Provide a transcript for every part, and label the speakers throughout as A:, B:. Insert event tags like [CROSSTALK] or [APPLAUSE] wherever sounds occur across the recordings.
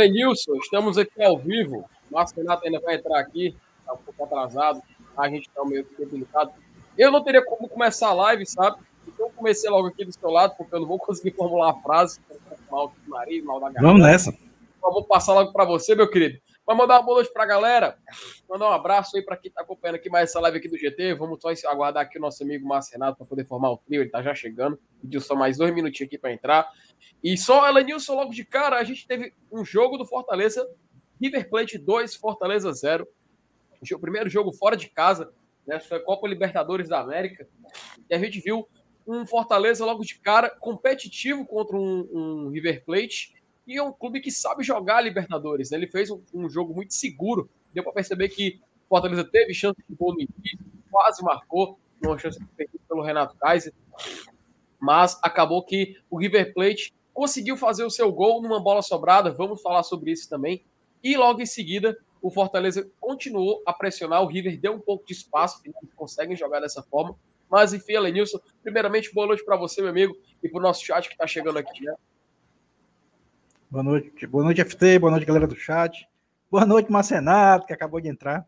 A: Elenilson, estamos aqui ao vivo. O Márcio Renato ainda vai entrar aqui, está um pouco atrasado, a gente está meio debilitado. Eu não teria como começar a live, sabe? Então eu comecei logo aqui do seu lado, porque eu não vou conseguir [LAUGHS] formular a frase, mal do nariz, mal da garganta.
B: Vamos nessa.
A: Então, vou passar logo para você, meu querido. Vai mandar uma boa noite para a galera. Mandar um abraço aí para quem está acompanhando aqui mais essa live aqui do GT. Vamos só aguardar aqui o nosso amigo Márcio Renato para poder formar o trio. Ele está já chegando. Pediu só mais dois minutinhos aqui para entrar. E só, Elenilson, logo de cara, a gente teve um jogo do Fortaleza. River Plate 2, Fortaleza 0. O primeiro jogo fora de casa. Né? Foi Copa Libertadores da América. E a gente viu um Fortaleza logo de cara competitivo contra um, um River Plate e é um clube que sabe jogar Libertadores. Né? Ele fez um, um, jogo muito seguro. Deu para perceber que o Fortaleza teve chance de gol no início, quase marcou, uma chance perdida pelo Renato Kaiser, mas acabou que o River Plate conseguiu fazer o seu gol numa bola sobrada. Vamos falar sobre isso também. E logo em seguida, o Fortaleza continuou a pressionar. O River deu um pouco de espaço, conseguem jogar dessa forma. Mas enfim, Lenilson, primeiramente, boa noite para você, meu amigo, e para o nosso chat que está chegando aqui. Né?
B: Boa noite, boa noite, FT, boa noite, galera do chat. Boa noite, Marcenato, que acabou de entrar.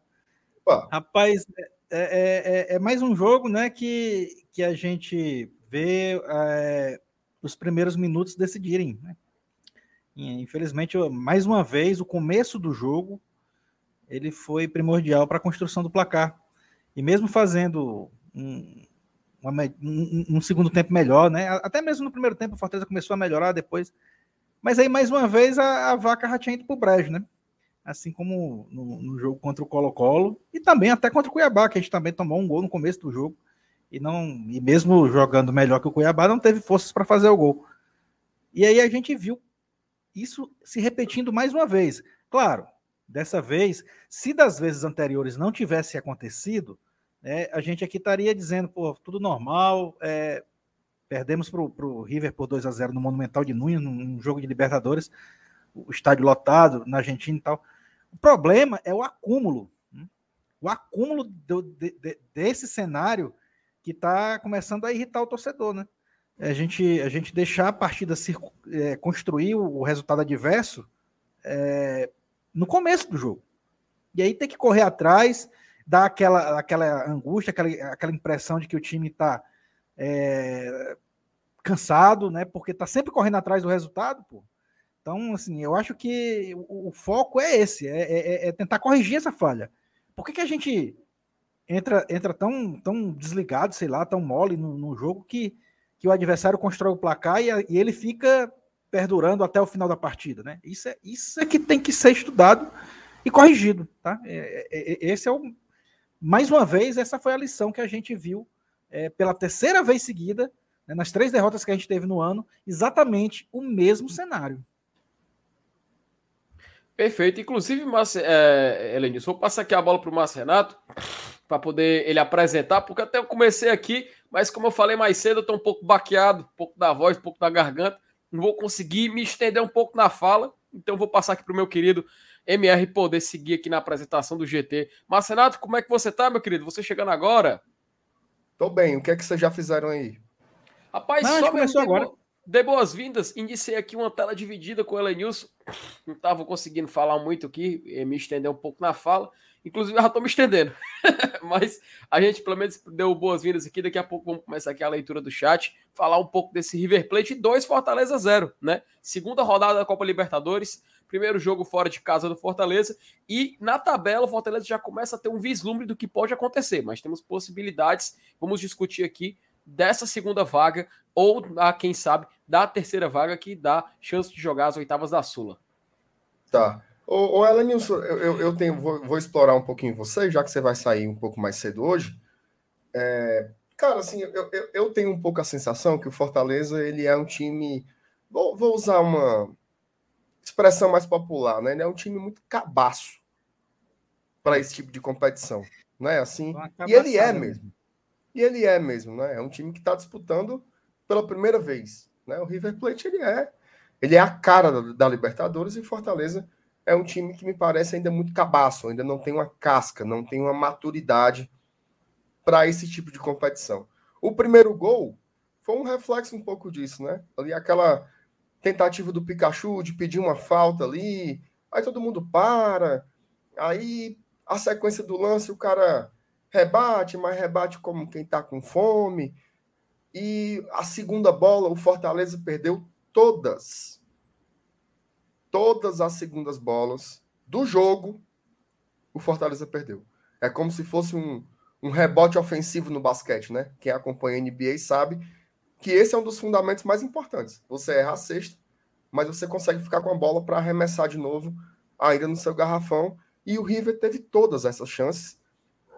B: Opa. Rapaz, é, é, é, é, mais um jogo né, que, que a gente vê é, os primeiros minutos decidirem. Né? infelizmente, mais uma vez, o começo do jogo ele foi primordial para a construção do placar. E mesmo fazendo um, uma, um, um, segundo tempo melhor, né? Até mesmo no primeiro tempo, o Fortaleza começou a melhorar depois mas aí, mais uma vez, a, a vaca já tinha ido pro brejo, né? Assim como no, no jogo contra o Colo-Colo e também até contra o Cuiabá, que a gente também tomou um gol no começo do jogo. E não e mesmo jogando melhor que o Cuiabá, não teve forças para fazer o gol. E aí a gente viu isso se repetindo mais uma vez. Claro, dessa vez, se das vezes anteriores não tivesse acontecido, né, a gente aqui estaria dizendo, pô, tudo normal, é, Perdemos para o River por 2 a 0 no Monumental de Nunes, num jogo de Libertadores, o estádio lotado na Argentina e tal. O problema é o acúmulo. Né? O acúmulo do, de, de, desse cenário que está começando a irritar o torcedor, né? A gente, a gente deixar a partida é, construir o, o, resultado adverso é, no começo do jogo. E aí tem que correr atrás, dar aquela, aquela angústia, aquela, aquela impressão de que o time está é, cansado, né? Porque tá sempre correndo atrás do resultado, pô. Então, assim, eu acho que o, o foco é esse, é, é, é, é, tentar corrigir essa falha. Por que, que a gente entra, entra tão, tão desligado, sei lá, tão mole no, no jogo que, que o adversário constrói o placar e, e, ele fica perdurando até o final da partida, né? Isso é, isso é que tem que ser estudado e corrigido, tá? É, é, esse é o mais uma vez essa foi a lição que a gente viu é, pela terceira vez seguida, né, nas três derrotas que a gente teve no ano, exatamente o mesmo cenário.
A: Perfeito. Inclusive, Márcio, é, vou passar aqui a bola para o Márcio Renato, para poder ele apresentar, porque até eu comecei aqui, mas como eu falei mais cedo, eu estou um pouco baqueado, um pouco da voz, um pouco da garganta, não vou conseguir me estender um pouco na fala, então vou passar aqui para o meu querido MR poder seguir aqui na apresentação do GT. Márcio Renato, como é que você está, meu querido? Você chegando agora?
C: Tô bem. O que é que vocês já fizeram aí?
A: Rapaz, Não, só começou agora. Dê boas-vindas. Iniciei aqui uma tela dividida com o Elenilson. Não estava conseguindo falar muito aqui, eh, me estender um pouco na fala. Inclusive, eu já estou me estendendo. [LAUGHS] Mas a gente, pelo menos, deu boas-vindas aqui. Daqui a pouco vamos começar aqui a leitura do chat. Falar um pouco desse River Plate 2, Fortaleza 0, né? Segunda rodada da Copa Libertadores. Primeiro jogo fora de casa do Fortaleza. E na tabela, o Fortaleza já começa a ter um vislumbre do que pode acontecer. Mas temos possibilidades. Vamos discutir aqui dessa segunda vaga ou, a, quem sabe, da terceira vaga que dá chance de jogar as oitavas da Sula.
C: Tá. Ô, ô Elenilson, eu, eu, eu tenho, vou, vou, explorar um pouquinho você, já que você vai sair um pouco mais cedo hoje. É, cara, assim, eu, eu, eu, tenho um pouco a sensação que o Fortaleza ele é um time. Vou, vou usar uma expressão mais popular, né? Ele é um time muito cabaço para esse tipo de competição, não é assim? E ele é mesmo. E ele é mesmo, né? É um time que está disputando pela primeira vez. Né? O River Plate ele é, ele é a cara da, da Libertadores e Fortaleza é um time que me parece ainda muito cabaço, ainda não tem uma casca, não tem uma maturidade para esse tipo de competição. O primeiro gol foi um reflexo um pouco disso, né? Ali aquela tentativa do Pikachu de pedir uma falta ali, aí todo mundo para, aí a sequência do lance o cara rebate, mas rebate como quem tá com fome. E a segunda bola, o Fortaleza perdeu todas. Todas as segundas bolas do jogo, o Fortaleza perdeu. É como se fosse um, um rebote ofensivo no basquete, né? Quem acompanha a NBA sabe que esse é um dos fundamentos mais importantes. Você erra a sexta, mas você consegue ficar com a bola para arremessar de novo, ainda no seu garrafão. E o River teve todas essas chances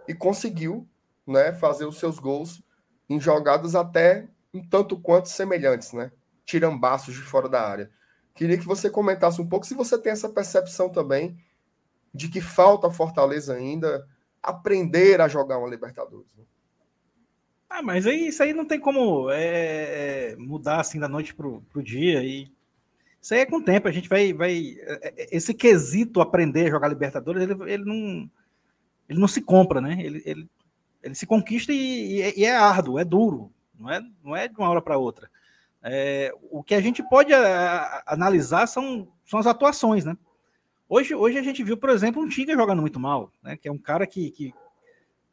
C: e conseguiu né, fazer os seus gols em jogadas até um tanto quanto semelhantes, né? Tirambaços de fora da área. Queria que você comentasse um pouco se você tem essa percepção também de que falta Fortaleza ainda aprender a jogar uma Libertadores. Né?
B: Ah, mas aí, isso aí não tem como é, é mudar assim da noite pro, pro dia e isso aí é com o tempo, a gente vai, vai é, esse quesito aprender a jogar Libertadores, ele, ele não ele não se compra, né? Ele, ele, ele se conquista e, e, e, é árduo, é duro, não é, não é de uma hora para outra. É, o que a gente pode a, a, analisar são, são as atuações, né? Hoje, hoje a gente viu, por exemplo, um Tinga jogando muito mal, né? Que é um cara que, que,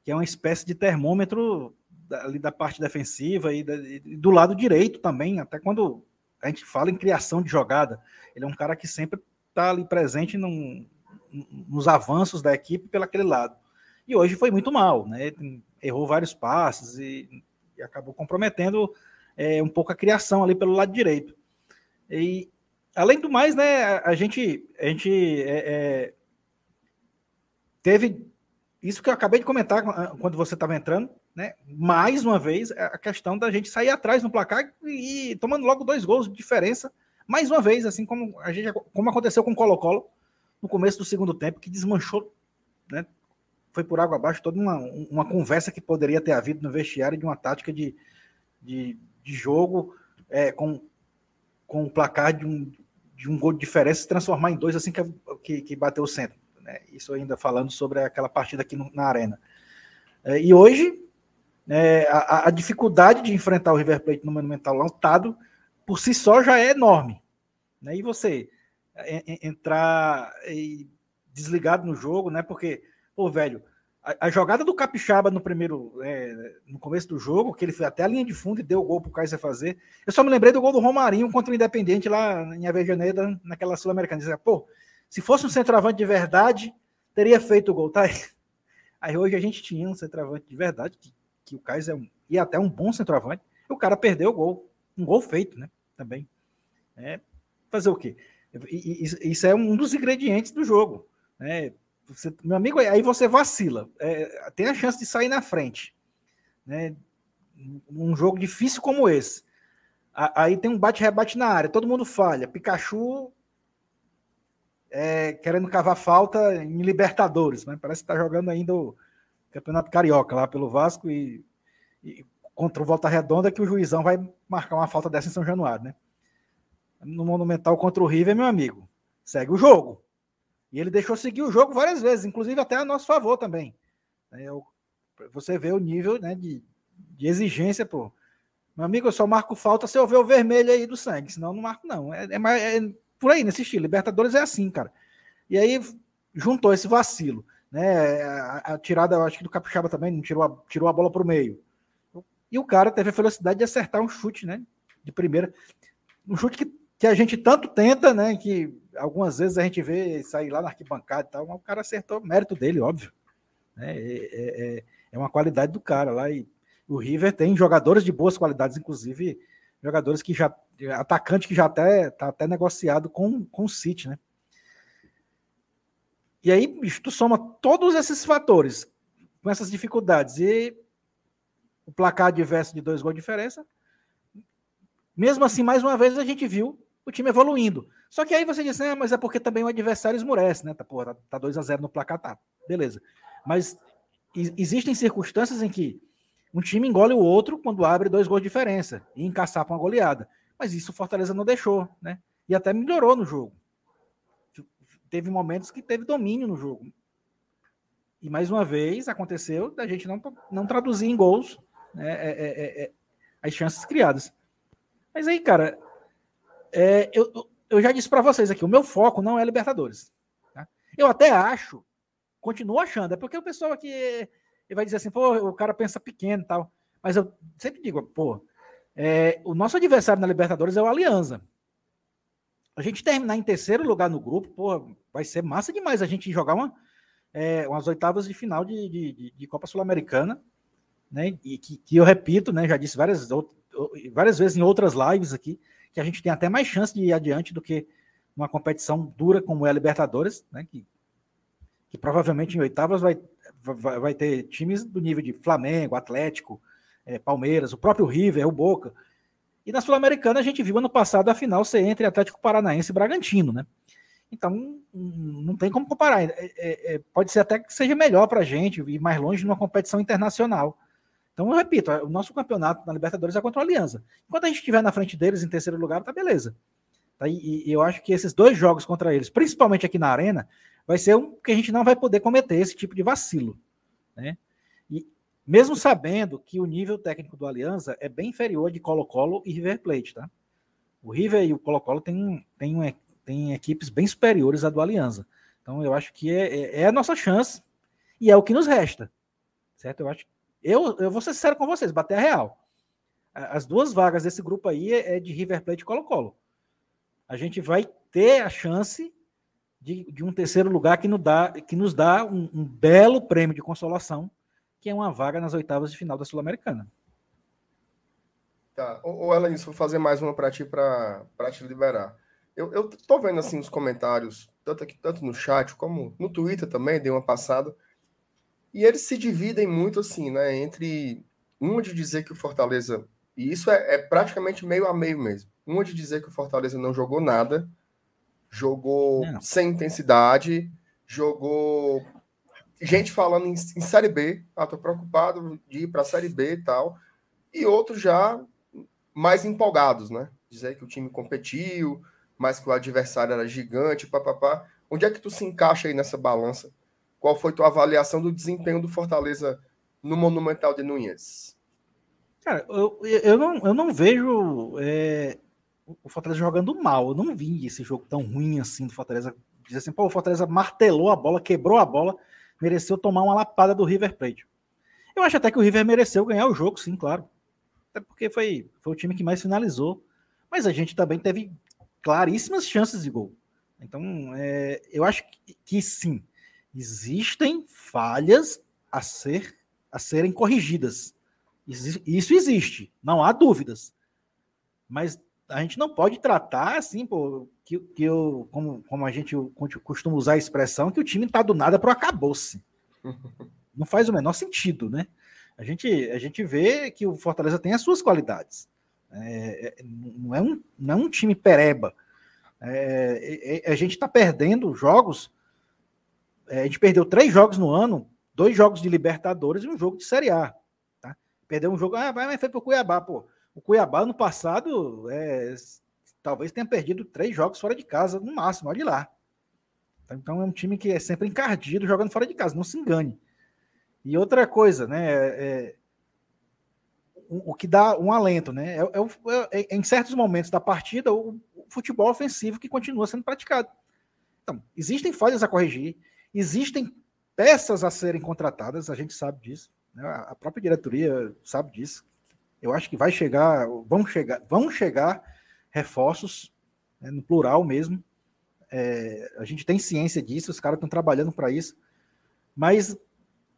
B: que é uma espécie de termômetro ali da parte defensiva e, da, e, do lado direito também, até quando a gente fala em criação de jogada. Ele é um cara que sempre está ali presente num, nos avanços da equipe pelo aquele lado. E hoje foi muito mal, né? Errou vários passes e, e acabou comprometendo é, um pouco a criação ali pelo lado direito. E além do mais, né, a gente, a gente é, é, teve isso que eu acabei de comentar quando você estava entrando, né? Mais uma vez a questão da gente sair atrás no placar e, e tomando logo dois gols de diferença, mais uma vez, assim como a gente, como aconteceu com o Colo-Colo no começo do segundo tempo, que desmanchou, né? Foi por água abaixo toda uma, uma conversa que poderia ter havido no vestiário de uma tática de, de, de jogo é, com, com o placar de um, de um gol de diferença se transformar em dois assim que, que, que bateu o centro. Né? Isso ainda falando sobre aquela partida aqui no, na arena. É, e hoje, é, a, a, dificuldade de enfrentar o River Plate no Monumental lotado, por si só, já é enorme. Né? E você entrar desligado no jogo, né? Porque, pô, velho, a, a jogada do Capixaba no primeiro, é, no começo do jogo, que ele foi até a linha de fundo e deu o gol pro Kaiser fazer. Eu só me lembrei do gol do Romarinho contra o Independente lá em Avejaneira, naquela Sul-Americana. Pô, se fosse um centroavante de verdade, teria feito o gol, tá? [LAUGHS] Aí hoje a gente tinha um centroavante de verdade, que, que o Kaiser é um, e até um bom centroavante, o cara perdeu o gol. Um gol feito, né? Também. É, fazer o quê? Isso é um dos ingredientes do jogo. Né? Você, meu amigo, aí você vacila. É, tem a chance de sair na frente. Né? Um jogo difícil como esse. Aí tem um bate-rebate na área, todo mundo falha. Pikachu é, querendo cavar falta em Libertadores, mas parece que está jogando ainda o Campeonato Carioca lá pelo Vasco e, e, contra o Volta Redonda que o juizão vai marcar uma falta dessa em São Januário, né? no Monumental contra o River, meu amigo, segue o jogo. E ele deixou seguir o jogo várias vezes, inclusive até a nosso favor também. É, você vê o nível né, de, de exigência, pô. Meu amigo, eu só marco falta se eu ver o vermelho aí do sangue, senão não marco, não. É, é, é por aí, nesse estilo. Libertadores é assim, cara. E aí juntou esse vacilo. Né? A, a tirada, eu acho que do Capixaba também, tirou a, tirou a bola para o meio. E o cara teve a velocidade de acertar um chute, né? De primeira. Um chute que que a gente tanto tenta, né? Que algumas vezes a gente vê sair lá na arquibancada e tal, mas o cara acertou, mérito dele, óbvio. Né? É, é, é uma qualidade do cara lá. E o River tem jogadores de boas qualidades, inclusive jogadores que já. atacante que já até tá até negociado com, com o City, né? E aí, bicho, tu soma todos esses fatores com essas dificuldades e o placar adverso de dois gols de diferença. Mesmo assim, mais uma vez a gente viu o time evoluindo. Só que aí você diz, ah, mas é porque também o adversário esmurece, né? Tá, porra, tá 2 a 0 no placar, tá. Beleza. Mas existem circunstâncias em que um time engole o outro quando abre dois gols de diferença e encaçar com uma goleada. Mas isso o Fortaleza não deixou, né? E até melhorou no jogo. Teve momentos que teve domínio no jogo. E mais uma vez aconteceu da gente não, não traduzir em gols né, é, é, é, é as chances criadas. Mas aí, cara, é, eu, eu já disse para vocês aqui, o meu foco não é Libertadores. Tá? Eu até acho, continuo achando, é porque o pessoal aqui vai dizer assim, pô, o cara pensa pequeno e tal. Mas eu sempre digo, pô, é, o nosso adversário na Libertadores é o Aliança. A gente terminar em terceiro lugar no grupo, pô, vai ser massa demais a gente jogar uma, é, umas oitavas de final de, de, de Copa Sul-Americana, né? E que, que, eu repito, né? Já disse várias, várias vezes em outras lives aqui, que a gente tem até mais chance de ir adiante do que uma competição dura como é a Libertadores, né? Que, que provavelmente em oitavas vai, vai, vai ter times do nível de Flamengo, Atlético, é, Palmeiras, o próprio River, o Boca. E na Sul-Americana a gente viu ano passado a final ser entre Atlético Paranaense e Bragantino, né? Então não tem como comparar. É, é, é pode ser até que seja melhor para a gente ir mais longe numa competição internacional. Então, eu repito, o nosso campeonato na Libertadores é contra a Aliança. Enquanto a gente estiver na frente deles em terceiro lugar, tá beleza. Tá? E, e, eu acho que esses dois jogos contra eles, principalmente aqui na Arena, vai ser um que a gente não vai poder cometer esse tipo de vacilo. Né? Mesmo sabendo que o nível técnico do Aliança é bem inferior de Colo-Colo e River Plate. Tá? O River e o Colo-Colo têm, têm, têm equipes bem superiores à do Aliança. Então, eu acho que é, é, é a nossa chance e é o que nos resta. Certo? Eu acho eu, eu vou ser sincero com vocês, bater a real. As duas vagas desse grupo aí é, é de River Plate e Colo-Colo. A gente vai ter a chance de, de um terceiro lugar que nos dá, que nos dá um, um belo prêmio de consolação, que é uma vaga nas oitavas de final da Sul-Americana.
C: Tá. Ô, Elanis, vou fazer mais uma para ti, para te liberar. Eu, eu tô vendo assim os comentários, tanto aqui, tanto no chat como no Twitter também, dei uma passada. E eles se dividem muito assim, né? Entre uma de dizer que o Fortaleza. E isso é, é praticamente meio a meio mesmo. Uma de dizer que o Fortaleza não jogou nada, jogou não. sem intensidade, jogou. Gente falando em, em Série B, ah, tô preocupado de ir para Série B e tal. E outros já mais empolgados, né? Dizer que o time competiu, mas que o adversário era gigante, papapá. Onde é que tu se encaixa aí nessa balança qual foi tua avaliação do desempenho do Fortaleza no Monumental de Nunes?
B: Cara, eu, eu, não, eu não vejo é, o Fortaleza jogando mal. Eu não vi esse jogo tão ruim assim do Fortaleza. Diz assim, pô, o Fortaleza martelou a bola, quebrou a bola, mereceu tomar uma lapada do River Plate. Eu acho até que o River mereceu ganhar o jogo, sim, claro. Até porque foi, foi o time que mais finalizou. Mas a gente também teve claríssimas chances de gol. Então, é, eu acho que, que sim existem falhas a, ser, a serem corrigidas. Isso existe, não há dúvidas. Mas a gente não pode tratar assim, pô, que, que eu, como, como a gente costuma usar a expressão, que o time está do nada para o acabou-se. [LAUGHS] Não faz o menor sentido, né? A gente, a gente vê que o Fortaleza tem as suas qualidades. É, é, não, é um, não é um time pereba. É, é, é a gente está perdendo jogos é, a gente perdeu três jogos no ano, dois jogos de Libertadores e um jogo de Série A. Tá? Perdeu um jogo, ah, mas foi pro Cuiabá, pô. O Cuiabá no passado é, talvez tenha perdido três jogos fora de casa, no máximo, olha lá. Então é um time que é sempre encardido jogando fora de casa, não se engane. E outra coisa, né? É, é o, o, que dá um alento, né? É, é, é, em certos momentos da partida, o, o futebol ofensivo que continua sendo praticado. Então, existem falhas a corrigir, Existem peças a serem contratadas, a gente sabe disso, né? a própria diretoria sabe disso. Eu acho que vai chegar, vão chegar, vão chegar reforços, né, no plural mesmo. É, a gente tem ciência disso, os caras estão trabalhando para isso. Mas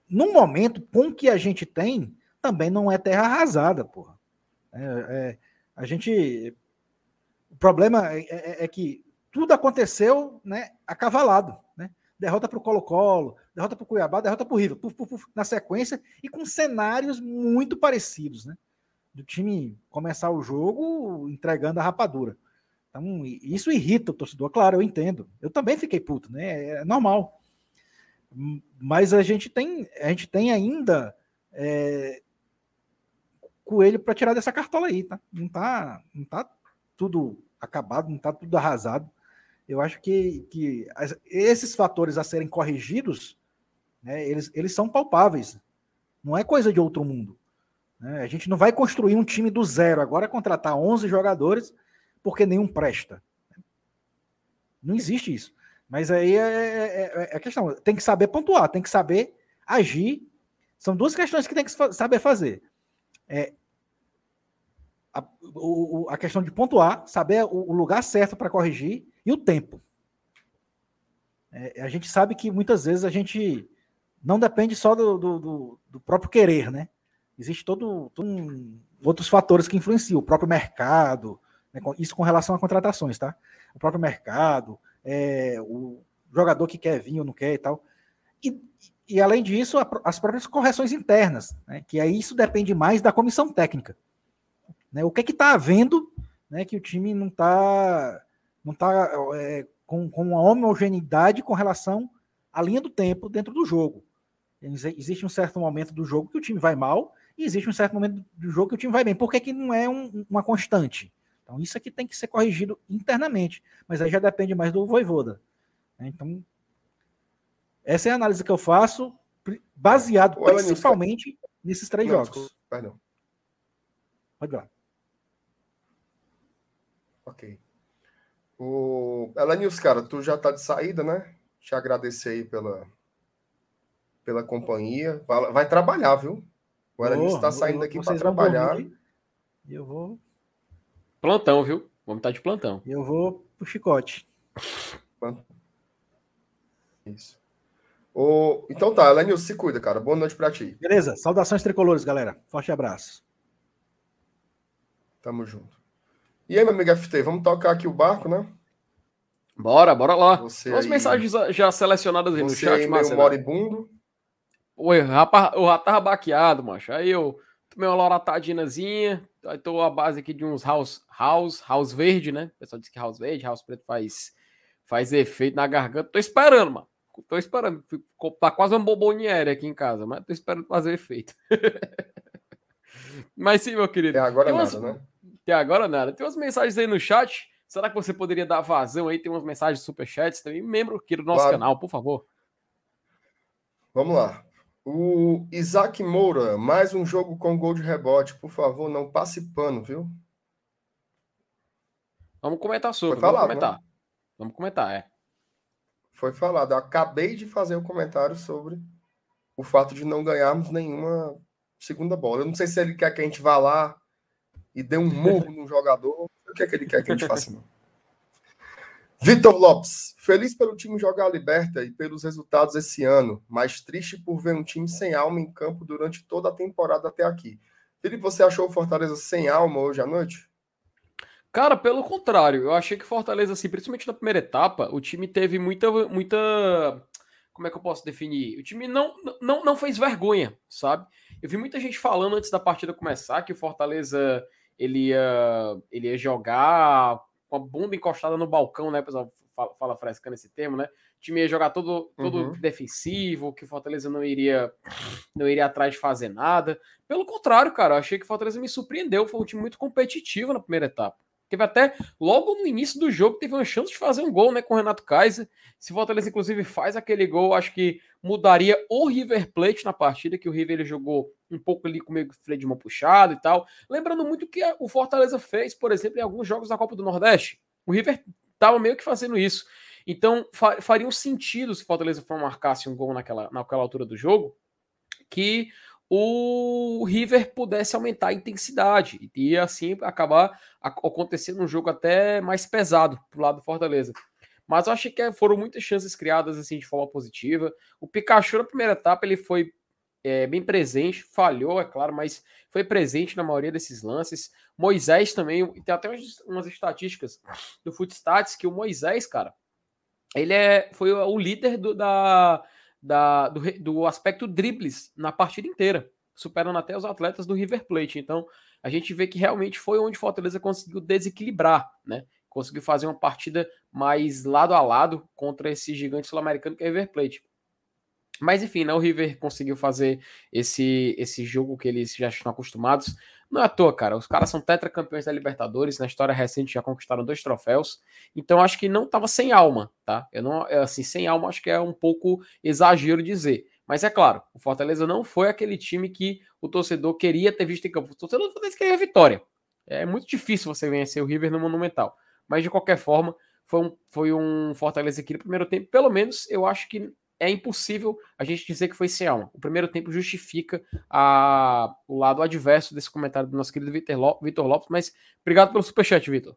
B: no momento, com o que a gente tem, também não é terra arrasada, porra. É, é, a gente. O problema é, é, é que tudo aconteceu né, acavalado derrota para o Colo-Colo, derrota para o Cuiabá, derrota para o River, puf, puf, puf, na sequência, e com cenários muito parecidos, né? Do time começar o jogo entregando a rapadura. Então, isso irrita o torcedor, claro, eu entendo. Eu também fiquei puto, né? É normal. Mas a gente tem, a gente tem ainda é, coelho para tirar dessa cartola aí, tá? Não tá, não tá tudo acabado, não tá tudo arrasado. Eu acho que, que esses fatores a serem corrigidos, né, eles, eles são palpáveis. Não é coisa de outro mundo. Né? A gente não vai construir um time do zero. Agora contratar 11 jogadores porque nenhum presta. Não existe isso. Mas aí é, é, é, é a questão. Tem que saber pontuar, tem que saber agir. São duas questões que tem que saber fazer. É, a, o, a questão de pontuar, saber o, o lugar certo para corrigir e o tempo. É, a gente sabe que muitas vezes a gente não depende só do, do, do próprio querer, né? Existe todo, todo um, outros fatores que influenciam, o próprio mercado, né? isso com relação a contratações, tá? O próprio mercado, é, o jogador que quer vir ou não quer e tal. E, e além disso, a, as próprias correções internas, né? que aí isso depende mais da comissão técnica. Né? O que é que está havendo né, que o time não está não tá, é, com, com uma homogeneidade com relação à linha do tempo dentro do jogo. Existe um certo momento do jogo que o time vai mal e existe um certo momento do jogo que o time vai bem. Por que, que não é um, uma constante? Então isso aqui tem que ser corrigido internamente, mas aí já depende mais do Voivoda. Né? Então, essa é a análise que eu faço, baseado principalmente nesses três não, jogos. Desculpa, perdão. Pode lá.
C: Ok. O Elenius, cara, tu já tá de saída, né? Te agradecer aí pela, pela companhia. Vai, vai trabalhar, viu? O Elenius está saindo aqui para trabalhar.
B: E eu vou.
A: Plantão, viu? Vamos estar tá de plantão.
B: E eu vou pro chicote.
C: Isso. O... Então tá, Elenius, se cuida, cara. Boa noite para ti.
B: Beleza. Saudações tricolores, galera. Forte abraço.
C: Tamo junto. E aí, meu amigo FT, vamos tocar aqui o barco, né?
A: Bora, bora lá. Você As mensagens já selecionadas aí no chat,
C: aí, Meio moribundo.
A: Oi, rapaz, o rato tava baqueado, macho. Aí eu tomei uma loratadinazinha. Aí tô a base aqui de uns house, house, house verde, né? O pessoal diz que house verde, house preto faz, faz efeito na garganta. Tô esperando, mano. Tô esperando. Tá quase uma boboniere aqui em casa, mas tô esperando fazer efeito. [LAUGHS] mas sim, meu querido.
C: É agora umas... nada, né?
A: Até agora nada. Tem umas mensagens aí no chat. Será que você poderia dar vazão aí? Tem umas mensagens superchats também. Membro aqui do nosso claro. canal, por favor.
C: Vamos lá. O Isaac Moura, mais um jogo com gol de rebote. Por favor, não passe pano, viu?
A: Vamos comentar sobre. Foi falado, Vamos comentar. Né? Vamos comentar, é.
C: Foi falado. Eu acabei de fazer um comentário sobre o fato de não ganharmos nenhuma segunda bola. Eu não sei se ele quer que a gente vá lá e dê um murro [LAUGHS] no jogador, o que é que ele quer que a gente faça, não? Vitor Lopes, feliz pelo time jogar a Liberta e pelos resultados esse ano, mas triste por ver um time sem alma em campo durante toda a temporada até aqui. Felipe, você achou o Fortaleza sem alma hoje à noite?
A: Cara, pelo contrário, eu achei que Fortaleza, assim, principalmente na primeira etapa, o time teve muita, muita, como é que eu posso definir? O time não, não, não fez vergonha, sabe? Eu vi muita gente falando antes da partida começar que o Fortaleza ele ia, ele ia jogar com a bunda encostada no balcão, né? O pessoal fala, fala frescando esse termo, né? O time ia jogar todo, todo uhum. defensivo, que o Fortaleza não iria não iria atrás de fazer nada. Pelo contrário, cara, eu achei que o Fortaleza me surpreendeu. Foi um time muito competitivo na primeira etapa. Teve até, logo no início do jogo, teve uma chance de fazer um gol, né, com o Renato Kaiser. Se o Fortaleza, inclusive, faz aquele gol, acho que mudaria o River Plate na partida, que o River ele jogou um pouco ali com meio freio de mão puxado e tal. Lembrando muito que o Fortaleza fez, por exemplo, em alguns jogos da Copa do Nordeste. O River estava meio que fazendo isso. Então, faria um sentido se o Fortaleza for marcasse um gol naquela, naquela altura do jogo, que o River pudesse aumentar a intensidade e assim acabar acontecendo um jogo até mais pesado pro lado do Fortaleza. Mas eu achei que foram muitas chances criadas assim de forma positiva. O Pikachu na primeira etapa ele foi é, bem presente, falhou, é claro, mas foi presente na maioria desses lances. Moisés também, tem até umas, umas estatísticas do Footstats que o Moisés, cara, ele é, foi o líder do, da, da, do, do aspecto dribles na partida inteira, superando até os atletas do River Plate. Então, a gente vê que realmente foi onde Fortaleza conseguiu desequilibrar, né? Conseguiu fazer uma partida mais lado a lado contra esse gigante sul-americano que é River Plate. Mas enfim, né, o River conseguiu fazer esse, esse jogo que eles já estão acostumados. Não é à toa, cara. Os caras são tetracampeões da Libertadores. Na história recente já conquistaram dois troféus. Então acho que não estava sem alma, tá? Eu não, assim, sem alma acho que é um pouco exagero dizer. Mas é claro, o Fortaleza não foi aquele time que o torcedor queria ter visto em campo. O torcedor do Fortaleza queria vitória. É muito difícil você vencer o River no Monumental. Mas de qualquer forma, foi um, foi um Fortaleza aqui no primeiro tempo. Pelo menos eu acho que é impossível a gente dizer que foi sem alma. O primeiro tempo justifica a, o lado adverso desse comentário do nosso querido Vitor Lopes, mas obrigado pelo superchat, Vitor.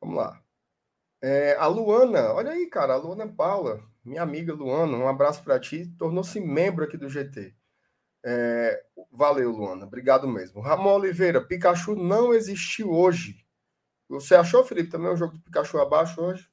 C: Vamos lá. É, a Luana, olha aí, cara, a Luana Paula, minha amiga Luana, um abraço para ti, tornou-se membro aqui do GT. É, valeu, Luana, obrigado mesmo. Ramon Oliveira, Pikachu não existiu hoje. Você achou, Felipe, também o jogo do Pikachu abaixo hoje?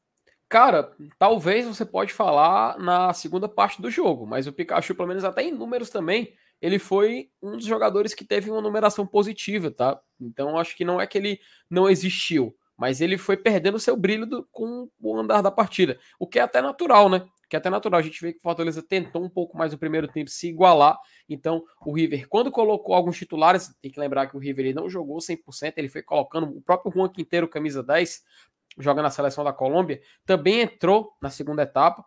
A: Cara, talvez você pode falar na segunda parte do jogo, mas o Pikachu, pelo menos até em números também, ele foi um dos jogadores que teve uma numeração positiva, tá? Então acho que não é que ele não existiu, mas ele foi perdendo seu brilho do, com o andar da partida, o que é até natural, né? Que é até natural. A gente vê que o Fortaleza tentou um pouco mais no primeiro tempo se igualar. Então, o River, quando colocou alguns titulares, tem que lembrar que o River ele não jogou 100%, ele foi colocando o próprio Juan Quinteiro, camisa 10, joga na seleção da Colômbia, também entrou na segunda etapa.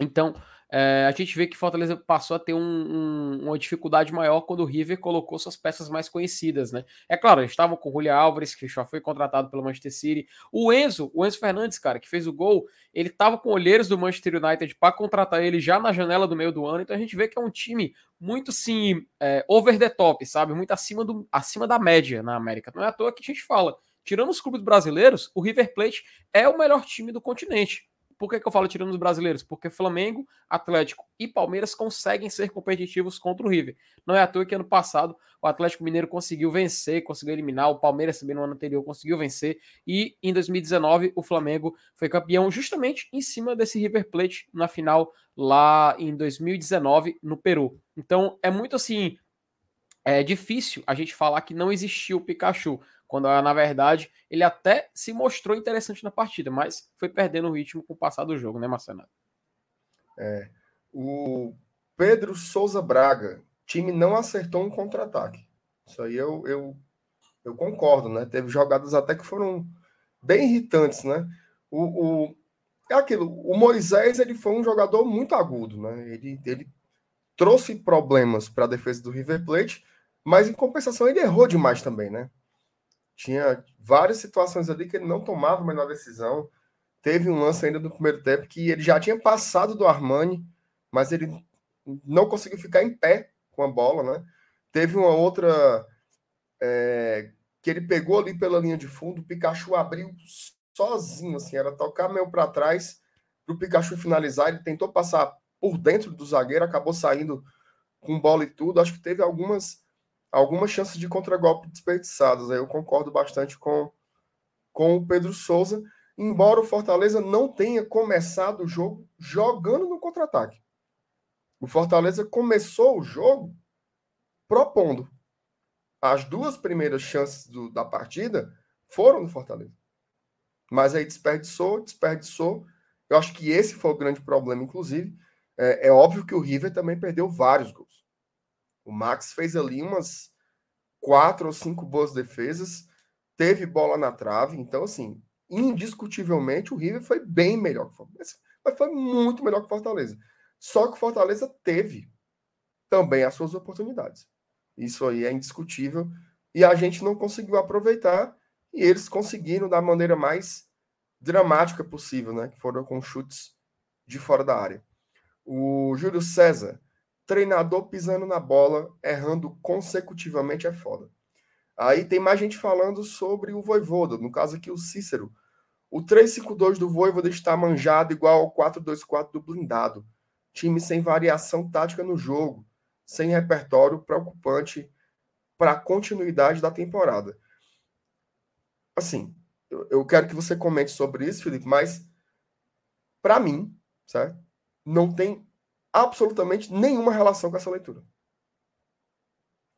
A: Então, é, a gente vê que Fortaleza passou a ter um, um, uma dificuldade maior quando o River colocou suas peças mais conhecidas, né? É claro, eles estavam com o Julian Álvares, que já foi contratado pelo Manchester City. O Enzo, o Enzo Fernandes, cara, que fez o gol, ele estava com olheiros do Manchester United para contratar ele já na janela do meio do ano. Então a gente vê que é um time muito, sim, é, over the top, sabe? Muito acima, do, acima da média na América. Não é à toa que a gente fala tirando os clubes brasileiros, o River Plate é o melhor time do continente. Por que, que eu falo tirando os brasileiros? Porque Flamengo, Atlético e Palmeiras conseguem ser competitivos contra o River. Não é à toa que ano passado o Atlético Mineiro conseguiu vencer, conseguiu eliminar, o Palmeiras também no ano anterior conseguiu vencer, e em 2019 o Flamengo foi campeão justamente em cima desse River Plate na final lá em 2019 no Peru. Então é muito assim, é difícil a gente falar que não existiu o Pikachu quando na verdade ele até se mostrou interessante na partida, mas foi perdendo o ritmo com o passar do jogo, né, Marcelo?
C: É, o Pedro Souza Braga, time não acertou um contra-ataque. Isso aí eu, eu, eu concordo, né? Teve jogadas até que foram bem irritantes, né? O, o, é aquilo, o Moisés ele foi um jogador muito agudo, né? Ele, ele trouxe problemas para a defesa do River Plate, mas em compensação ele errou demais também, né? Tinha várias situações ali que ele não tomava a menor decisão. Teve um lance ainda no primeiro tempo que ele já tinha passado do Armani, mas ele não conseguiu ficar em pé com a bola, né? Teve uma outra é, que ele pegou ali pela linha de fundo, o Pikachu abriu sozinho, assim, era tocar meio para trás para o Pikachu finalizar. Ele tentou passar por dentro do zagueiro, acabou saindo com bola e tudo. Acho que teve algumas algumas chances de contragolpe desperdiçadas. Aí eu concordo bastante com, com o Pedro Souza, embora o Fortaleza não tenha começado o jogo jogando no contra-ataque. O Fortaleza começou o jogo propondo. As duas primeiras chances do, da partida foram no Fortaleza. Mas aí desperdiçou, desperdiçou. Eu acho que esse foi o grande problema, inclusive. É, é óbvio que o River também perdeu vários gols. O Max fez ali umas quatro ou cinco boas defesas, teve bola na trave, então, assim, indiscutivelmente o River foi bem melhor que o Fortaleza, mas foi muito melhor que o Fortaleza. Só que o Fortaleza teve também as suas oportunidades. Isso aí é indiscutível e a gente não conseguiu aproveitar e eles conseguiram da maneira mais dramática possível, né? Que foram com chutes de fora da área. O Júlio César treinador pisando na bola, errando consecutivamente é foda. Aí tem mais gente falando sobre o Voivoda, no caso aqui o Cícero. O 3-5-2 do Voivoda está manjado igual ao 4-2-4 do blindado. Time sem variação tática no jogo, sem repertório preocupante para a continuidade da temporada. Assim, eu quero que você comente sobre isso, Felipe, mas para mim, certo? Não tem absolutamente nenhuma relação com essa leitura.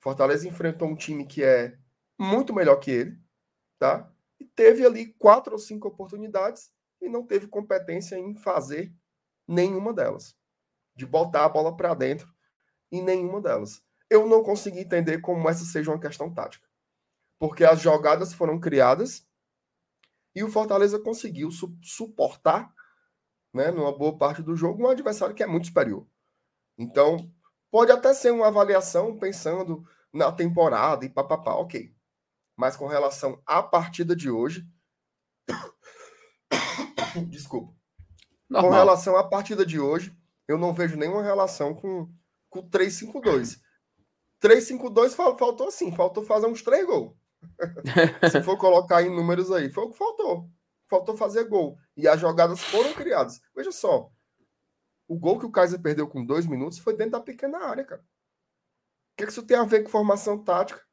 C: Fortaleza enfrentou um time que é muito melhor que ele, tá? E teve ali quatro ou cinco oportunidades e não teve competência em fazer nenhuma delas, de botar a bola para dentro em nenhuma delas. Eu não consegui entender como essa seja uma questão tática, porque as jogadas foram criadas e o Fortaleza conseguiu su suportar né, numa boa parte do jogo, um adversário que é muito superior. Então, pode até ser uma avaliação pensando na temporada e papapá, ok. mas com relação à partida de hoje. [COUGHS] Desculpa. Normal. Com relação à partida de hoje, eu não vejo nenhuma relação com, com 3-5-2. 3-5-2 faltou assim, faltou fazer uns três gols. [LAUGHS] Se for colocar em números aí, foi o que faltou. Faltou fazer gol. E as jogadas foram criadas. Veja só. O gol que o Kaiser perdeu com dois minutos foi dentro da pequena área, cara. O que isso tem a ver com formação tática?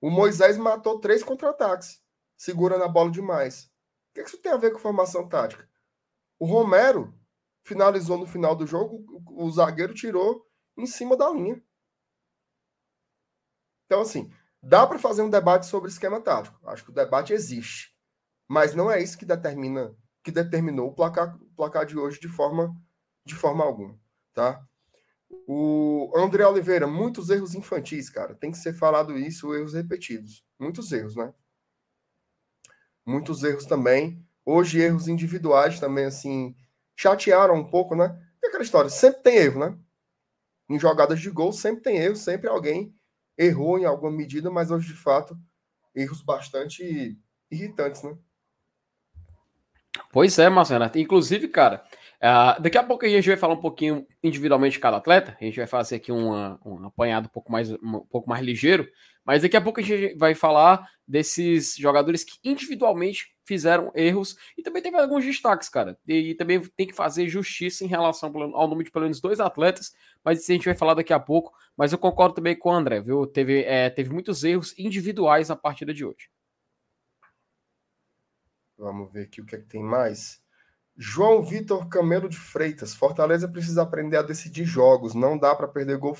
C: O Moisés matou três contra-ataques, segurando a bola demais. O que isso tem a ver com formação tática? O Romero finalizou no final do jogo, o zagueiro tirou em cima da linha. Então, assim, dá para fazer um debate sobre esquema tático. Acho que o debate existe. Mas não é isso que determina que determinou o placar, placar de hoje de forma, de forma alguma. Tá? O André Oliveira, muitos erros infantis, cara. Tem que ser falado isso, erros repetidos. Muitos erros, né? Muitos erros também. Hoje, erros individuais também, assim, chatearam um pouco, né? E aquela história, sempre tem erro, né? Em jogadas de gol, sempre tem erro, sempre alguém errou em alguma medida, mas hoje, de fato, erros bastante irritantes, né?
A: Pois é, Marcelo. Inclusive, cara, uh, daqui a pouco a gente vai falar um pouquinho individualmente de cada atleta. A gente vai fazer aqui uma, um apanhado um pouco, mais, um pouco mais ligeiro. Mas daqui a pouco a gente vai falar desses jogadores que individualmente fizeram erros e também teve alguns destaques, cara. E, e também tem que fazer justiça em relação ao nome de pelo menos dois atletas, mas isso a gente vai falar daqui a pouco. Mas eu concordo também com o André, viu? Teve, é, teve muitos erros individuais na partida de hoje.
C: Vamos ver aqui o que, é que tem mais. João Vitor Camelo de Freitas. Fortaleza precisa aprender a decidir jogos. Não dá para perder gol.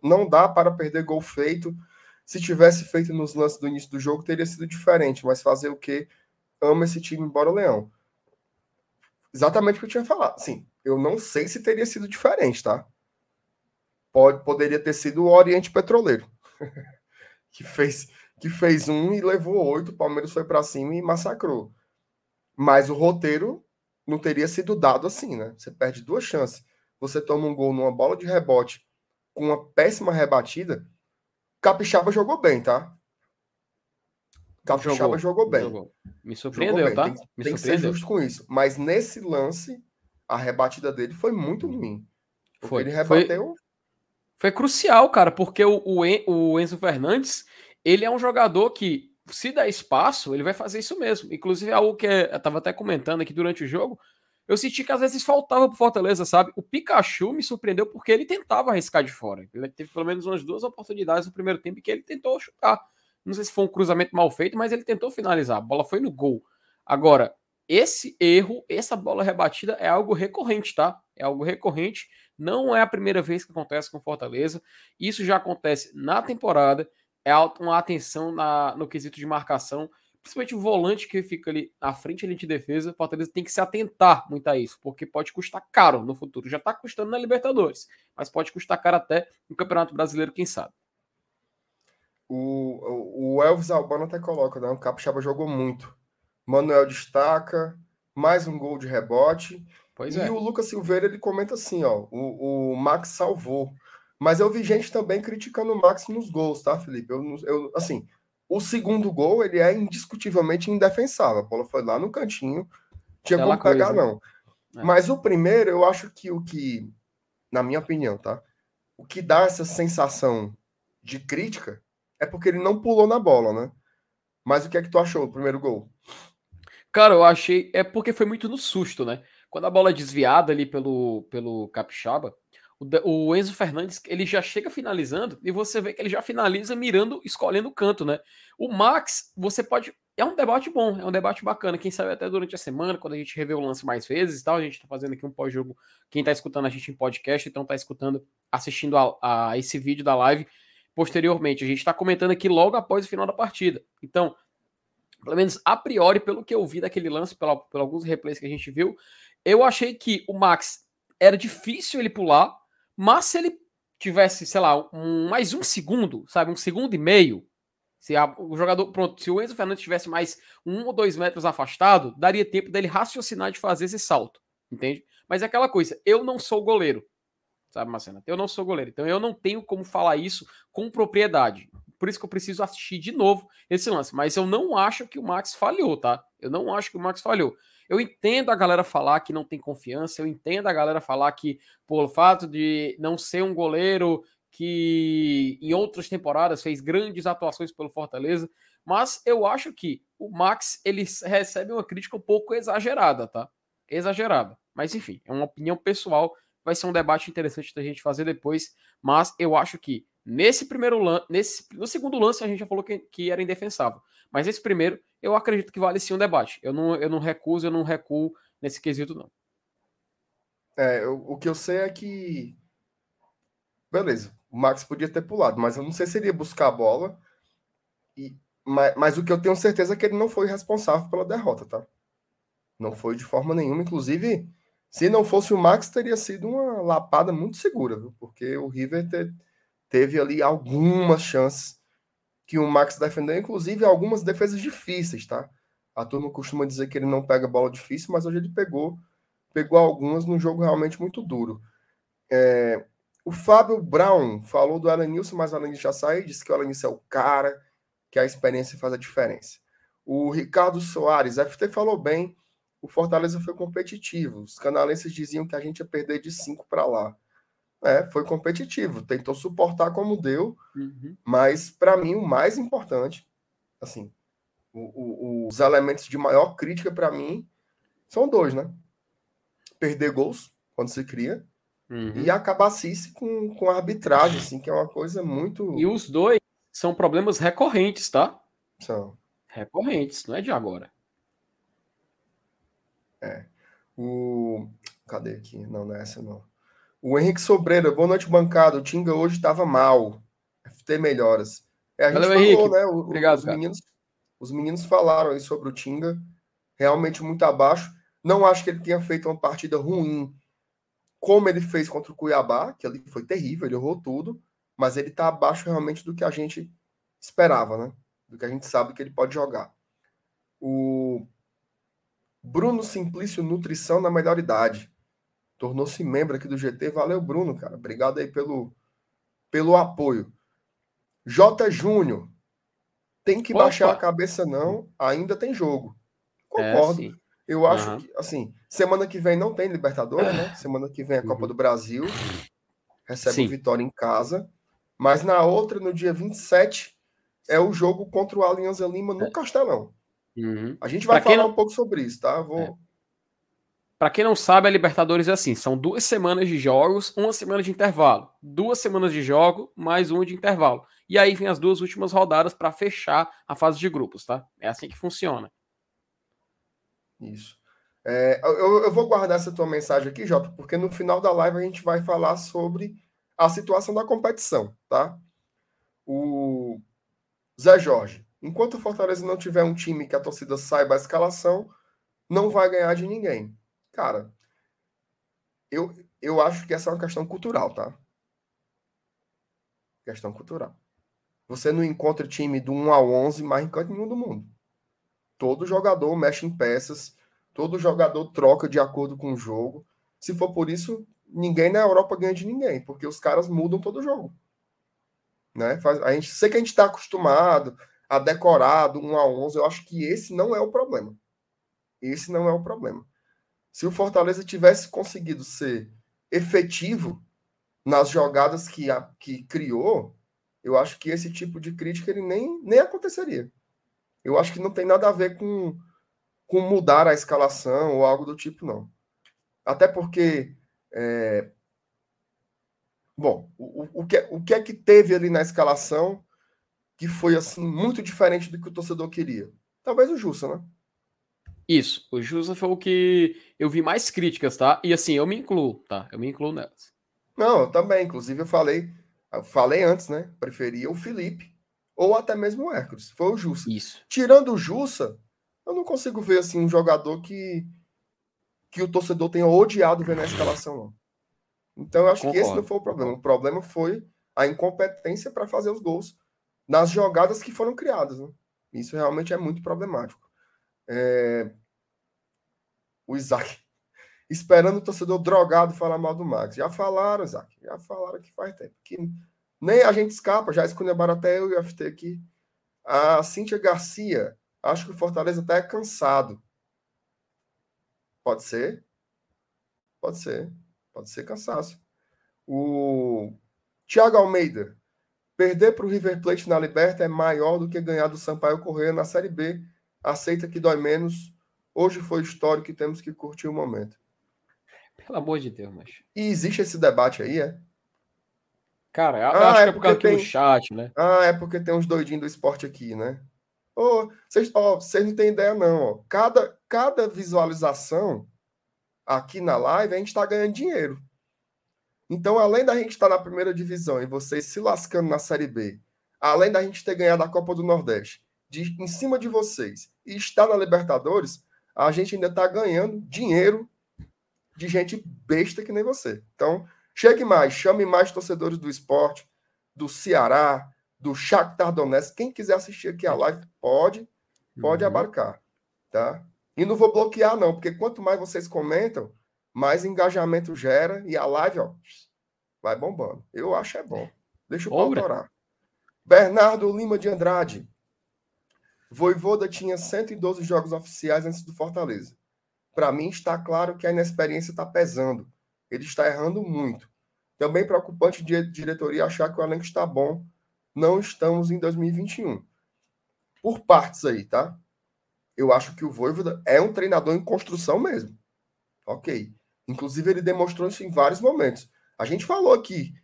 C: Não dá para perder gol feito. Se tivesse feito nos lances do início do jogo, teria sido diferente. Mas fazer o que? Ama esse time, embora o Leão. Exatamente o que eu tinha falado. Sim, eu não sei se teria sido diferente, tá? Pode, poderia ter sido o Oriente Petroleiro, [LAUGHS] que fez que fez um e levou oito, o Palmeiras foi para cima e massacrou. Mas o roteiro não teria sido dado assim, né? Você perde duas chances. Você toma um gol numa bola de rebote com uma péssima rebatida. Capixaba jogou bem, tá? Capixaba jogou, jogou bem. Jogou.
A: Me surpreendeu, bem. tá?
C: Tem,
A: Me
C: tem que ser justo com isso. Mas nesse lance, a rebatida dele foi muito ruim.
A: Foi. Ele rebateu. Foi, foi crucial, cara, porque o, o, o Enzo Fernandes ele é um jogador que, se der espaço, ele vai fazer isso mesmo. Inclusive, é algo que eu tava até comentando aqui durante o jogo. Eu senti que às vezes faltava pro Fortaleza, sabe? O Pikachu me surpreendeu porque ele tentava arriscar de fora. Ele teve pelo menos umas duas oportunidades no primeiro tempo que ele tentou chutar. Não sei se foi um cruzamento mal feito, mas ele tentou finalizar. A bola foi no gol. Agora, esse erro, essa bola rebatida é algo recorrente, tá? É algo recorrente. Não é a primeira vez que acontece com Fortaleza. Isso já acontece na temporada é uma atenção na, no quesito de marcação, principalmente o volante que fica ali à frente ali de defesa. O Fortaleza tem que se atentar muito a isso, porque pode custar caro no futuro. Já está custando na Libertadores, mas pode custar caro até no Campeonato Brasileiro, quem sabe.
C: O, o Elvis Albano até coloca, né? O Capixaba jogou muito. Manuel destaca, mais um gol de rebote. Pois e é. o Lucas Silveira ele comenta assim: ó, o, o Max salvou. Mas eu vi gente também criticando o Max nos gols, tá, Felipe? Eu, eu, assim, o segundo gol, ele é indiscutivelmente indefensável. A bola foi lá no cantinho, tinha Aquela como pegar, coisa, não. É. Mas o primeiro, eu acho que o que, na minha opinião, tá? O que dá essa sensação de crítica é porque ele não pulou na bola, né? Mas o que é que tu achou do primeiro gol?
A: Cara, eu achei. É porque foi muito no susto, né? Quando a bola é desviada ali pelo, pelo Capixaba, o Enzo Fernandes, ele já chega finalizando e você vê que ele já finaliza mirando, escolhendo o canto, né? O Max, você pode. É um debate bom, é um debate bacana. Quem sabe até durante a semana, quando a gente revê o lance mais vezes e tal, a gente tá fazendo aqui um pós-jogo. Quem tá escutando a gente em podcast, então tá escutando, assistindo a, a esse vídeo da live posteriormente. A gente tá comentando aqui logo após o final da partida. Então, pelo menos a priori, pelo que eu vi daquele lance, pela, por alguns replays que a gente viu, eu achei que o Max era difícil ele pular mas se ele tivesse, sei lá, um, mais um segundo, sabe, um segundo e meio, se a, o jogador, pronto, se o Enzo Fernandes tivesse mais um ou dois metros afastado, daria tempo dele raciocinar de fazer esse salto, entende? Mas é aquela coisa, eu não sou goleiro, sabe, Marcena? Eu não sou goleiro, então eu não tenho como falar isso com propriedade. por isso que eu preciso assistir de novo esse lance. Mas eu não acho que o Max falhou, tá? Eu não acho que o Max falhou. Eu entendo a galera falar que não tem confiança, eu entendo a galera falar que, pelo fato de não ser um goleiro que em outras temporadas fez grandes atuações pelo Fortaleza, mas eu acho que o Max ele recebe uma crítica um pouco exagerada, tá? Exagerada. Mas enfim, é uma opinião pessoal, vai ser um debate interessante da gente fazer depois, mas eu acho que nesse primeiro lance, nesse no segundo lance a gente já falou que, que era indefensável, mas esse primeiro eu acredito que vale sim um debate. Eu não, eu não recuso, eu não recuo nesse quesito não.
C: É, eu, o que eu sei é que beleza, o Max podia ter pulado, mas eu não sei se ele ia buscar a bola e mas, mas o que eu tenho certeza é que ele não foi responsável pela derrota, tá? Não foi de forma nenhuma, inclusive se não fosse o Max, teria sido uma lapada muito segura, viu? Porque o River te, teve ali algumas chances que o Max defendeu, inclusive algumas defesas difíceis, tá? A turma costuma dizer que ele não pega bola difícil, mas hoje ele pegou, pegou algumas num jogo realmente muito duro. É, o Fábio Brown falou do Alanilson, mas o Alanilson já saiu, disse que o Alanilson é o cara, que a experiência faz a diferença. O Ricardo Soares, FT falou bem, o Fortaleza foi competitivo. Os canalenses diziam que a gente ia perder de 5 para lá. É, foi competitivo, tentou suportar como deu, uhum. mas para mim o mais importante, assim, o, o, os elementos de maior crítica para mim são dois, né? Perder gols quando se cria uhum. e a cabacice com, com a arbitragem, assim, que é uma coisa muito.
A: E os dois são problemas recorrentes, tá?
C: São.
A: Recorrentes, não é de agora.
C: É. O. Cadê aqui? Não, não é essa não. O Henrique Sobreira, boa noite, bancada. O Tinga hoje estava mal. FT melhoras. É, a gente Valeu, falou, Henrique. né? O, Obrigado, os, meninos, os meninos falaram aí sobre o Tinga. Realmente muito abaixo. Não acho que ele tenha feito uma partida ruim como ele fez contra o Cuiabá, que ali foi terrível, ele errou tudo, mas ele está abaixo realmente do que a gente esperava, né? Do que a gente sabe que ele pode jogar. O Bruno Simplício Nutrição na melhor idade. Tornou-se membro aqui do GT. Valeu, Bruno, cara. Obrigado aí pelo, pelo apoio. J. Júnior. Tem que Opa. baixar a cabeça, não. Ainda tem jogo. Concordo. É, Eu acho uhum. que, assim, semana que vem não tem Libertadores, né? Semana que vem é a Copa uhum. do Brasil. Recebe sim. vitória em casa. Mas na outra, no dia 27, é o jogo contra o Alianza Lima no é. Castelão. Uhum. A gente vai falar não... um pouco sobre isso, tá? Vou. É.
A: Para quem não sabe, a Libertadores é assim: são duas semanas de jogos, uma semana de intervalo. Duas semanas de jogo, mais uma de intervalo. E aí vem as duas últimas rodadas para fechar a fase de grupos, tá? É assim que funciona.
C: Isso. É, eu, eu, vou guardar essa tua mensagem aqui, Jota, porque no final da live a gente vai falar sobre a situação da competição, tá? O Zé Jorge. Enquanto o Fortaleza não tiver um time que a torcida saiba a escalação, não vai ganhar de ninguém. Cara, eu, eu acho que essa é uma questão cultural, tá? Questão cultural. Você não encontra time do 1 ao 11 mais em canto nenhum do mundo. Todo jogador mexe em peças, todo jogador troca de acordo com o jogo. Se for por isso, ninguém na Europa ganha de ninguém, porque os caras mudam todo jogo. Né? A gente sei que a gente está acostumado a decorar do 1 a 11, eu acho que esse não é o problema. Esse não é o problema. Se o Fortaleza tivesse conseguido ser efetivo nas jogadas que, a, que criou, eu acho que esse tipo de crítica ele nem, nem aconteceria. Eu acho que não tem nada a ver com, com mudar a escalação ou algo do tipo, não. Até porque. É... Bom, o, o, que, o que é que teve ali na escalação que foi assim muito diferente do que o torcedor queria? Talvez o Jussa, né?
A: Isso, o Jussa foi o que eu vi mais críticas, tá? E assim, eu me incluo, tá? Eu me incluo nelas.
C: Não, eu também. Inclusive, eu falei, eu falei antes, né? Preferia o Felipe ou até mesmo o Hércules. Foi o Jussa.
A: Isso.
C: Tirando o Jussa, eu não consigo ver assim um jogador que que o torcedor tenha odiado ver na escalação, não. Então, eu acho Concordo. que esse não foi o problema. O problema foi a incompetência para fazer os gols nas jogadas que foram criadas. Né? Isso realmente é muito problemático. É... O Isaac. Esperando o torcedor drogado falar mal do Max. Já falaram, Isaac. Já falaram que faz tempo. Que Nem a gente escapa, já escolheram até eu e o FT aqui. A Cíntia Garcia, acho que o Fortaleza até é cansado. Pode ser? Pode ser. Pode ser cansaço. O Thiago Almeida, perder para o River Plate na Liberta é maior do que ganhar do Sampaio Correia na Série B. Aceita que dói menos. Hoje foi histórico e temos que curtir o momento.
A: Pelo amor de Deus, mas.
C: E existe esse debate aí, é?
A: Cara, eu ah, acho é que é por causa tem... do chat, né?
C: Ah, é porque tem uns doidinhos do esporte aqui, né? Oh, vocês, oh, não têm ideia, não. Cada, cada visualização aqui na live, a gente está ganhando dinheiro. Então, além da gente estar tá na primeira divisão e vocês se lascando na Série B, além da gente ter ganhado a Copa do Nordeste, de, em cima de vocês, e estar na Libertadores, a gente ainda está ganhando dinheiro de gente besta que nem você. Então, chegue mais, chame mais torcedores do esporte, do Ceará, do Shakhtar Donetsk. Quem quiser assistir aqui a live, pode, pode uhum. abarcar, tá? E não vou bloquear não, porque quanto mais vocês comentam, mais engajamento gera e a live, ó, vai bombando. Eu acho é bom. Deixa o pau. Bernardo Lima de Andrade. Voivoda tinha 112 jogos oficiais antes do Fortaleza. Para mim, está claro que a inexperiência está pesando. Ele está errando muito. Também preocupante de diretoria achar que o elenco está bom. Não estamos em 2021. Por partes aí, tá? Eu acho que o Voivoda é um treinador em construção mesmo. Ok. Inclusive, ele demonstrou isso em vários momentos. A gente falou aqui.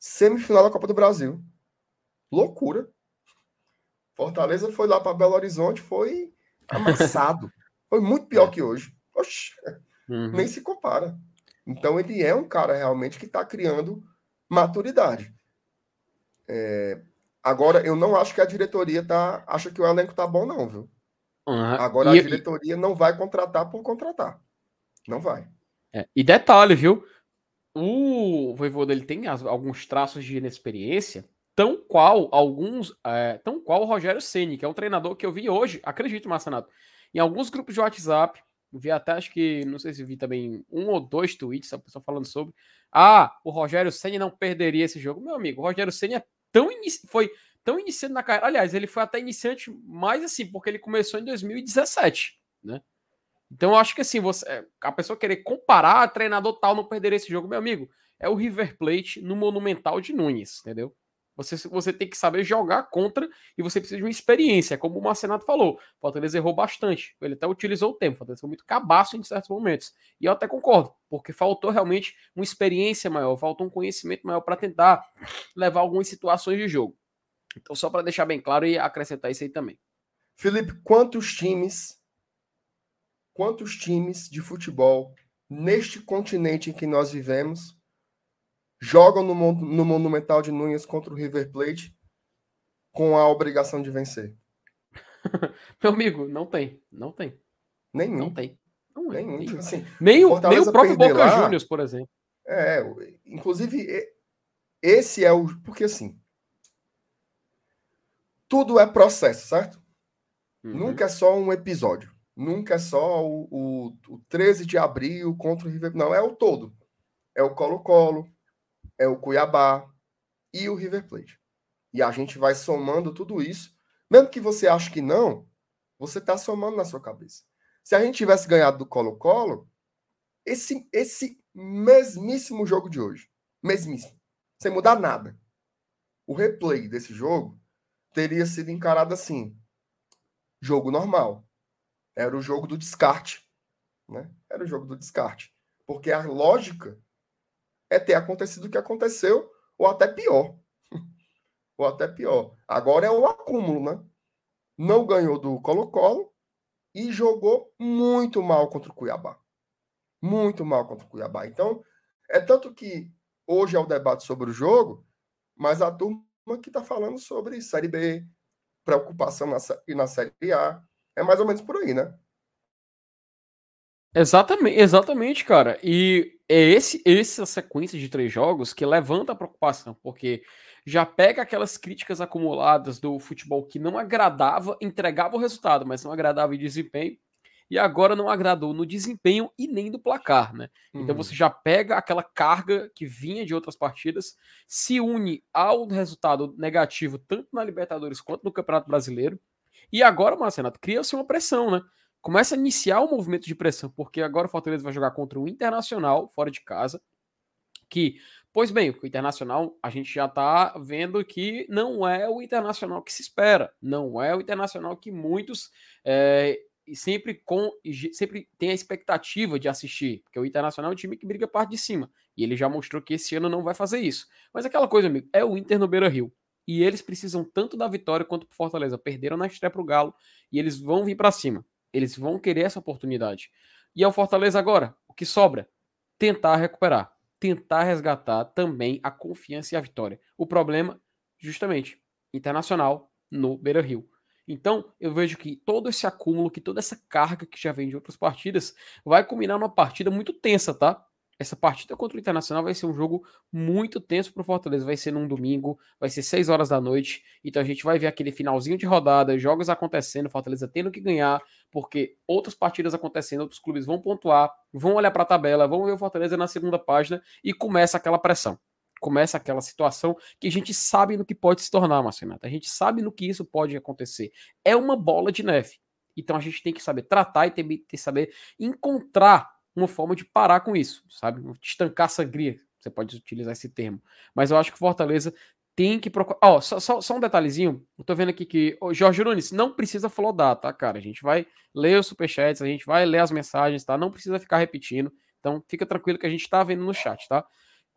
C: Semifinal da Copa do Brasil. Loucura. Fortaleza foi lá para Belo Horizonte, foi amassado. Foi muito pior é. que hoje. Oxe, uhum. nem se compara. Então ele é um cara realmente que está criando maturidade. É... Agora, eu não acho que a diretoria tá, acha que o elenco tá bom, não, viu? Uhum. Agora e, a diretoria e... não vai contratar por contratar. Não vai.
A: É. E detalhe, viu? O Voivoda ele tem as, alguns traços de inexperiência, tão qual alguns, é, tão qual o Rogério Ceni, que é um treinador que eu vi hoje, acredito, Marcenato, em alguns grupos de WhatsApp, vi até, acho que, não sei se vi também um ou dois tweets, a pessoa falando sobre. Ah, o Rogério Senna não perderia esse jogo. Meu amigo, o Rogério Senna é tão foi tão iniciante na carreira. Aliás, ele foi até iniciante mais assim, porque ele começou em 2017, né? Então, eu acho que assim, você, a pessoa querer comparar treinador tal não perderia esse jogo, meu amigo, é o River Plate no Monumental de Nunes, entendeu? Você, você tem que saber jogar contra e você precisa de uma experiência. Como o Marcenato falou, o Fortaleza errou bastante. Ele até utilizou o tempo. O Fortaleza foi muito cabaço em certos momentos. E eu até concordo, porque faltou realmente uma experiência maior, faltou um conhecimento maior para tentar levar algumas situações de jogo. Então, só para deixar bem claro e acrescentar isso aí também.
C: Felipe, quantos times, quantos times de futebol neste continente em que nós vivemos jogam no, no Monumental de Nunes contra o River Plate com a obrigação de vencer? [LAUGHS]
A: Meu amigo, não tem. Não tem.
C: Nenhum.
A: Não tem.
C: Não é, Nenhum. Tipo assim,
A: nem, o, nem o próprio Boca lá, Juniors, por exemplo.
C: É, inclusive, esse é o. Porque assim. Tudo é processo, certo? Uhum. Nunca é só um episódio. Nunca é só o, o, o 13 de abril contra o River. Não, é o todo. É o Colo-Colo, é o Cuiabá e o River Plate. E a gente vai somando tudo isso. Mesmo que você ache que não, você está somando na sua cabeça. Se a gente tivesse ganhado do Colo-Colo, esse, esse mesmíssimo jogo de hoje, mesmíssimo, sem mudar nada, o replay desse jogo teria sido encarado assim: jogo normal. Era o jogo do descarte. Né? Era o jogo do descarte. Porque a lógica é ter acontecido o que aconteceu, ou até pior. [LAUGHS] ou até pior. Agora é o acúmulo, né? Não ganhou do Colo-Colo e jogou muito mal contra o Cuiabá. Muito mal contra o Cuiabá. Então, é tanto que hoje é o debate sobre o jogo, mas a turma que está falando sobre Série B, preocupação na, e na Série A. É mais ou menos por aí, né?
A: Exatamente, exatamente, cara. E é esse, essa sequência de três jogos que levanta a preocupação, porque já pega aquelas críticas acumuladas do futebol que não agradava, entregava o resultado, mas não agradava em desempenho, e agora não agradou no desempenho e nem do placar, né? Uhum. Então você já pega aquela carga que vinha de outras partidas, se une ao resultado negativo tanto na Libertadores quanto no Campeonato Brasileiro, e agora, Marcenato, cria-se uma pressão, né? Começa a iniciar um movimento de pressão, porque agora o Fortaleza vai jogar contra o Internacional, fora de casa, que Pois bem, o Internacional, a gente já está vendo que não é o Internacional que se espera, não é o Internacional que muitos é, sempre, com, sempre tem a expectativa de assistir, porque o Internacional é um time que briga parte de cima, e ele já mostrou que esse ano não vai fazer isso. Mas aquela coisa, amigo, é o Inter no Beira-Rio, e eles precisam tanto da vitória quanto o Fortaleza. Perderam na estreia para o Galo, e eles vão vir para cima, eles vão querer essa oportunidade. E ao Fortaleza agora, o que sobra? Tentar recuperar tentar resgatar também a confiança e a vitória. O problema, justamente, internacional no Beira Rio. Então, eu vejo que todo esse acúmulo, que toda essa carga que já vem de outras partidas, vai culminar numa partida muito tensa, tá? Essa partida contra o Internacional vai ser um jogo muito tenso para o Fortaleza. Vai ser num domingo, vai ser 6 horas da noite. Então a gente vai ver aquele finalzinho de rodada, jogos acontecendo, Fortaleza tendo que ganhar, porque outras partidas acontecendo, outros clubes vão pontuar, vão olhar para a tabela, vão ver o Fortaleza na segunda página e começa aquela pressão. Começa aquela situação que a gente sabe no que pode se tornar, Marcelo A gente sabe no que isso pode acontecer. É uma bola de neve. Então a gente tem que saber tratar e ter, ter saber encontrar uma forma de parar com isso, sabe? Estancar a sangria, você pode utilizar esse termo. Mas eu acho que o Fortaleza tem que procurar. Ó, oh, só, só, só, um detalhezinho. Eu tô vendo aqui que. o Jorge Nunes, não precisa flodar, tá, cara? A gente vai ler os superchats, a gente vai ler as mensagens, tá? Não precisa ficar repetindo. Então, fica tranquilo que a gente tá vendo no chat, tá?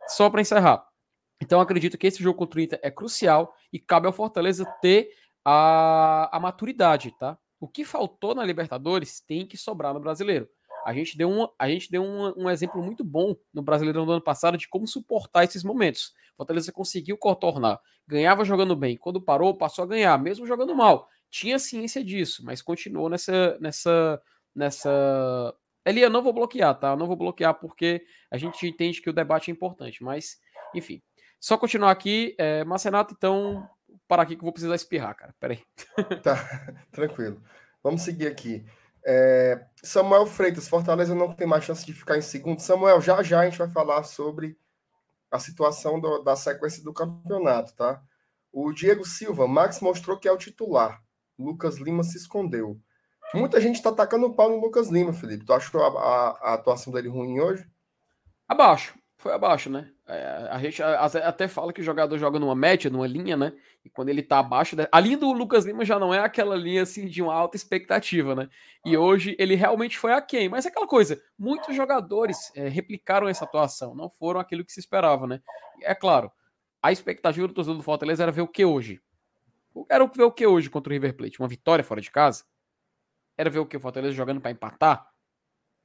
A: Só para encerrar. Então, acredito que esse jogo contra o Inter é crucial e cabe ao Fortaleza ter a, a maturidade, tá? O que faltou na Libertadores tem que sobrar no brasileiro. A gente deu, um, a gente deu um, um exemplo muito bom no Brasileirão do ano passado de como suportar esses momentos. Fortaleza conseguiu contornar, ganhava jogando bem, quando parou, passou a ganhar, mesmo jogando mal. Tinha ciência disso, mas continuou nessa. nessa, nessa... Eli, eu não vou bloquear, tá? Eu não vou bloquear porque a gente entende que o debate é importante, mas, enfim. Só continuar aqui, é, Marcenato, então, para aqui que eu vou precisar espirrar, cara. Peraí.
C: Tá, [LAUGHS] tranquilo. Vamos seguir aqui. É, Samuel Freitas, Fortaleza não tem mais chance de ficar em segundo. Samuel, já já a gente vai falar sobre a situação do, da sequência do campeonato, tá? O Diego Silva, Max mostrou que é o titular. Lucas Lima se escondeu. Muita gente está atacando o pau no Lucas Lima, Felipe. Tu achou a, a, a atuação dele ruim hoje?
A: Abaixo foi abaixo, né? É, a gente até fala que o jogador joga numa média, numa linha, né? E quando ele tá abaixo. A linha do Lucas Lima já não é aquela linha assim de uma alta expectativa, né? E hoje ele realmente foi aquém. Mas é aquela coisa, muitos jogadores é, replicaram essa atuação, não foram aquilo que se esperava, né? É claro, a expectativa do torcedor do Fortaleza era ver o que hoje? Era ver o que hoje contra o River Plate? Uma vitória fora de casa? Era ver o que o Fortaleza jogando para empatar?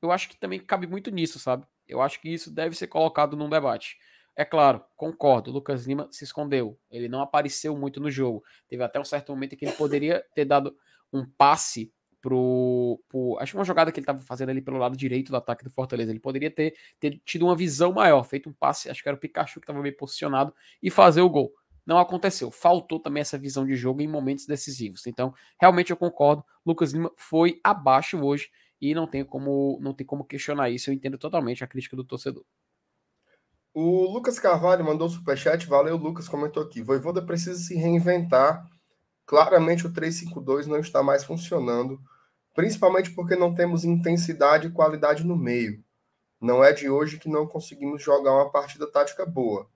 A: Eu acho que também cabe muito nisso, sabe? Eu acho que isso deve ser colocado num debate. É claro, concordo, Lucas Lima se escondeu. Ele não apareceu muito no jogo. Teve até um certo momento em que ele poderia ter dado um passe pro, pro acho que uma jogada que ele estava fazendo ali pelo lado direito do ataque do Fortaleza. Ele poderia ter, ter tido uma visão maior, feito um passe, acho que era o Pikachu que estava bem posicionado e fazer o gol. Não aconteceu. Faltou também essa visão de jogo em momentos decisivos. Então, realmente eu concordo. Lucas Lima foi abaixo hoje e não tem como não tem como questionar isso. Eu entendo totalmente a crítica do torcedor.
C: O Lucas Carvalho mandou superchat, valeu, Lucas comentou aqui. Voivoda precisa se reinventar. Claramente o 352 não está mais funcionando, principalmente porque não temos intensidade e qualidade no meio. Não é de hoje que não conseguimos jogar uma partida tática boa.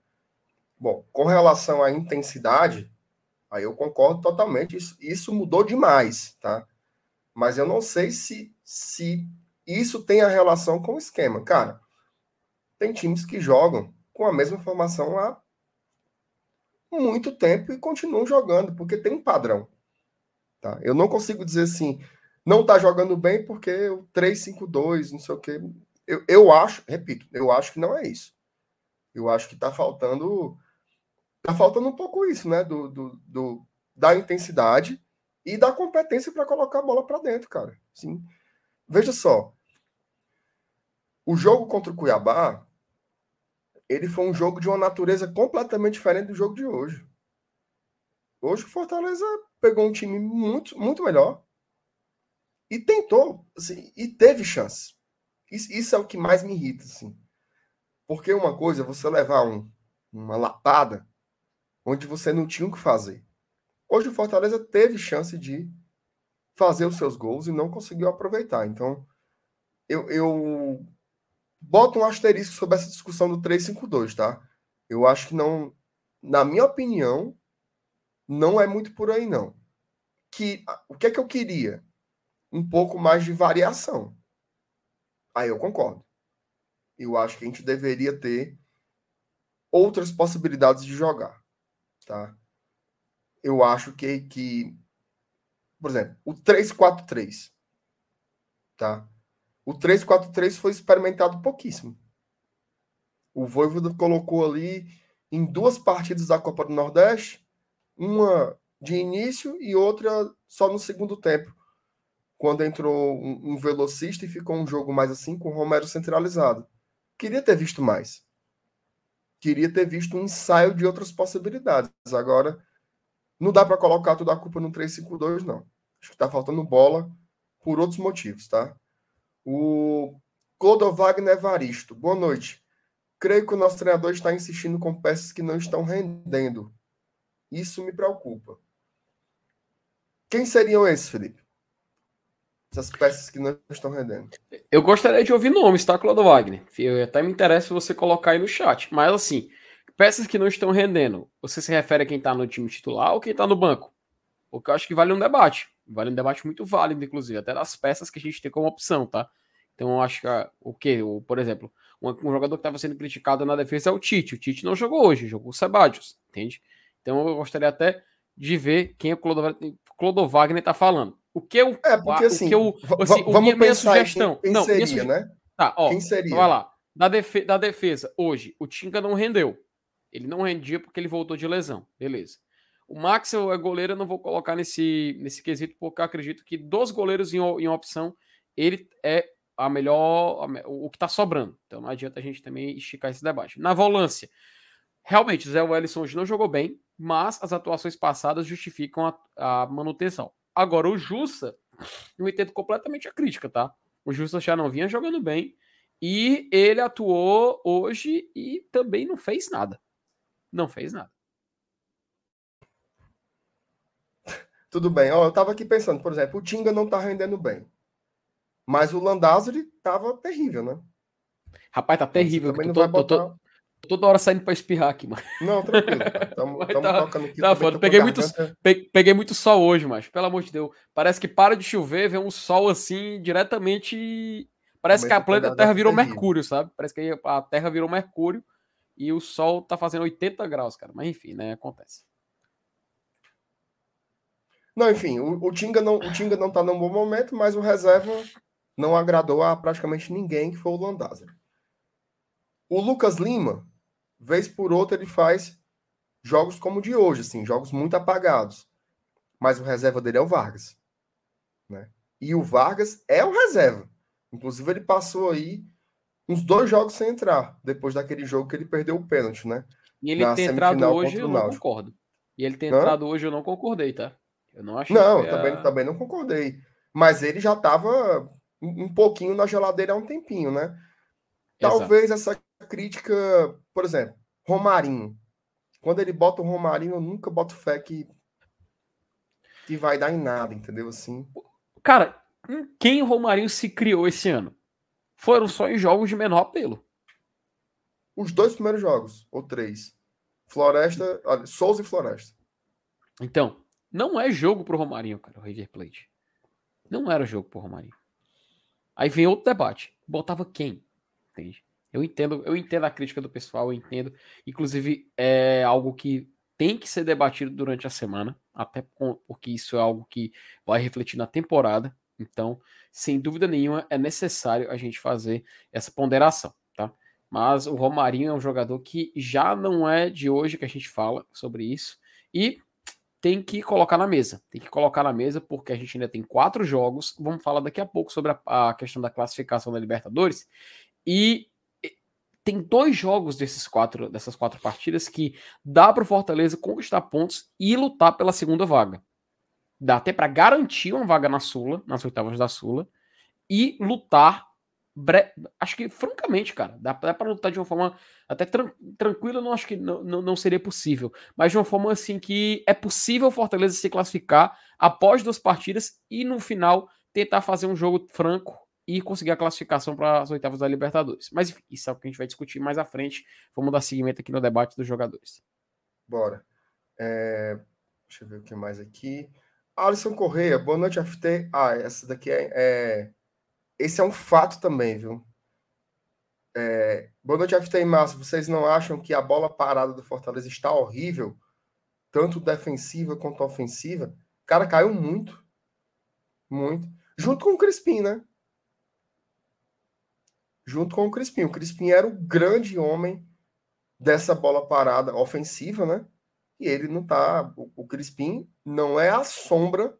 C: Bom, com relação à intensidade, aí eu concordo totalmente. Isso, isso mudou demais, tá? Mas eu não sei se se isso tem a relação com o esquema. Cara, tem times que jogam com a mesma formação há muito tempo e continuam jogando, porque tem um padrão. Tá? Eu não consigo dizer assim, não tá jogando bem porque o 3-5-2, não sei o quê. Eu, eu acho, repito, eu acho que não é isso. Eu acho que tá faltando. Tá faltando um pouco isso, né? Do, do, do da intensidade e da competência para colocar a bola para dentro, cara. Sim. Veja só. O jogo contra o Cuiabá, ele foi um jogo de uma natureza completamente diferente do jogo de hoje. Hoje o Fortaleza pegou um time muito, muito melhor. E tentou, assim, e teve chance. Isso, isso, é o que mais me irrita, assim. Porque uma coisa é você levar um, uma lapada onde você não tinha o que fazer. Hoje o Fortaleza teve chance de fazer os seus gols e não conseguiu aproveitar. Então, eu, eu boto um asterisco sobre essa discussão do 3-5-2, tá? Eu acho que não, na minha opinião, não é muito por aí, não. Que, o que é que eu queria? Um pouco mais de variação. Aí eu concordo. Eu acho que a gente deveria ter outras possibilidades de jogar, tá? Eu acho que, que por exemplo, o 3-4-3, tá? O 3-4-3 foi experimentado pouquíssimo. O Voivoda colocou ali em duas partidas da Copa do Nordeste, uma de início e outra só no segundo tempo, quando entrou um, um velocista e ficou um jogo mais assim com o Romero centralizado. Queria ter visto mais. Queria ter visto um ensaio de outras possibilidades. Agora, não dá para colocar toda a culpa no 3-5-2, não. Acho que está faltando bola por outros motivos, tá? O Clodovagner Evaristo. Boa noite. Creio que o nosso treinador está insistindo com peças que não estão rendendo. Isso me preocupa. Quem seriam esses, Felipe? Essas peças que não estão rendendo.
A: Eu gostaria de ouvir nomes, tá, Clodo Wagner? Eu até me interessa você colocar aí no chat. Mas assim, peças que não estão rendendo, você se refere a quem está no time titular ou quem está no banco? Porque eu acho que vale um debate. Vale um debate muito válido, inclusive, até das peças que a gente tem como opção, tá? Então, eu acho que o que, por exemplo, um, um jogador que estava sendo criticado na defesa é o Tite. O Tite não jogou hoje, jogou o Sebadios, entende? Então, eu gostaria até de ver quem o Clodovagner está falando. O que eu.
C: É, porque assim.
A: O que eu, assim vamos minha, minha sugestão.
C: Quem, quem
A: não,
C: seria, suge... né?
A: Tá, ó. Quem seria? Vai lá. Da, defe... da defesa, hoje, o Tinga não rendeu. Ele não rendia porque ele voltou de lesão. Beleza. O Maxwell é goleiro, eu não vou colocar nesse, nesse quesito, porque acredito que dos goleiros em, em opção, ele é a melhor, a, o que está sobrando. Então não adianta a gente também esticar esse debate. Na volância, realmente, o Zé Wellison hoje não jogou bem, mas as atuações passadas justificam a, a manutenção. Agora, o Jussa, eu entendo completamente a crítica, tá? O Jussa já não vinha jogando bem e ele atuou hoje e também não fez nada. Não fez nada.
C: Tudo bem. Ó, eu estava aqui pensando, por exemplo, o Tinga não está rendendo bem. Mas o Landázuri estava terrível, né?
A: Rapaz, tá terrível. Também não tô, botar... tô, tô, toda hora saindo para espirrar aqui, mano.
C: Não, tranquilo. [LAUGHS] Estamos tá, tocando aqui.
A: Tá foda. Peguei muito, peguei muito sol hoje, mas pelo amor de Deus. Parece que para de chover, vem um sol assim diretamente. Parece que a planeta Terra virou terrível. Mercúrio, sabe? Parece que a Terra virou Mercúrio e o sol tá fazendo 80 graus, cara. Mas enfim, né? Acontece.
C: Não, enfim, o, o, Tinga não, o Tinga não tá num bom momento, mas o reserva não agradou a praticamente ninguém, que foi o Landázar. O Lucas Lima, vez por outra, ele faz jogos como o de hoje, assim, jogos muito apagados. Mas o reserva dele é o Vargas. Né? E o Vargas é o reserva. Inclusive, ele passou aí uns dois jogos sem entrar, depois daquele jogo que ele perdeu o pênalti, né?
A: E ele ter entrado hoje, eu não concordo. E ele ter entrado hoje, eu não concordei, tá? Eu não achei.
C: Não, também, a... também não concordei. Mas ele já estava um pouquinho na geladeira há um tempinho, né? Talvez Exato. essa crítica, por exemplo, Romarinho. Quando ele bota o Romarinho, eu nunca boto fé que, que vai dar em nada, entendeu? Assim.
A: Cara, quem Romarinho se criou esse ano? Foram só em jogos de menor apelo.
C: Os dois primeiros jogos, ou três. Floresta, Souza e Floresta.
A: Então, não é jogo pro Romarinho, cara, o River Plate. Não era jogo pro Romarinho. Aí vem outro debate. Botava quem? Entende? Eu entendo, eu entendo a crítica do pessoal, eu entendo. Inclusive, é algo que tem que ser debatido durante a semana, até porque isso é algo que vai refletir na temporada. Então, sem dúvida nenhuma, é necessário a gente fazer essa ponderação, tá? Mas o Romarinho é um jogador que já não é de hoje que a gente fala sobre isso. E tem que colocar na mesa. Tem que colocar na mesa porque a gente ainda tem quatro jogos. Vamos falar daqui a pouco sobre a, a questão da classificação da Libertadores. E tem dois jogos desses quatro, dessas quatro partidas que dá para o Fortaleza conquistar pontos e lutar pela segunda vaga. Dá até para garantir uma vaga na Sula, nas oitavas da Sula, e lutar. Bre... Acho que, francamente, cara, dá, para lutar de uma forma até tran tranquila, não acho que não, não, não, seria possível, mas de uma forma assim que é possível o Fortaleza se classificar após duas partidas e no final tentar fazer um jogo franco e conseguir a classificação para as oitavas da Libertadores. Mas enfim, isso é o que a gente vai discutir mais à frente. Vamos dar seguimento aqui no debate dos jogadores.
C: Bora. É... Deixa eu ver o que mais aqui. Alisson Correia, boa noite, FT. Ah, essa daqui é, é... Esse é um fato também, viu? É... Boa noite, FT Márcio. Vocês não acham que a bola parada do Fortaleza está horrível? Tanto defensiva quanto ofensiva? Cara caiu muito. Muito. Junto com o Crispim, né? junto com o Crispim. O Crispim era o grande homem dessa bola parada ofensiva, né? E ele não tá. O, o Crispim não é a sombra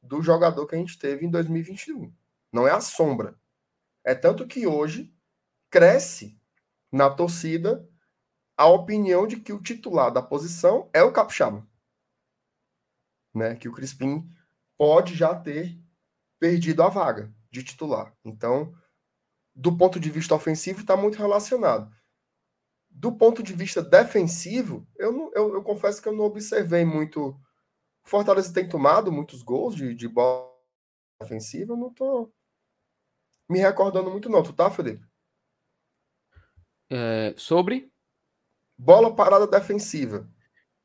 C: do jogador que a gente teve em 2021. Não é a sombra. É tanto que hoje cresce na torcida a opinião de que o titular da posição é o Capixaba. Né? Que o Crispim pode já ter perdido a vaga de titular. Então, do ponto de vista ofensivo, está muito relacionado. Do ponto de vista defensivo, eu, não, eu, eu, confesso que eu não observei muito. Fortaleza tem tomado muitos gols de, de bola defensiva, eu não estou me recordando muito, não. Tu tá, Felipe?
A: É, sobre?
C: Bola parada defensiva.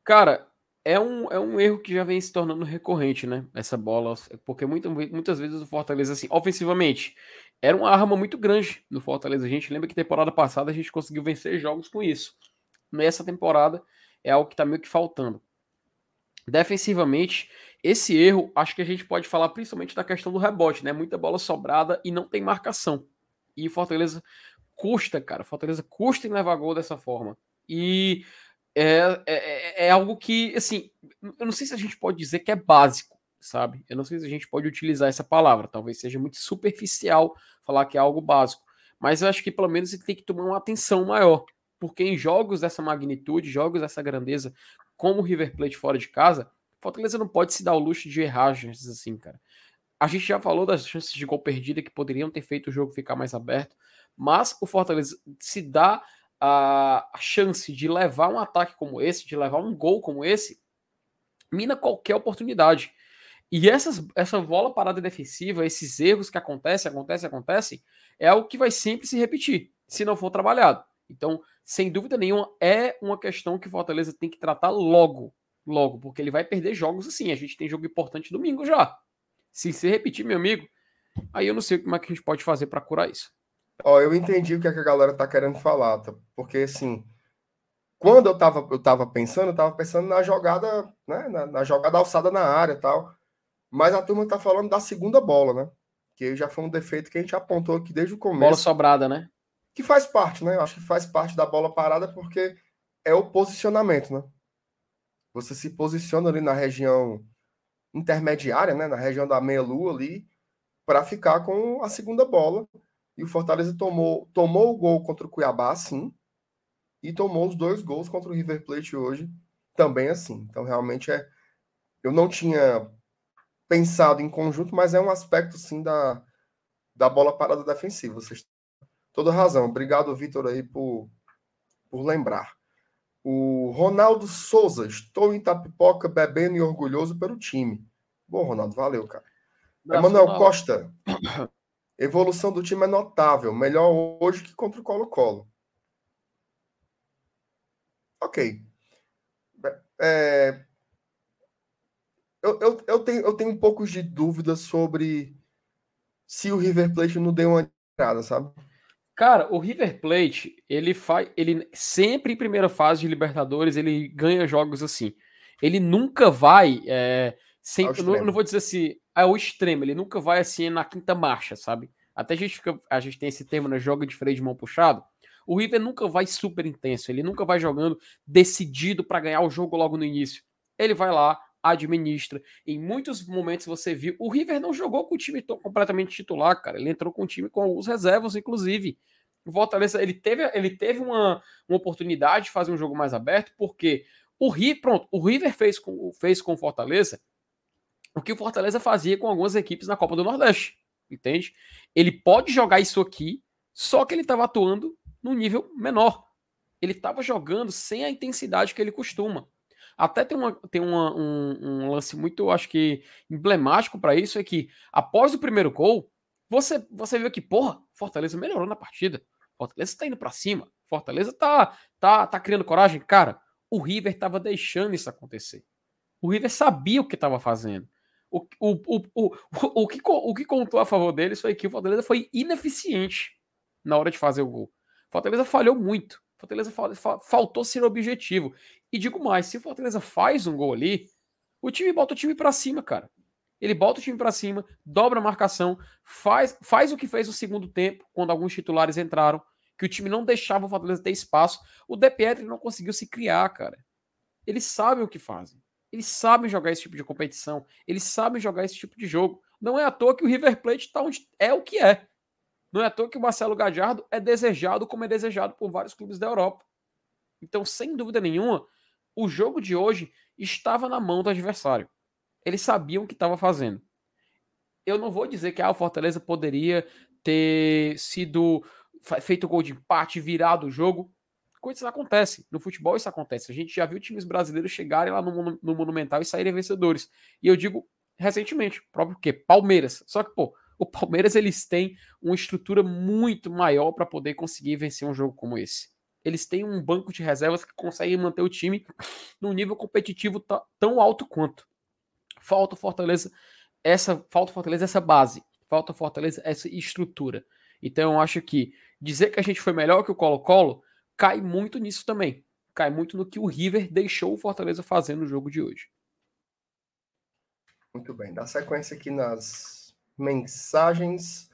A: Cara, é um, é um erro que já vem se tornando recorrente, né? Essa bola, porque muito, muitas vezes o Fortaleza, assim, ofensivamente, era uma arma muito grande no Fortaleza. A gente lembra que temporada passada a gente conseguiu vencer jogos com isso. Nessa temporada é algo que tá meio que faltando. Defensivamente, esse erro, acho que a gente pode falar principalmente da questão do rebote, né? Muita bola sobrada e não tem marcação. E Fortaleza custa, cara. Fortaleza custa em levar gol dessa forma. E é, é, é, algo que, assim, eu não sei se a gente pode dizer que é básico, sabe? Eu não sei se a gente pode utilizar essa palavra, talvez seja muito superficial falar que é algo básico, mas eu acho que pelo menos ele tem que tomar uma atenção maior, porque em jogos dessa magnitude, jogos dessa grandeza, como o River Plate fora de casa, Fortaleza não pode se dar o luxo de errar chances assim, cara. A gente já falou das chances de gol perdida que poderiam ter feito o jogo ficar mais aberto, mas o Fortaleza se dá a, chance de levar um ataque como esse, de levar um gol como esse, mina qualquer oportunidade. E essas, essa bola parada defensiva, esses erros que acontecem, acontecem, acontecem, é o que vai sempre se repetir, se não for trabalhado. Então, sem dúvida nenhuma, é uma questão que o Fortaleza tem que tratar logo, logo, porque ele vai perder jogos assim. A gente tem jogo importante domingo já. Se se repetir, meu amigo, aí eu não sei como é que a gente pode fazer para curar isso.
C: Ó, eu entendi o que, é que a galera tá querendo falar, tá? porque assim, quando eu tava, eu tava pensando, eu tava pensando na jogada, né, na, na jogada alçada na área e tal, mas a turma tá falando da segunda bola, né? Que já foi um defeito que a gente apontou aqui desde o começo.
A: Bola sobrada, né?
C: Que faz parte, né? Eu acho que faz parte da bola parada porque é o posicionamento, né? Você se posiciona ali na região intermediária, né? Na região da meia-lua ali, para ficar com a segunda bola e o Fortaleza tomou, tomou o gol contra o Cuiabá, sim, e tomou os dois gols contra o River Plate hoje, também assim. Então, realmente é. Eu não tinha pensado em conjunto, mas é um aspecto, sim, da, da bola parada defensiva. Vocês toda razão. Obrigado, Vitor, aí, por, por lembrar. O Ronaldo Souza, estou em Tapipoca bebendo e orgulhoso pelo time. Bom, Ronaldo, valeu, cara. Emanuel Costa. Evolução do time é notável, melhor hoje que contra o Colo-Colo. Ok. É, eu, eu, eu, tenho, eu tenho um pouco de dúvida sobre se o River Plate não deu uma entrada, sabe?
A: Cara, o River Plate, ele faz. Ele sempre em primeira fase de Libertadores, ele ganha jogos assim. Ele nunca vai. É, sempre, não, não vou dizer assim, é o extremo, ele nunca vai assim na quinta marcha, sabe? Até a gente, fica, a gente tem esse termo, né? Joga de freio de mão puxado. O River nunca vai super intenso, ele nunca vai jogando decidido para ganhar o jogo logo no início. Ele vai lá, administra. Em muitos momentos você viu, o River não jogou com o time completamente titular, cara. Ele entrou com o time com alguns reservas, inclusive. O Fortaleza, ele teve, ele teve uma, uma oportunidade de fazer um jogo mais aberto, porque o River, pronto, o River fez com, fez com o Fortaleza o que o Fortaleza fazia com algumas equipes na Copa do Nordeste, entende? Ele pode jogar isso aqui, só que ele estava atuando num nível menor. Ele estava jogando sem a intensidade que ele costuma. Até tem, uma, tem uma, um, um lance muito, acho que, emblemático para isso, é que após o primeiro gol, você, você viu que, porra, Fortaleza melhorou na partida. Fortaleza tá indo para cima. Fortaleza tá, tá, tá criando coragem. Cara, o River tava deixando isso acontecer. O River sabia o que estava fazendo. O, o, o, o, o, que, o que contou a favor deles foi que o Fortaleza foi ineficiente na hora de fazer o gol. Fortaleza falhou muito. Fortaleza faltou ser objetivo. E digo mais, se o Fortaleza faz um gol ali, o time bota o time para cima, cara. Ele bota o time para cima, dobra a marcação, faz, faz o que fez no segundo tempo, quando alguns titulares entraram, que o time não deixava o Fortaleza ter espaço. O De Pietri não conseguiu se criar, cara. Eles sabem o que fazem. Eles sabem jogar esse tipo de competição. Eles sabem jogar esse tipo de jogo. Não é à toa que o River Plate tá onde é o que é. Não é à toa que o Marcelo Gadiardo é desejado como é desejado por vários clubes da Europa. Então, sem dúvida nenhuma, o jogo de hoje estava na mão do adversário. Eles sabiam o que estava fazendo. Eu não vou dizer que ah, o Fortaleza poderia ter sido feito gol de empate, virado o jogo. Coisas acontecem. No futebol isso acontece. A gente já viu times brasileiros chegarem lá no, no Monumental e saírem vencedores. E eu digo recentemente, próprio que Palmeiras. Só que, pô, o Palmeiras eles têm uma estrutura muito maior para poder conseguir vencer um jogo como esse. Eles têm um banco de reservas que conseguem manter o time num nível competitivo tão alto quanto. Falta Fortaleza essa falta Fortaleza essa base, falta Fortaleza essa estrutura. Então eu acho que dizer que a gente foi melhor que o Colo-Colo cai muito nisso também. Cai muito no que o River deixou o Fortaleza fazer no jogo de hoje.
C: Muito bem, dá sequência aqui nas mensagens.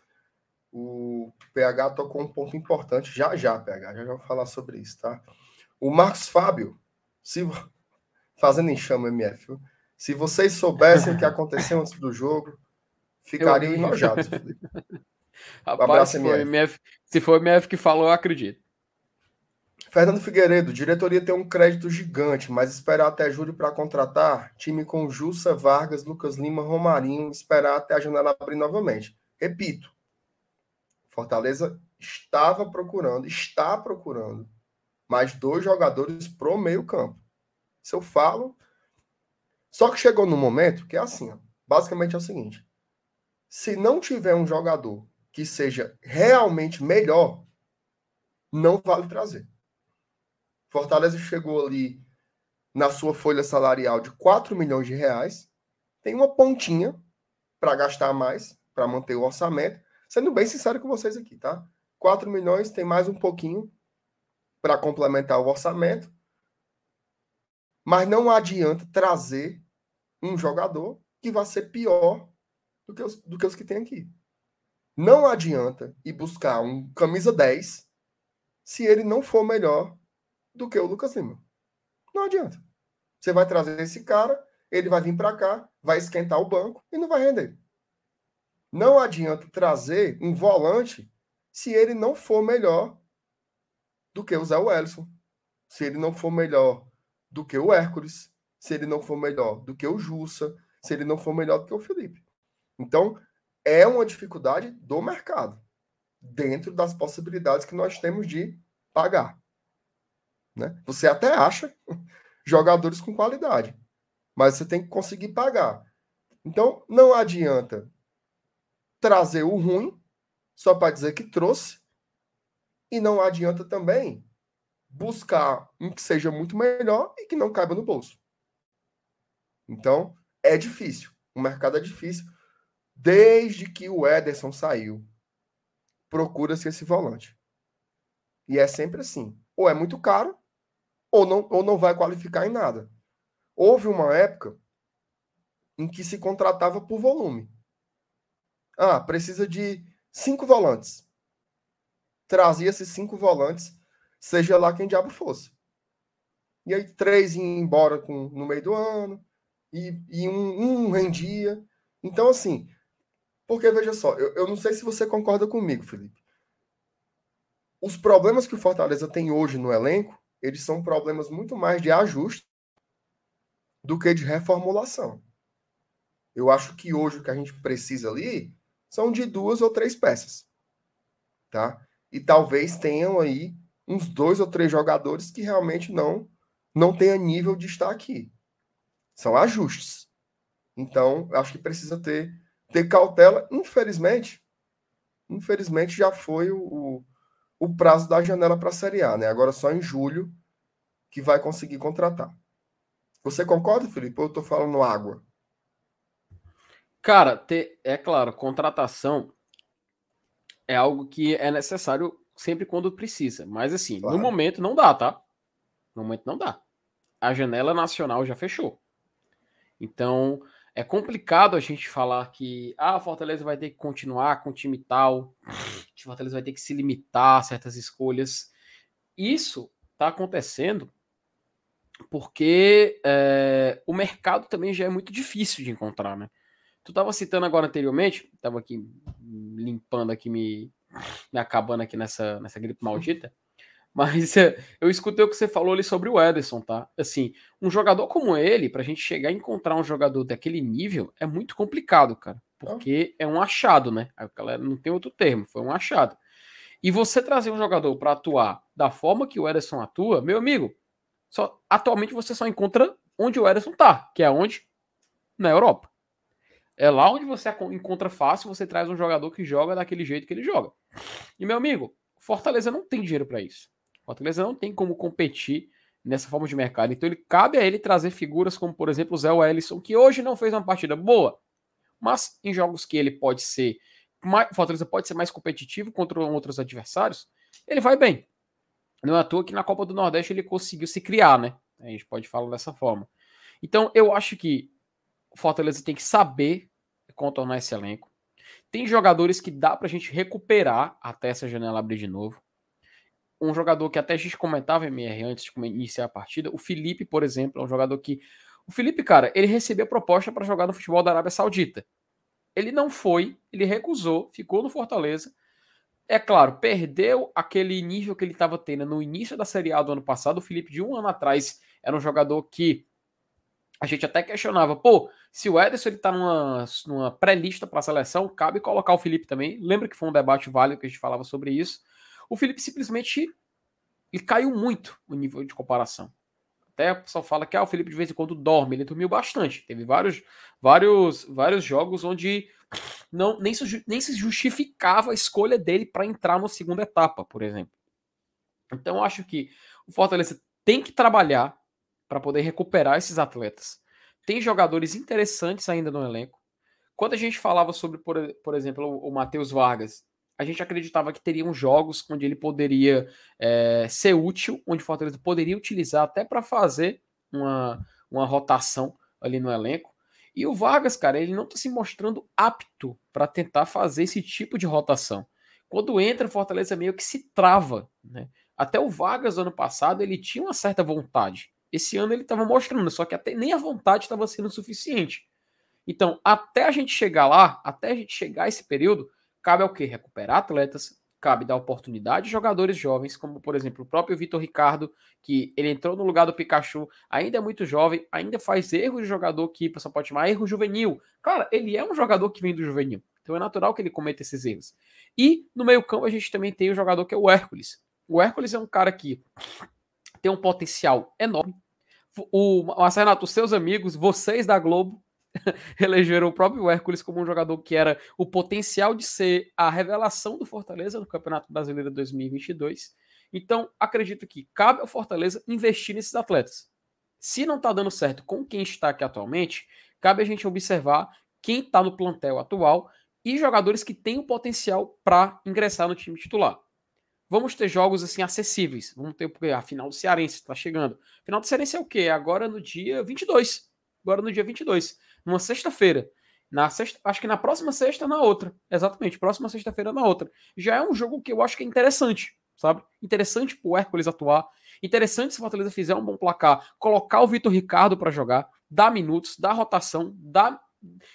C: O PH tocou um ponto importante. Já, já, PH, já, já vou falar sobre isso, tá? O Marcos Fábio, se, fazendo em chama MF, se vocês soubessem o que aconteceu antes do jogo, ficariam eu... enojados. [LAUGHS]
A: Rapaz, se, foi MF, se foi o MF que falou, eu acredito.
C: Fernando Figueiredo, diretoria tem um crédito gigante, mas esperar até julho para contratar time com Jussa, Vargas, Lucas Lima, Romarinho, esperar até a janela abrir novamente. Repito, Fortaleza estava procurando, está procurando mais dois jogadores pro meio campo. Se eu falo, só que chegou no momento que é assim, ó, basicamente é o seguinte: se não tiver um jogador que seja realmente melhor, não vale trazer. Fortaleza chegou ali na sua folha salarial de 4 milhões de reais, tem uma pontinha para gastar mais, para manter o orçamento. Sendo bem sincero com vocês aqui, tá? 4 milhões tem mais um pouquinho para complementar o orçamento. Mas não adianta trazer um jogador que vai ser pior do que os, do que, os que tem aqui. Não adianta ir buscar um camisa 10 se ele não for melhor do que o Lucas Lima. Não adianta. Você vai trazer esse cara, ele vai vir para cá, vai esquentar o banco e não vai render. Não adianta trazer um volante se ele não for melhor do que o Zé Wellison, se ele não for melhor do que o Hércules, se ele não for melhor do que o Jussa, se ele não for melhor do que o Felipe. Então, é uma dificuldade do mercado, dentro das possibilidades que nós temos de pagar. Né? Você até acha [LAUGHS] jogadores com qualidade, mas você tem que conseguir pagar. Então, não adianta trazer o ruim só para dizer que trouxe, e não adianta também buscar um que seja muito melhor e que não caiba no bolso. Então, é difícil. O mercado é difícil. Desde que o Ederson saiu, procura-se esse volante. E é sempre assim. Ou é muito caro, ou não, ou não vai qualificar em nada. Houve uma época em que se contratava por volume. Ah, precisa de cinco volantes. Trazia-se cinco volantes, seja lá quem diabo fosse. E aí três iam embora com, no meio do ano, e, e um, um rendia. Então, assim, porque veja só, eu, eu não sei se você concorda comigo, Felipe. Os problemas que o Fortaleza tem hoje no elenco eles são problemas muito mais de ajuste do que de reformulação. Eu acho que hoje o que a gente precisa ali são de duas ou três peças. Tá? E talvez tenham aí uns dois ou três jogadores que realmente não não tenha nível de estar aqui. São ajustes. Então, acho que precisa ter, ter cautela. Infelizmente, infelizmente já foi o, o, o prazo da janela para a Série A, né? Agora só em julho que vai conseguir contratar. Você concorda, Felipe? Ou eu estou falando água?
A: Cara, ter, é claro, contratação é algo que é necessário sempre quando precisa. Mas assim, claro. no momento não dá, tá? No momento não dá. A janela nacional já fechou. Então, é complicado a gente falar que ah, Fortaleza vai ter que continuar com o time tal, que Fortaleza vai ter que se limitar a certas escolhas. Isso está acontecendo porque é, o mercado também já é muito difícil de encontrar, né? Tu estava citando agora anteriormente, estava aqui limpando aqui, me, me acabando aqui nessa, nessa gripe maldita, [LAUGHS] mas é, eu escutei o que você falou ali sobre o Ederson, tá? Assim, um jogador como ele, pra gente chegar a encontrar um jogador daquele nível, é muito complicado, cara. Porque é um achado, né? A galera não tem outro termo, foi um achado. E você trazer um jogador para atuar da forma que o Ederson atua, meu amigo, só, atualmente você só encontra onde o Ederson tá, que é onde? Na Europa. É lá onde você encontra fácil, você traz um jogador que joga daquele jeito que ele joga. E meu amigo, Fortaleza não tem dinheiro para isso. Fortaleza não tem como competir nessa forma de mercado. Então ele cabe a ele trazer figuras como, por exemplo, o Zé Wellison, que hoje não fez uma partida boa, mas em jogos que ele pode ser mais, Fortaleza pode ser mais competitivo contra outros adversários, ele vai bem. Não é à toa que na Copa do Nordeste ele conseguiu se criar, né? A gente pode falar dessa forma. Então, eu acho que Fortaleza tem que saber contornar esse elenco. Tem jogadores que dá pra gente recuperar até essa janela abrir de novo. Um jogador que até a gente comentava, MR, antes de iniciar a partida, o Felipe, por exemplo, é um jogador que. O Felipe, cara, ele recebeu proposta para jogar no futebol da Arábia Saudita. Ele não foi, ele recusou, ficou no Fortaleza é claro, perdeu aquele nível que ele estava tendo no início da Série A do ano passado. O Felipe, de um ano atrás, era um jogador que a gente até questionava, pô, se o Ederson ele tá numa, numa pré-lista para a seleção, cabe colocar o Felipe também. Lembra que foi um debate válido que a gente falava sobre isso. O Felipe simplesmente ele caiu muito o nível de comparação. Até o pessoal fala que ah, o Felipe de vez em quando dorme, ele dormiu bastante. Teve vários, vários, vários jogos onde não nem se, nem se justificava a escolha dele para entrar na segunda etapa, por exemplo. Então acho que o Fortaleza tem que trabalhar para poder recuperar esses atletas. Tem jogadores interessantes ainda no elenco. Quando a gente falava sobre, por, por exemplo, o, o Matheus Vargas, a gente acreditava que teriam jogos onde ele poderia é, ser útil, onde o Fortaleza poderia utilizar até para fazer uma, uma rotação ali no elenco. E o Vargas, cara, ele não está se mostrando apto para tentar fazer esse tipo de rotação. Quando entra, Fortaleza meio que se trava, né? Até o Vargas ano passado ele tinha uma certa vontade. Esse ano ele estava mostrando, só que até nem a vontade estava sendo suficiente. Então, até a gente chegar lá, até a gente chegar a esse período, cabe ao que? Recuperar atletas, cabe dar oportunidade a jogadores jovens, como por exemplo o próprio Vitor Ricardo, que ele entrou no lugar do Pikachu, ainda é muito jovem, ainda faz erros de jogador que você pode chamar erro juvenil. Cara, ele é um jogador que vem do juvenil, então é natural que ele cometa esses erros. E no meio-campo a gente também tem o jogador que é o Hércules. O Hércules é um cara que tem um potencial enorme. O Marcelo, os seus amigos, vocês da Globo, [LAUGHS] elegeram o próprio Hércules como um jogador que era o potencial de ser a revelação do Fortaleza no Campeonato Brasileiro 2022. Então, acredito que cabe ao Fortaleza investir nesses atletas. Se não está dando certo com quem está aqui atualmente, cabe a gente observar quem está no plantel atual e jogadores que têm o potencial para ingressar no time titular. Vamos ter jogos assim acessíveis. Vamos ter porque a final do Cearense está chegando. Final do Cearense é o quê? Agora no dia 22. Agora no dia 22 numa sexta-feira. Na sexta, acho que na próxima sexta, na outra. Exatamente, próxima sexta-feira, na outra. Já é um jogo que eu acho que é interessante, sabe? Interessante pro Hércules atuar. Interessante se o Fortaleza fizer um bom placar, colocar o Vitor Ricardo para jogar, dar minutos, dar rotação, dar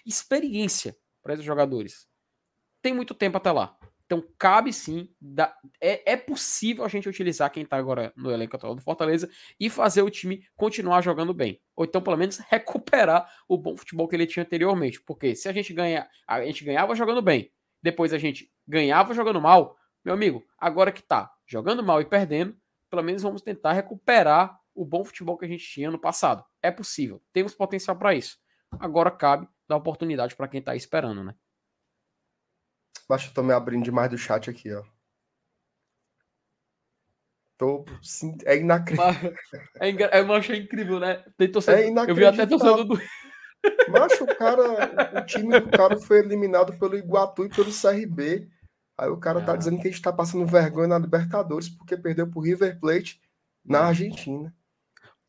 A: experiência para esses jogadores. Tem muito tempo até lá. Então, cabe sim, dá, é, é possível a gente utilizar quem tá agora no elenco atual do Fortaleza e fazer o time continuar jogando bem. Ou então, pelo menos, [LAUGHS] recuperar o bom futebol que ele tinha anteriormente. Porque se a gente ganha, a gente ganhava jogando bem, depois a gente ganhava jogando mal, meu amigo, agora que tá jogando mal e perdendo, pelo menos vamos tentar recuperar o bom futebol que a gente tinha no passado. É possível, temos potencial para isso. Agora cabe dar oportunidade para quem tá esperando, né?
C: Baixa, eu tô me abrindo demais do chat aqui, ó. Tô, é inacreditável.
A: É, é, eu achei incrível, né? Tem torcedor, é eu vi até torcedor do. [LAUGHS]
C: Macho, o cara, o time do cara foi eliminado pelo Iguatu e pelo CRB. Aí o cara tá dizendo que a gente tá passando vergonha na Libertadores porque perdeu pro River Plate na Argentina.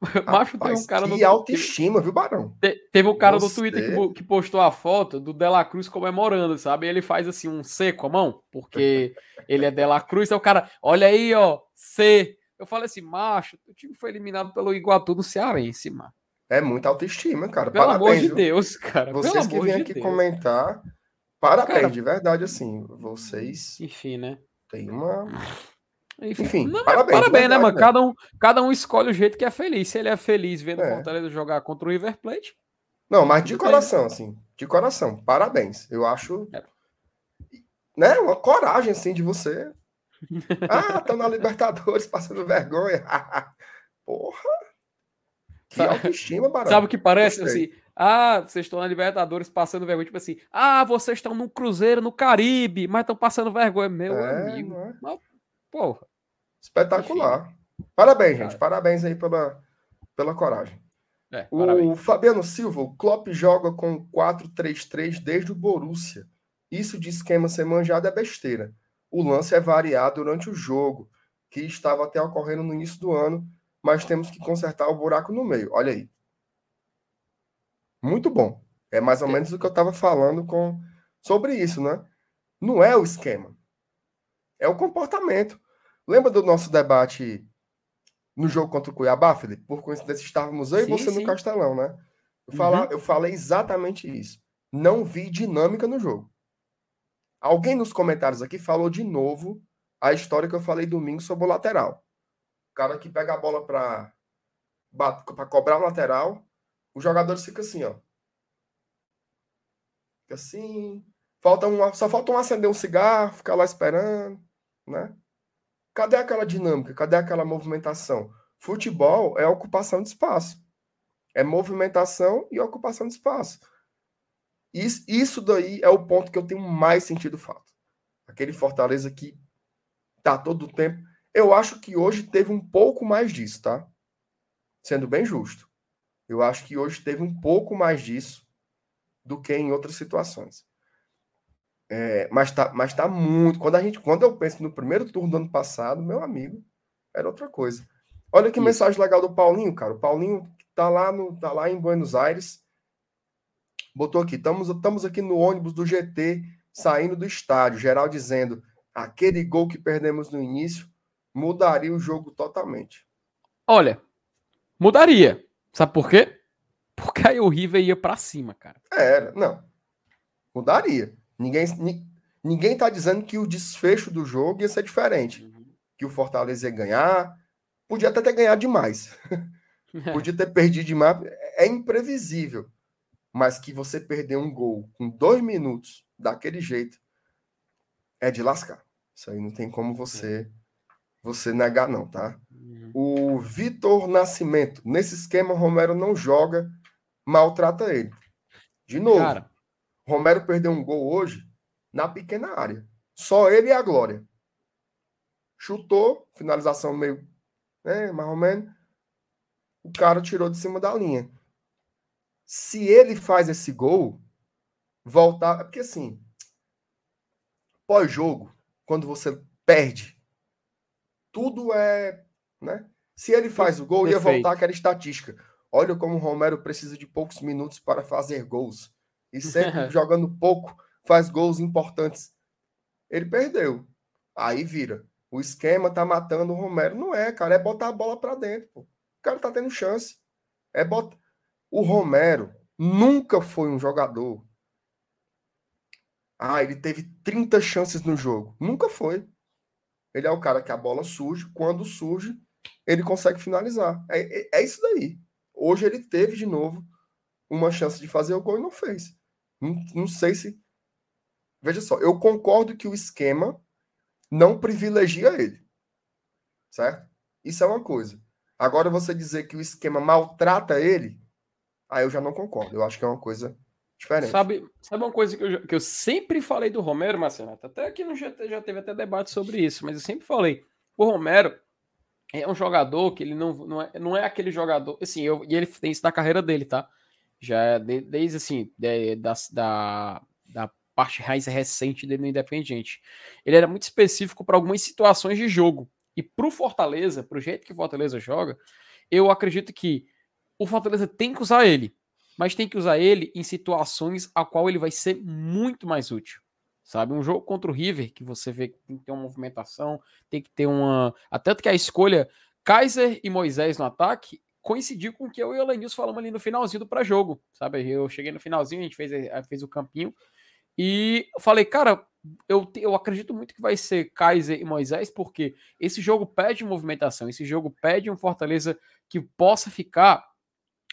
C: [LAUGHS]
A: Macho, tem um cara
C: que no... autoestima, viu, Barão?
A: Te, teve um cara Você... no Twitter que, que, postou a foto do Dela Cruz comemorando, sabe? Ele faz assim um C com a mão, porque [LAUGHS] ele é Dela Cruz. É o cara, olha aí, ó, C. Eu falei assim, macho, o time foi eliminado pelo Iguatu do Cearense, mano.
C: É muita autoestima, cara.
A: Pelo parabéns, amor de viu? Deus, cara.
C: Vocês que vêm aqui Deus. comentar, parabéns, cara, de verdade, assim. Vocês.
A: Enfim, né?
C: Tem uma
A: enfim, Enfim não, parabéns, parabéns né, mano? Cada um, cada um escolhe o jeito que é feliz. Se ele é feliz vendo o é. Fortaleza jogar contra o River Plate.
C: Não, mas de coração, assim. De coração. Parabéns. Eu acho. É. Né, uma coragem, assim, de você. [LAUGHS] Ah, estão na Libertadores passando vergonha. [LAUGHS] Porra! Que autoestima,
A: barato. Sabe o que parece? Assim, ah, vocês estão na Libertadores passando vergonha. Tipo assim, ah, vocês estão num cruzeiro no Caribe, mas estão passando vergonha. Meu é, amigo. É? Porra.
C: Espetacular. Enfim. Parabéns, gente. Parabéns aí pela, pela coragem. É, o parabéns. Fabiano Silva, o Klopp joga com 4-3-3 desde o Borussia. Isso de esquema ser manjado é besteira. O lance é variado durante o jogo, que estava até ocorrendo no início do ano, mas temos que consertar o buraco no meio. Olha aí. Muito bom. É mais ou menos o que eu estava falando com sobre isso, né? Não é o esquema. É o comportamento. Lembra do nosso debate no jogo contra o Cuiabá, Felipe? Por coincidência, estávamos eu sim, e você sim. no Castelão, né? Eu, uhum. eu falei exatamente isso. Não vi dinâmica no jogo. Alguém nos comentários aqui falou de novo a história que eu falei domingo sobre o lateral. O cara que pega a bola para para cobrar o lateral, os jogadores ficam assim, ó. Fica assim. Falta um, só falta um acender um cigarro, ficar lá esperando, né? Cadê aquela dinâmica? Cadê aquela movimentação? Futebol é ocupação de espaço. É movimentação e ocupação de espaço. Isso, isso daí é o ponto que eu tenho mais sentido falta. Aquele Fortaleza que tá todo o tempo. Eu acho que hoje teve um pouco mais disso, tá? Sendo bem justo. Eu acho que hoje teve um pouco mais disso do que em outras situações. É, mas, tá, mas tá muito. Quando, a gente, quando eu penso no primeiro turno do ano passado, meu amigo, era outra coisa. Olha que Isso. mensagem legal do Paulinho, cara. O Paulinho tá lá, no, tá lá em Buenos Aires. Botou aqui: estamos, estamos aqui no ônibus do GT, saindo do estádio. Geral dizendo: aquele gol que perdemos no início mudaria o jogo totalmente.
A: Olha, mudaria. Sabe por quê? Porque aí o River ia para cima, cara.
C: Era, não. Mudaria. Ninguém, ninguém tá dizendo que o desfecho do jogo ia ser diferente. Uhum. Que o Fortaleza ia ganhar. Podia até ter ganhado demais. [LAUGHS] Podia ter perdido demais. É imprevisível. Mas que você perder um gol com dois minutos daquele jeito é de lascar. Isso aí não tem como você você negar, não, tá? Uhum. O Vitor Nascimento. Nesse esquema, Romero não joga, maltrata ele. De novo. Cara, Romero perdeu um gol hoje na pequena área. Só ele e a Glória. Chutou, finalização meio, né, mais ou menos. O cara tirou de cima da linha. Se ele faz esse gol, voltar. É porque assim, pós-jogo, quando você perde, tudo é. Né? Se ele faz o gol, Perfeito. ia voltar aquela estatística. Olha como o Romero precisa de poucos minutos para fazer gols e sempre [LAUGHS] jogando pouco, faz gols importantes. Ele perdeu. Aí vira. O esquema tá matando o Romero. Não é, cara. É botar a bola para dentro. Pô. O cara tá tendo chance. É botar. O Romero nunca foi um jogador. Ah, ele teve 30 chances no jogo. Nunca foi. Ele é o cara que a bola surge, quando surge, ele consegue finalizar. É, é, é isso daí. Hoje ele teve de novo uma chance de fazer o gol e não fez. Não, não sei se. Veja só, eu concordo que o esquema não privilegia ele. Certo? Isso é uma coisa. Agora você dizer que o esquema maltrata ele, aí eu já não concordo. Eu acho que é uma coisa diferente.
A: Sabe, sabe uma coisa que eu, que eu sempre falei do Romero, Marcelo? Até aqui no GT já teve até debate sobre isso, mas eu sempre falei. O Romero é um jogador que ele não, não, é, não é aquele jogador. Assim, eu, e ele tem isso na carreira dele, tá? Já é de, desde assim, da, da, da parte mais recente dele no Independente. Ele era muito específico para algumas situações de jogo. E pro Fortaleza, pro jeito que o Fortaleza joga, eu acredito que o Fortaleza tem que usar ele, mas tem que usar ele em situações a qual ele vai ser muito mais útil. Sabe, um jogo contra o River que você vê que tem que ter uma movimentação, tem que ter uma. Até que a escolha Kaiser e Moisés no ataque coincidiu com o que eu e o Lenilson falamos ali no finalzinho do pré-jogo, sabe? Eu cheguei no finalzinho, a gente fez, fez o campinho e falei, cara, eu, eu acredito muito que vai ser Kaiser e Moisés, porque esse jogo pede movimentação, esse jogo pede um Fortaleza que possa ficar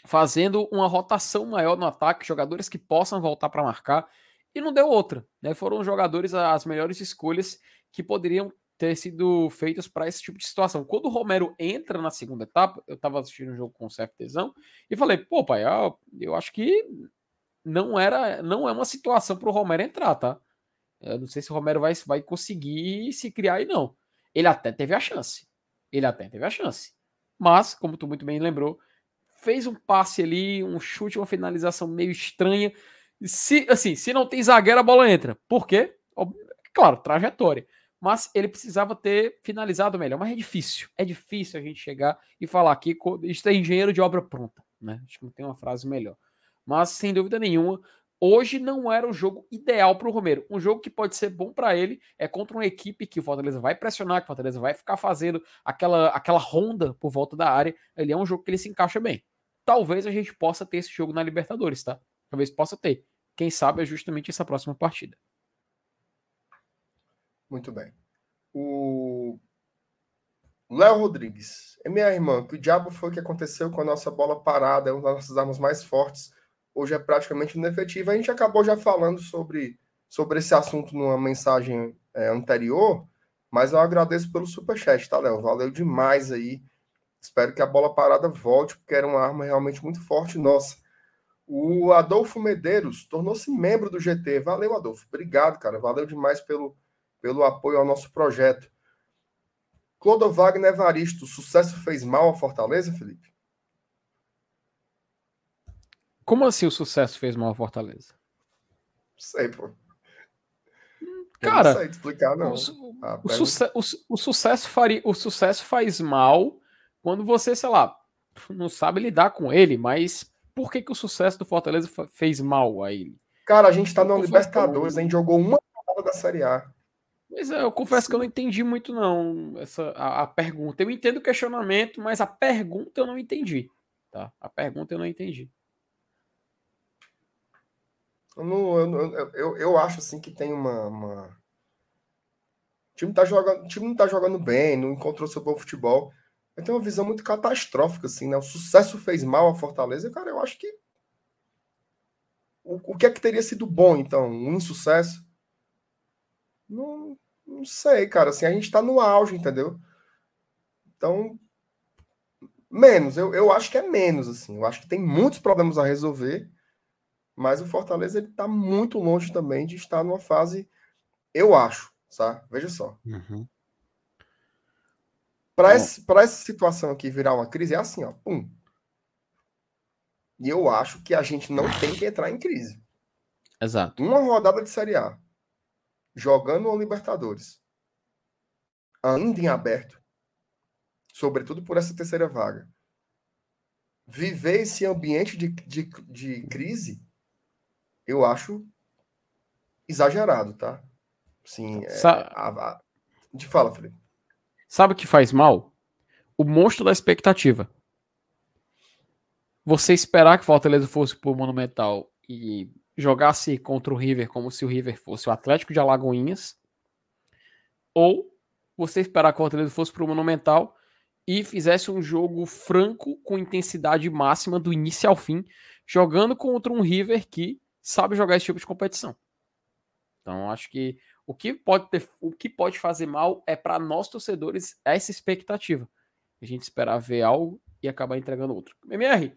A: fazendo uma rotação maior no ataque, jogadores que possam voltar para marcar, e não deu outra. Né? Foram jogadores as melhores escolhas que poderiam ter sido feitas para esse tipo de situação. Quando o Romero entra na segunda etapa, eu estava assistindo um jogo com certo tesão e falei, pô, pai, eu acho que não era, não é uma situação para o Romero entrar, tá? Eu não sei se o Romero vai, vai conseguir se criar aí, não. Ele até teve a chance. Ele até teve a chance. Mas, como tu muito bem lembrou, fez um passe ali, um chute, uma finalização meio estranha. Se, assim, se não tem zagueiro, a bola entra. Por quê? Claro, trajetória. Mas ele precisava ter finalizado melhor. Mas é difícil. É difícil a gente chegar e falar aqui. Isso é engenheiro de obra pronta. Né? Acho que não tem uma frase melhor. Mas, sem dúvida nenhuma, hoje não era o jogo ideal para o Romero. Um jogo que pode ser bom para ele é contra uma equipe que o Fortaleza vai pressionar, que o Fortaleza vai ficar fazendo aquela, aquela ronda por volta da área. Ele é um jogo que ele se encaixa bem. Talvez a gente possa ter esse jogo na Libertadores, tá? Talvez possa ter. Quem sabe é justamente essa próxima partida.
C: Muito bem. O Léo Rodrigues. É minha irmã, que o diabo foi que aconteceu com a nossa bola parada, é uma das nossas armas mais fortes hoje é praticamente inefetiva. A gente acabou já falando sobre, sobre esse assunto numa mensagem é, anterior, mas eu agradeço pelo superchat, tá, Léo? Valeu demais aí. Espero que a bola parada volte, porque era uma arma realmente muito forte nossa. O Adolfo Medeiros tornou-se membro do GT. Valeu, Adolfo. Obrigado, cara. Valeu demais pelo, pelo apoio ao nosso projeto. Clodo Wagner Evaristo, sucesso fez mal a Fortaleza, Felipe?
A: Como assim o sucesso fez mal a Fortaleza?
C: Sei, pô.
A: Cara, não sei explicar, não. O, ah, o, suce o, o, sucesso faria, o sucesso faz mal quando você, sei lá, não sabe lidar com ele, mas por que, que o sucesso do Fortaleza fez mal a ele?
C: Cara, a gente tá no Libertadores, a gente jogou uma rodada da Série A.
A: Mas é, eu confesso Sim. que eu não entendi muito, não, essa, a, a, pergunta. Eu entendo o questionamento, mas a pergunta eu não entendi. Tá? A pergunta eu não entendi.
C: Eu, não, eu, eu, eu, acho assim que tem uma. uma... O time, tá jogando, time não tá jogando bem, não encontrou seu bom futebol. Eu tenho uma visão muito catastrófica, assim, né? O sucesso fez mal à Fortaleza, cara, eu acho que. O, o que é que teria sido bom, então? Um insucesso? Não, não sei, cara. Assim, a gente tá no auge, entendeu? Então, menos. Eu, eu acho que é menos, assim. Eu acho que tem muitos problemas a resolver mas o Fortaleza ele está muito longe também de estar numa fase, eu acho, tá? Veja só. Uhum. Para essa situação aqui virar uma crise, é assim, ó, pum. E eu acho que a gente não tem que entrar em crise.
A: Exato.
C: Uma rodada de Série A, jogando o Libertadores, ainda em aberto, sobretudo por essa terceira vaga, viver esse ambiente de, de, de crise eu acho exagerado, tá? Sim, é, a, a... de fala, Felipe.
A: Sabe o que faz mal? O monstro da expectativa. Você esperar que Fortaleza fosse pro Monumental e jogasse contra o River como se o River fosse o Atlético de Alagoinhas, ou você esperar que o Fortaleza fosse para o Monumental e fizesse um jogo franco com intensidade máxima do início ao fim, jogando contra um River que sabe jogar esse tipo de competição. Então, acho que o que pode ter, o que pode fazer mal é para nós torcedores essa expectativa. A gente esperar ver algo e acabar entregando outro. MR,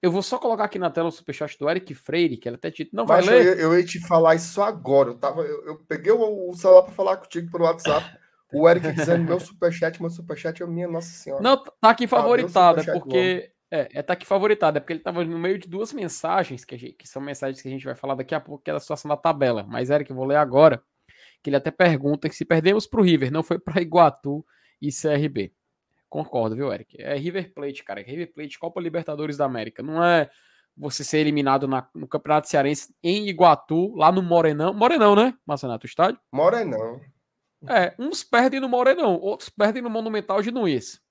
A: eu vou só colocar aqui na tela o superchat do Eric Freire, que ele até dito, não vai ler.
C: Eu, eu, ia te falar isso agora. Eu, tava, eu, eu peguei o, o celular para falar contigo pelo WhatsApp. [LAUGHS] O Eric dizendo meu superchat, meu superchat é minha Nossa Senhora.
A: Não, tá aqui favoritado, é porque. É, é, tá aqui favoritado, é porque ele tava no meio de duas mensagens, que, gente, que, são mensagens que a gente vai falar daqui a pouco, que é da situação da tabela. Mas, Eric, eu vou ler agora, que ele até pergunta que se perdemos pro River, não foi para Iguatu e CRB. Concordo, viu, Eric? É River Plate, cara. River Plate, Copa Libertadores da América. Não é você ser eliminado na, no Campeonato Cearense em Iguatu, lá no Morenão. Morenão, né, Marcenato, o estádio?
C: Morenão.
A: É, uns perdem no Morenão, outros perdem no Monumental de Nunes.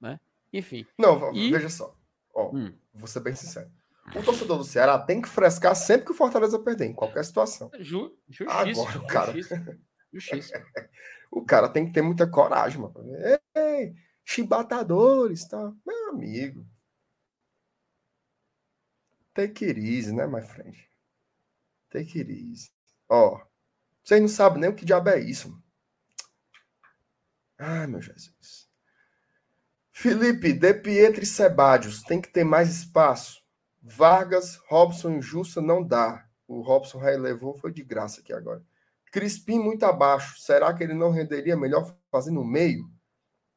A: Né? Enfim.
C: Não, e... veja só. Ó, hum. Vou ser bem sincero. O torcedor do Ceará tem que frescar sempre que o Fortaleza perder, em qualquer situação.
A: Ju, justiça,
C: Agora, o cara. Justiça. justiça. [LAUGHS] o cara tem que ter muita coragem, mano. Ei, chibatadores, tá? Meu amigo. Take it easy, né, my friend? Take it easy. Ó, vocês não sabem nem o que diabo é isso. Ai, meu Jesus. Felipe, De Pietri e Sebadios, tem que ter mais espaço. Vargas, Robson e Jussa não dá. O Robson relevou, foi de graça aqui agora. Crispim muito abaixo. Será que ele não renderia melhor fazer no meio?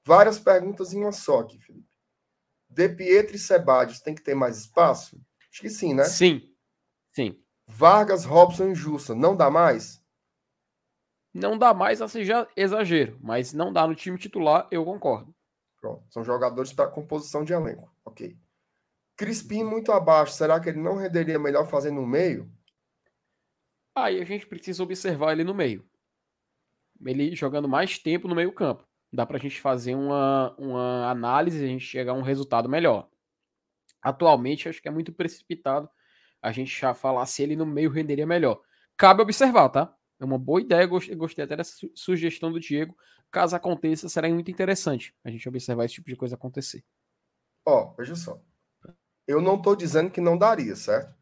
C: Várias perguntas em uma só aqui, Felipe. De Pietri e Sebadios, tem que ter mais espaço? Acho que sim, né?
A: Sim. Sim.
C: Vargas, Robson e Jussa, não dá mais?
A: Não dá mais, assim já exagero, mas não dá no time titular, eu concordo.
C: Pronto, são jogadores para composição de elenco. Ok. Crispim muito abaixo, será que ele não renderia melhor fazer no meio?
A: Aí a gente precisa observar ele no meio. Ele jogando mais tempo no meio-campo. Dá para a gente fazer uma, uma análise e a gente chegar a um resultado melhor. Atualmente, acho que é muito precipitado a gente já falar se ele no meio renderia melhor. Cabe observar, tá? É uma boa ideia, gostei, gostei até dessa sugestão do Diego. Caso aconteça, será muito interessante a gente observar esse tipo de coisa acontecer.
C: Ó, oh, veja só. Eu não estou dizendo que não daria, certo?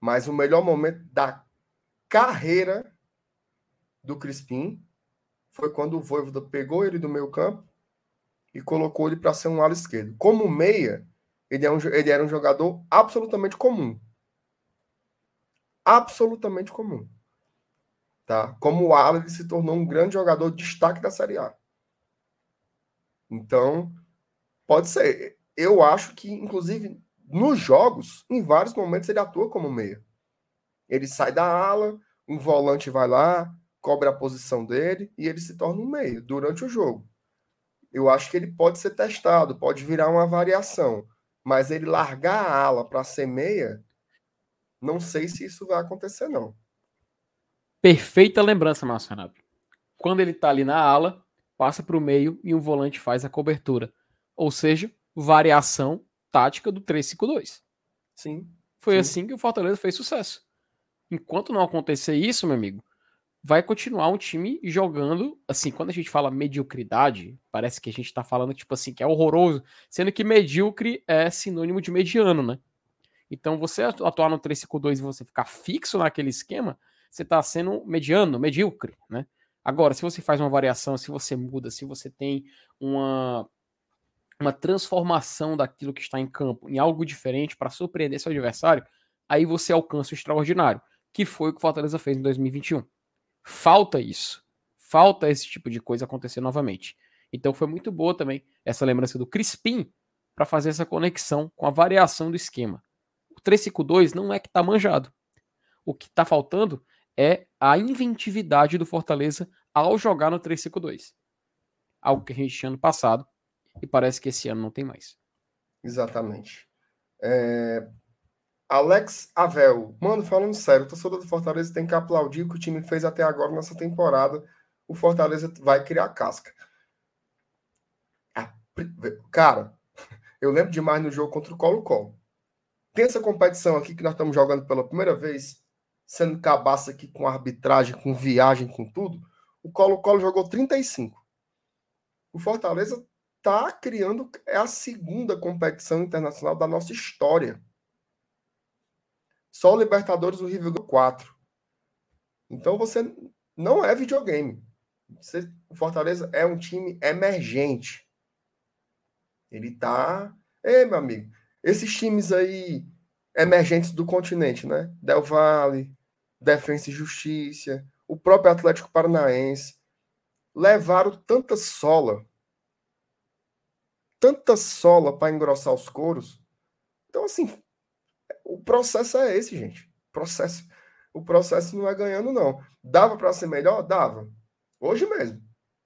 C: Mas o melhor momento da carreira do Crispim foi quando o Voivoda pegou ele do meio campo e colocou ele para ser um ala esquerdo. Como meia, ele, é um, ele era um jogador absolutamente comum. Absolutamente comum. Tá? Como ala, ele se tornou um grande jogador de destaque da Série A. Então, pode ser. Eu acho que, inclusive, nos jogos, em vários momentos, ele atua como meia. Ele sai da ala, um volante vai lá, cobra a posição dele e ele se torna um meio durante o jogo. Eu acho que ele pode ser testado, pode virar uma variação, mas ele largar a ala para ser meia, não sei se isso vai acontecer, não.
A: Perfeita lembrança, Márcio Renato. Quando ele está ali na ala, passa para o meio e um volante faz a cobertura. Ou seja, variação tática do 3-5-2.
C: Sim.
A: Foi
C: sim.
A: assim que o Fortaleza fez sucesso. Enquanto não acontecer isso, meu amigo, vai continuar um time jogando, assim, quando a gente fala mediocridade, parece que a gente tá falando, tipo assim, que é horroroso, sendo que medíocre é sinônimo de mediano, né? Então, você atuar no 3-5-2 e você ficar fixo naquele esquema, você tá sendo mediano, medíocre, né? Agora, se você faz uma variação, se você muda, se você tem uma, uma transformação daquilo que está em campo em algo diferente para surpreender seu adversário, aí você alcança o extraordinário, que foi o que o Fortaleza fez em 2021. Falta isso. Falta esse tipo de coisa acontecer novamente. Então foi muito boa também essa lembrança do Crispim para fazer essa conexão com a variação do esquema. O 352 não é que está manjado. O que está faltando é a inventividade do Fortaleza ao jogar no 352. Algo que a gente tinha ano passado e parece que esse ano não tem mais.
C: Exatamente. É, Alex Avel. Mano, falando sério, o torcedor do Fortaleza tem que aplaudir o que o time fez até agora nessa temporada. O Fortaleza vai criar casca. Cara, eu lembro demais no jogo contra o Colo-Colo. tem essa competição aqui que nós estamos jogando pela primeira vez, sendo cabaça aqui com arbitragem, com viagem, com tudo. O Colo-Colo jogou 35. O Fortaleza está criando. É a segunda competição internacional da nossa história. Só o Libertadores o River 4. Então você não é videogame. Você, o Fortaleza é um time emergente. Ele tá. Ei, meu amigo. Esses times aí emergentes do continente, né? Del Valle, Defensa e Justiça, o próprio Atlético Paranaense, levaram tanta sola, tanta sola para engrossar os coros. Então, assim, o processo é esse, gente. O processo, o processo não é ganhando, não. Dava para ser melhor? Dava. Hoje mesmo.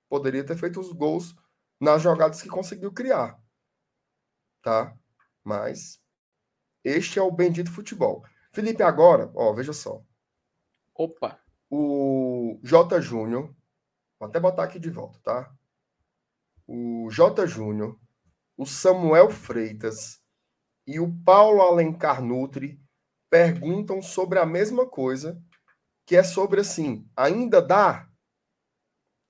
C: Poderia ter feito os gols nas jogadas que conseguiu criar. Tá? Mas este é o bendito futebol. Felipe, agora, ó, veja só.
A: Opa!
C: O J. Júnior, vou até botar aqui de volta, tá? O J. Júnior, o Samuel Freitas e o Paulo Alencar Nutri perguntam sobre a mesma coisa, que é sobre assim, ainda dá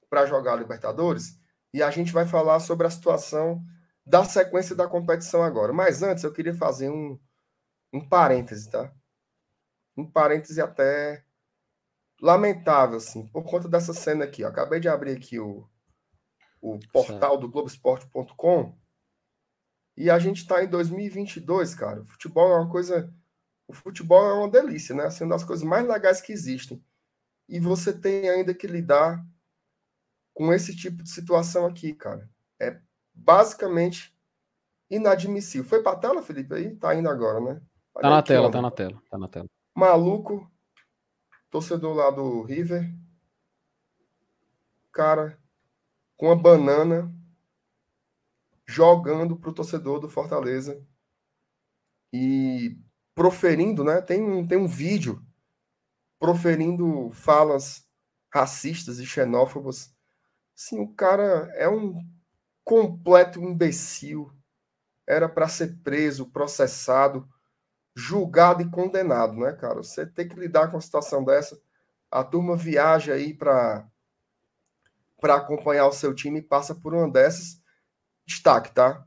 C: para jogar Libertadores? E a gente vai falar sobre a situação da sequência da competição agora. Mas antes eu queria fazer um, um parêntese, tá? Um parêntese até lamentável, assim, por conta dessa cena aqui. Ó. Acabei de abrir aqui o, o portal do Globoesporte.com e a gente está em 2022, cara. O futebol é uma coisa. O futebol é uma delícia, né? Assim, uma das coisas mais legais que existem. E você tem ainda que lidar com esse tipo de situação aqui, cara. É basicamente inadmissível. Foi para a tela, Felipe? Aí tá indo agora, né?
A: Tá na tela, tá na tela, tá na tela.
C: Maluco, torcedor lá do River, cara, com a banana jogando pro torcedor do Fortaleza e proferindo, né? Tem um, tem um vídeo proferindo falas racistas e xenófobas. Sim, o cara é um completo imbecil. Era para ser preso, processado julgado e condenado, né, cara? Você tem que lidar com uma situação dessa. A turma viaja aí para para acompanhar o seu time e passa por uma dessas. Destaque, tá?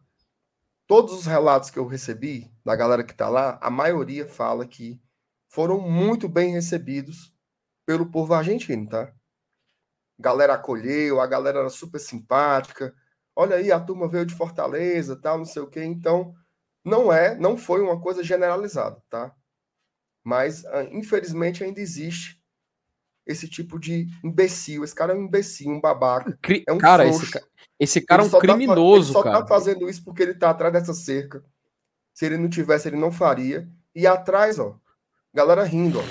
C: Todos os relatos que eu recebi da galera que tá lá, a maioria fala que foram muito bem recebidos pelo povo argentino, tá? galera acolheu, a galera era super simpática. Olha aí, a turma veio de Fortaleza, tal, não sei o quê. Então, não é, não foi uma coisa generalizada, tá? Mas, ah, infelizmente, ainda existe esse tipo de imbecil. Esse cara é um imbecil, um babaca.
A: Cri...
C: É um
A: cara, esse, esse, cara é um tá criminoso,
C: tá, ele
A: só
C: tá fazendo isso porque ele tá atrás dessa cerca. Se ele não tivesse, ele não faria. E atrás, ó, galera rindo, ó.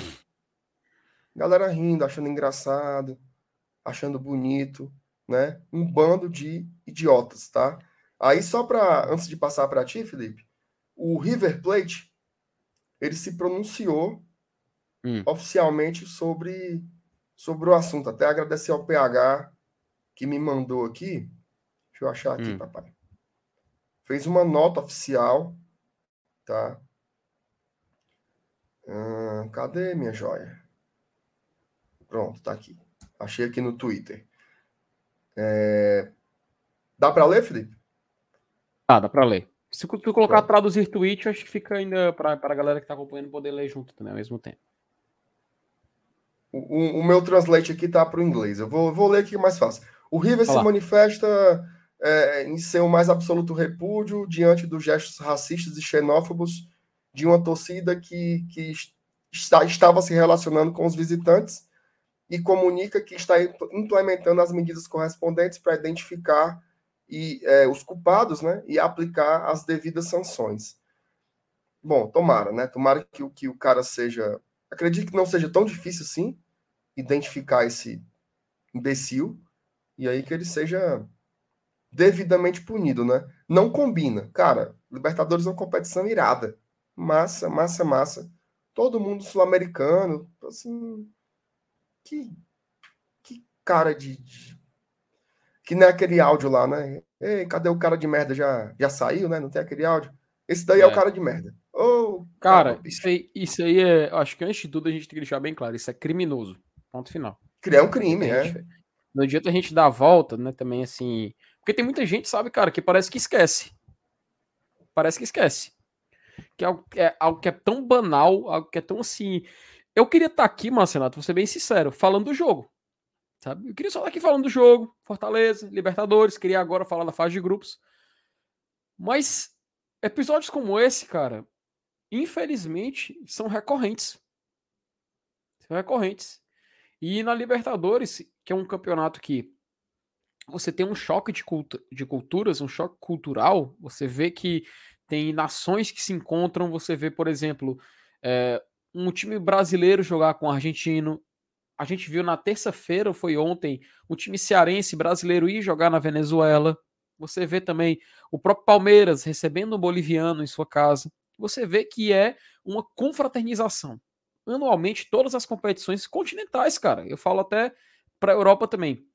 C: Galera rindo, achando engraçado, achando bonito, né? Um bando de idiotas, tá? Aí só para antes de passar para ti, Felipe, o River Plate ele se pronunciou hum. oficialmente sobre, sobre o assunto. Até agradecer ao PH que me mandou aqui. Deixa eu achar aqui, hum. papai. Fez uma nota oficial, tá? Hum, cadê minha joia? Pronto, tá aqui. Achei aqui no Twitter. É... Dá para ler, Felipe?
A: Ah, dá para ler. Se tu colocar Pronto. traduzir tweet, acho que fica ainda para a galera que está acompanhando poder ler junto também ao mesmo tempo.
C: O, o meu translate aqui tá para o inglês. Eu vou, vou ler aqui mais fácil. O River Olá. se manifesta é, em seu mais absoluto repúdio diante dos gestos racistas e xenófobos de uma torcida que, que está, estava se relacionando com os visitantes e comunica que está implementando as medidas correspondentes para identificar e é, os culpados, né, e aplicar as devidas sanções. Bom, tomara, né? Tomara que, que o cara seja. Acredito que não seja tão difícil assim identificar esse imbecil e aí que ele seja devidamente punido, né? Não combina. Cara, Libertadores é uma competição irada. Massa, massa, massa. Todo mundo sul-americano, assim. Que, que cara de, de que nem aquele áudio lá, né? Ei, cadê o cara de merda? Já, já saiu, né? Não tem aquele áudio? Esse daí é, é o cara de merda.
A: Cara, isso aí, isso aí é. Acho que antes de tudo a gente tem que deixar bem claro: isso é criminoso. Ponto final.
C: Criar um crime, é.
A: Não adianta a gente dar a volta, né? Também assim. Porque tem muita gente, sabe, cara, que parece que esquece. Parece que esquece. Que é algo, é algo que é tão banal, algo que é tão assim. Eu queria estar aqui, Marcenato, vou ser bem sincero, falando do jogo. Sabe? Eu queria só estar aqui falando do jogo, Fortaleza, Libertadores, queria agora falar da fase de grupos. Mas episódios como esse, cara, infelizmente, são recorrentes. São recorrentes. E na Libertadores, que é um campeonato que você tem um choque de, cultu de culturas, um choque cultural, você vê que tem nações que se encontram, você vê, por exemplo, é, um time brasileiro jogar com um argentino. A gente viu na terça-feira, foi ontem, um time cearense brasileiro ir jogar na Venezuela. Você vê também o próprio Palmeiras recebendo um boliviano em sua casa. Você vê que é uma confraternização. Anualmente, todas as competições continentais, cara. Eu falo até para a Europa também.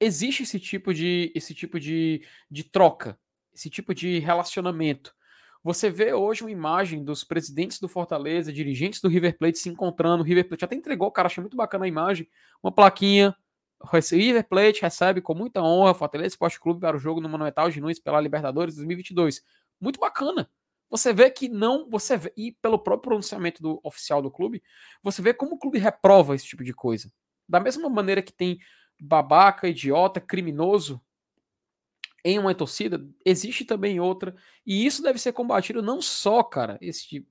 A: Existe esse tipo de esse tipo de, de troca, esse tipo de relacionamento. Você vê hoje uma imagem dos presidentes do Fortaleza, dirigentes do River Plate se encontrando. O River Plate até entregou, cara, achei muito bacana a imagem. Uma plaquinha. River Plate recebe com muita honra Fortaleza Esporte Clube para o jogo no Monumental de Nunes pela Libertadores 2022. Muito bacana. Você vê que não, você vê, e pelo próprio pronunciamento do oficial do clube, você vê como o clube reprova esse tipo de coisa. Da mesma maneira que tem babaca, idiota, criminoso em uma torcida, existe também outra, e isso deve ser combatido não só, cara, esse tipo.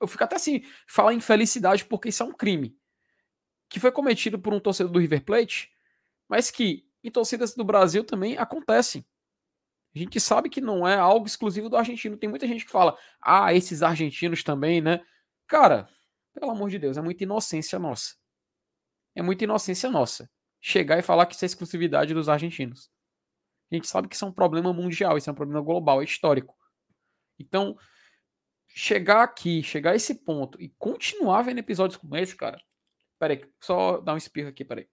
A: Eu fico até assim, falar infelicidade, porque isso é um crime que foi cometido por um torcedor do River Plate, mas que em torcidas do Brasil também acontecem. A gente sabe que não é algo exclusivo do argentino. Tem muita gente que fala, ah, esses argentinos também, né? Cara, pelo amor de Deus, é muita inocência nossa. É muita inocência nossa. Chegar e falar que isso é exclusividade dos argentinos. A gente sabe que isso é um problema mundial, isso é um problema global, é histórico. Então, chegar aqui, chegar a esse ponto e continuar vendo episódios como esse, cara. Peraí, só dar um espirro aqui, peraí.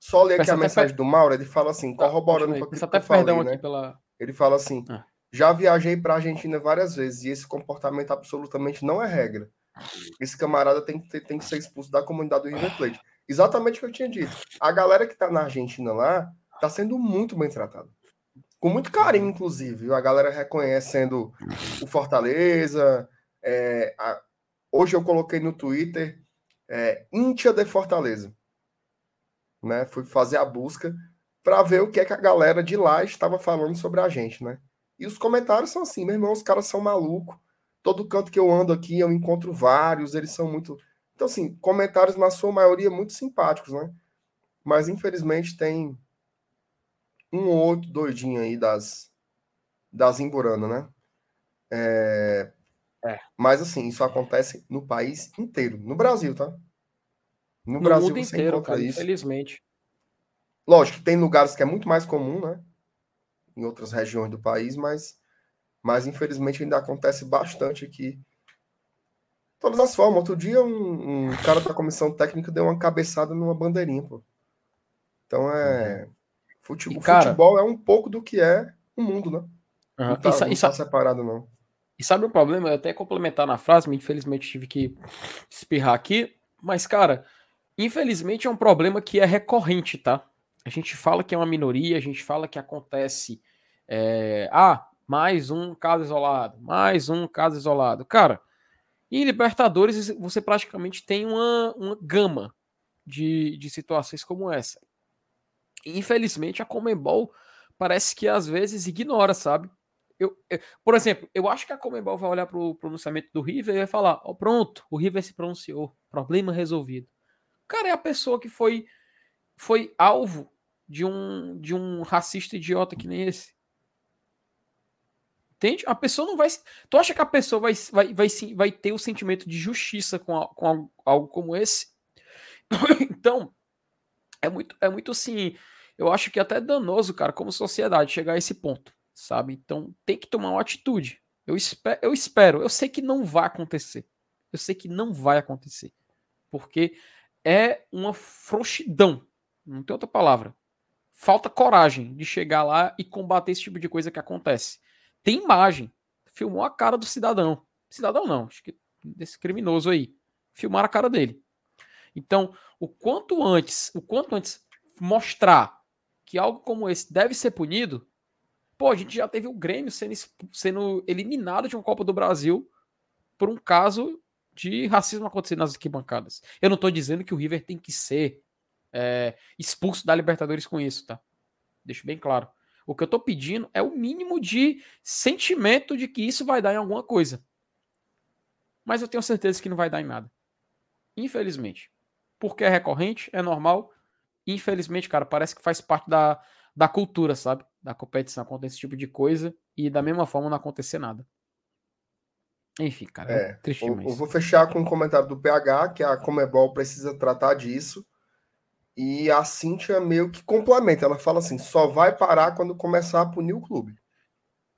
C: Só ler aqui a mensagem do Mauro, ele fala assim, tá, corroborando
A: com o que eu falei, né? Pela...
C: Ele fala assim, ah. já viajei para a Argentina várias vezes e esse comportamento absolutamente não é regra. Esse camarada tem que, tem que ser expulso da comunidade do River Plate. Exatamente o que eu tinha dito. A galera que tá na Argentina lá tá sendo muito bem tratada. Com muito carinho, inclusive. A galera reconhecendo o Fortaleza. É, a... Hoje eu coloquei no Twitter é, Íntia de Fortaleza. Né? Fui fazer a busca para ver o que é que a galera de lá estava falando sobre a gente, né? E os comentários são assim, meu irmão, os caras são malucos todo canto que eu ando aqui, eu encontro vários, eles são muito. Então, assim, comentários, na sua maioria, muito simpáticos, né? Mas, infelizmente, tem um ou outro doidinho aí das, das Imburana, né? É... é. Mas, assim, isso acontece no país inteiro. No Brasil, tá?
A: No, no Brasil, mundo inteiro, cara, isso. infelizmente.
C: Lógico, tem lugares que é muito mais comum, né? Em outras regiões do país, mas mas infelizmente ainda acontece bastante aqui. Todas as formas. Outro dia um, um cara da comissão técnica deu uma cabeçada numa bandeirinha, pô. Então é. Uhum. Futebol, cara, futebol é um pouco do que é o mundo, né?
A: Uhum. Não, tá,
C: não tá separado, não.
A: E sabe o problema? Eu até complementar na frase, mas infelizmente tive que espirrar aqui. Mas, cara, infelizmente é um problema que é recorrente, tá? A gente fala que é uma minoria, a gente fala que acontece. É... Ah, mais um caso isolado, mais um caso isolado. Cara, em Libertadores você praticamente tem uma, uma gama de, de situações como essa. infelizmente a Comembol parece que às vezes ignora, sabe? Eu, eu, por exemplo, eu acho que a Comembol vai olhar para o pronunciamento do River e vai falar: oh, pronto, o River se pronunciou, problema resolvido. Cara é a pessoa que foi foi alvo de um de um racista idiota que nem esse. Entende? A pessoa não vai. Tu acha que a pessoa vai, vai, vai, vai ter o sentimento de justiça com, a, com algo como esse? [COUGHS] então, é muito, é muito assim. Eu acho que é até danoso, cara, como sociedade, chegar a esse ponto, sabe? Então, tem que tomar uma atitude. Eu espero, eu espero, eu sei que não vai acontecer. Eu sei que não vai acontecer. Porque é uma frouxidão. Não tem outra palavra. falta coragem de chegar lá e combater esse tipo de coisa que acontece. Tem imagem. Filmou a cara do cidadão. Cidadão não, acho que desse criminoso aí. Filmar a cara dele. Então, o quanto antes, o quanto antes mostrar que algo como esse deve ser punido, pô, a gente já teve o Grêmio sendo, sendo eliminado de uma Copa do Brasil por um caso de racismo acontecendo nas arquibancadas. Eu não estou dizendo que o River tem que ser é, expulso da Libertadores com isso, tá? Deixo bem claro. O que eu estou pedindo é o mínimo de sentimento de que isso vai dar em alguma coisa. Mas eu tenho certeza que não vai dar em nada. Infelizmente. Porque é recorrente, é normal. Infelizmente, cara, parece que faz parte da, da cultura, sabe? Da competição. Acontece esse tipo de coisa e da mesma forma não acontecer nada. Enfim, cara, é,
C: é triste eu, eu vou fechar com um comentário do PH, que a Comebol precisa tratar disso. E a Cintia meio que complementa. Ela fala assim: só vai parar quando começar a punir o clube.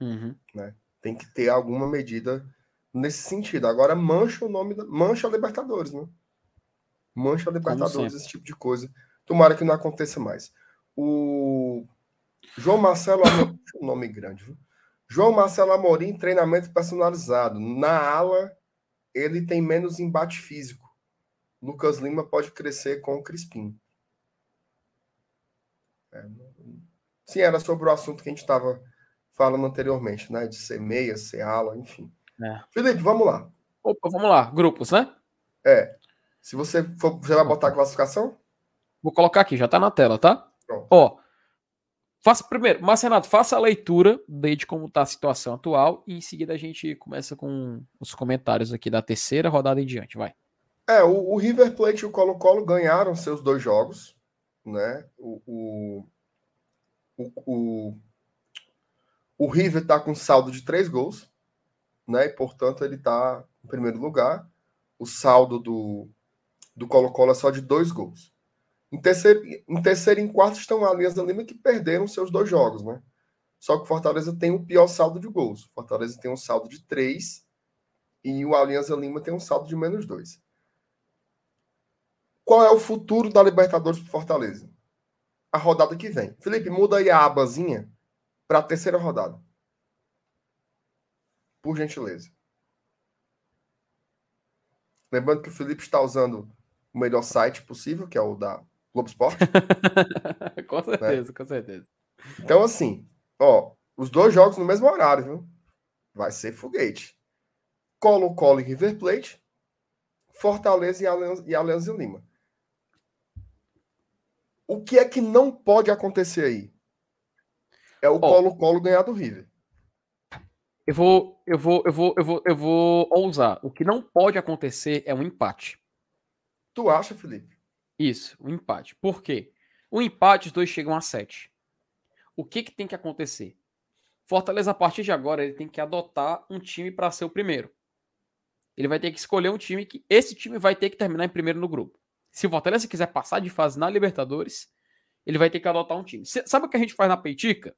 A: Uhum.
C: Né? Tem que ter alguma medida nesse sentido. Agora mancha o nome, da... mancha a Libertadores, né? Mancha a Libertadores, esse tipo de coisa. Tomara que não aconteça mais. O João Marcelo, [COUGHS] um nome grande, viu? João Marcelo Amorim, treinamento personalizado. Na ala, ele tem menos embate físico. Lucas Lima pode crescer com o Crispim. É, sim, era sobre o assunto que a gente estava falando anteriormente, né? De ser meia, ser ala, enfim.
A: É.
C: Felipe, vamos lá.
A: Opa, vamos lá. Grupos, né?
C: É. Se você for, você vai botar a classificação?
A: Vou colocar aqui, já está na tela, tá? Pronto. Ó, Faça primeiro, mas Renato, faça a leitura de como está a situação atual e em seguida a gente começa com os comentários aqui da terceira rodada em diante, vai.
C: É, o, o River Plate e o Colo-Colo ganharam seus dois jogos, né? O, o, o, o, o River está com saldo de três gols, né? E portanto ele está em primeiro lugar. O saldo do, do Colo-Colo é só de dois gols. Em terceiro, em terceiro e em quarto estão a Aliança Lima que perderam seus dois jogos, né? Só que o Fortaleza tem o pior saldo de gols. O Fortaleza tem um saldo de três e o Aliança Lima tem um saldo de menos dois. Qual é o futuro da Libertadores para Fortaleza? A rodada que vem. Felipe, muda aí a abazinha para a terceira rodada. Por gentileza. Lembrando que o Felipe está usando o melhor site possível, que é o da Globo Esporte. [LAUGHS]
A: com certeza, né? com certeza.
C: Então, assim, ó, os dois jogos no mesmo horário, viu? Vai ser foguete. Colo-Colo e River Plate, Fortaleza e Alianza, e Alianza Lima. O que é que não pode acontecer aí? É o Colo-Colo ganhar do River.
A: Eu vou, eu vou, eu vou, eu vou, eu vou ousar. O que não pode acontecer é um empate.
C: Tu acha, Felipe?
A: Isso, o um empate. Por quê? O empate, os dois chegam a 7. O que, que tem que acontecer? Fortaleza, a partir de agora, ele tem que adotar um time para ser o primeiro. Ele vai ter que escolher um time que. Esse time vai ter que terminar em primeiro no grupo. Se o Fortaleza quiser passar de fase na Libertadores, ele vai ter que adotar um time. Sabe o que a gente faz na Peitica?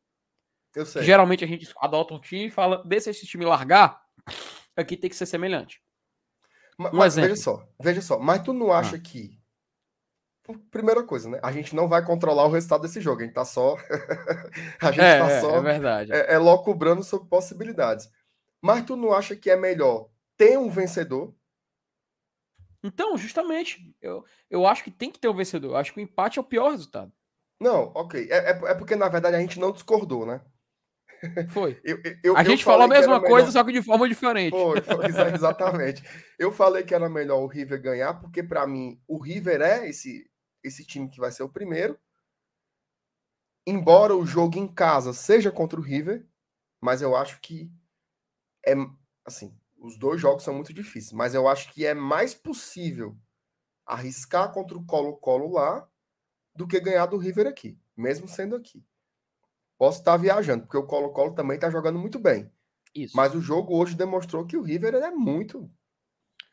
C: Eu sei.
A: Geralmente a gente adota um time e fala: deixa esse time largar, aqui tem que ser semelhante.
C: Mas, um mas veja só, veja só, mas tu não acha ah. que primeira coisa, né? A gente não vai controlar o resultado desse jogo, a gente tá só. [LAUGHS] a gente é, tá
A: é,
C: só.
A: É verdade.
C: É, é locubrando sobre possibilidades. Mas tu não acha que é melhor ter um vencedor?
A: Então, justamente, eu, eu acho que tem que ter um vencedor. Eu acho que o empate é o pior resultado.
C: Não, ok. É, é, é porque, na verdade, a gente não discordou, né?
A: Foi. [LAUGHS] Eu, eu, a gente falou a mesma coisa, melhor... só que de forma diferente.
C: Foi, foi [LAUGHS] exatamente. eu falei que era melhor o River ganhar, porque para mim o River é esse esse time que vai ser o primeiro. Embora o jogo em casa seja contra o River, mas eu acho que é assim, os dois jogos são muito difíceis, mas eu acho que é mais possível arriscar contra o Colo-Colo lá do que ganhar do River aqui, mesmo sendo aqui. Posso estar viajando, porque o Colo-Colo também está jogando muito bem.
A: Isso.
C: Mas o jogo hoje demonstrou que o River é muito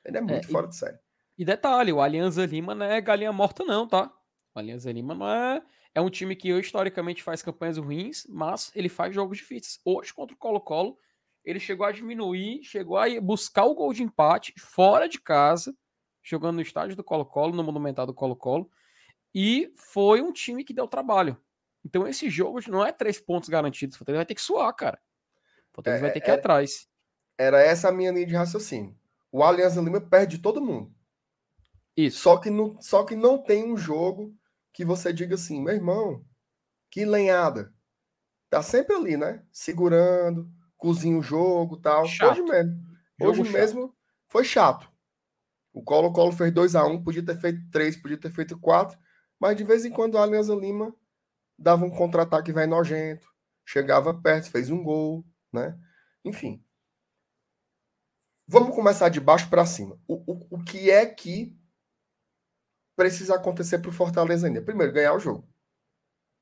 C: ele é muito é, fora
A: e,
C: de série.
A: E detalhe, o Alianza Lima não é galinha morta, não, tá? O Alianza Lima não é. É um time que historicamente faz campanhas ruins, mas ele faz jogos difíceis. Hoje, contra o Colo-Colo, ele chegou a diminuir, chegou a buscar o gol de empate fora de casa, jogando no estádio do Colo-Colo, no Monumental do Colo-Colo. E foi um time que deu trabalho. Então esse jogo não é três pontos garantidos. O Fortaleza vai ter que suar, cara. O Fortaleza é, vai ter que ir é, atrás.
C: Era essa a minha linha de raciocínio. O Alianza Lima perde todo mundo. Isso. Só que, não, só que não tem um jogo que você diga assim, meu irmão, que lenhada. Tá sempre ali, né? Segurando, cozinha o jogo tal. Chato. Hoje mesmo. Jogo hoje chato. mesmo foi chato. O Colo-Colo fez 2 a 1 um, podia ter feito 3, podia ter feito 4, mas de vez em quando a Alianza Lima dava um contra-ataque vai nojento, chegava perto, fez um gol, né? Enfim. Vamos começar de baixo para cima. O, o, o que é que precisa acontecer para o Fortaleza ainda? Primeiro, ganhar o jogo.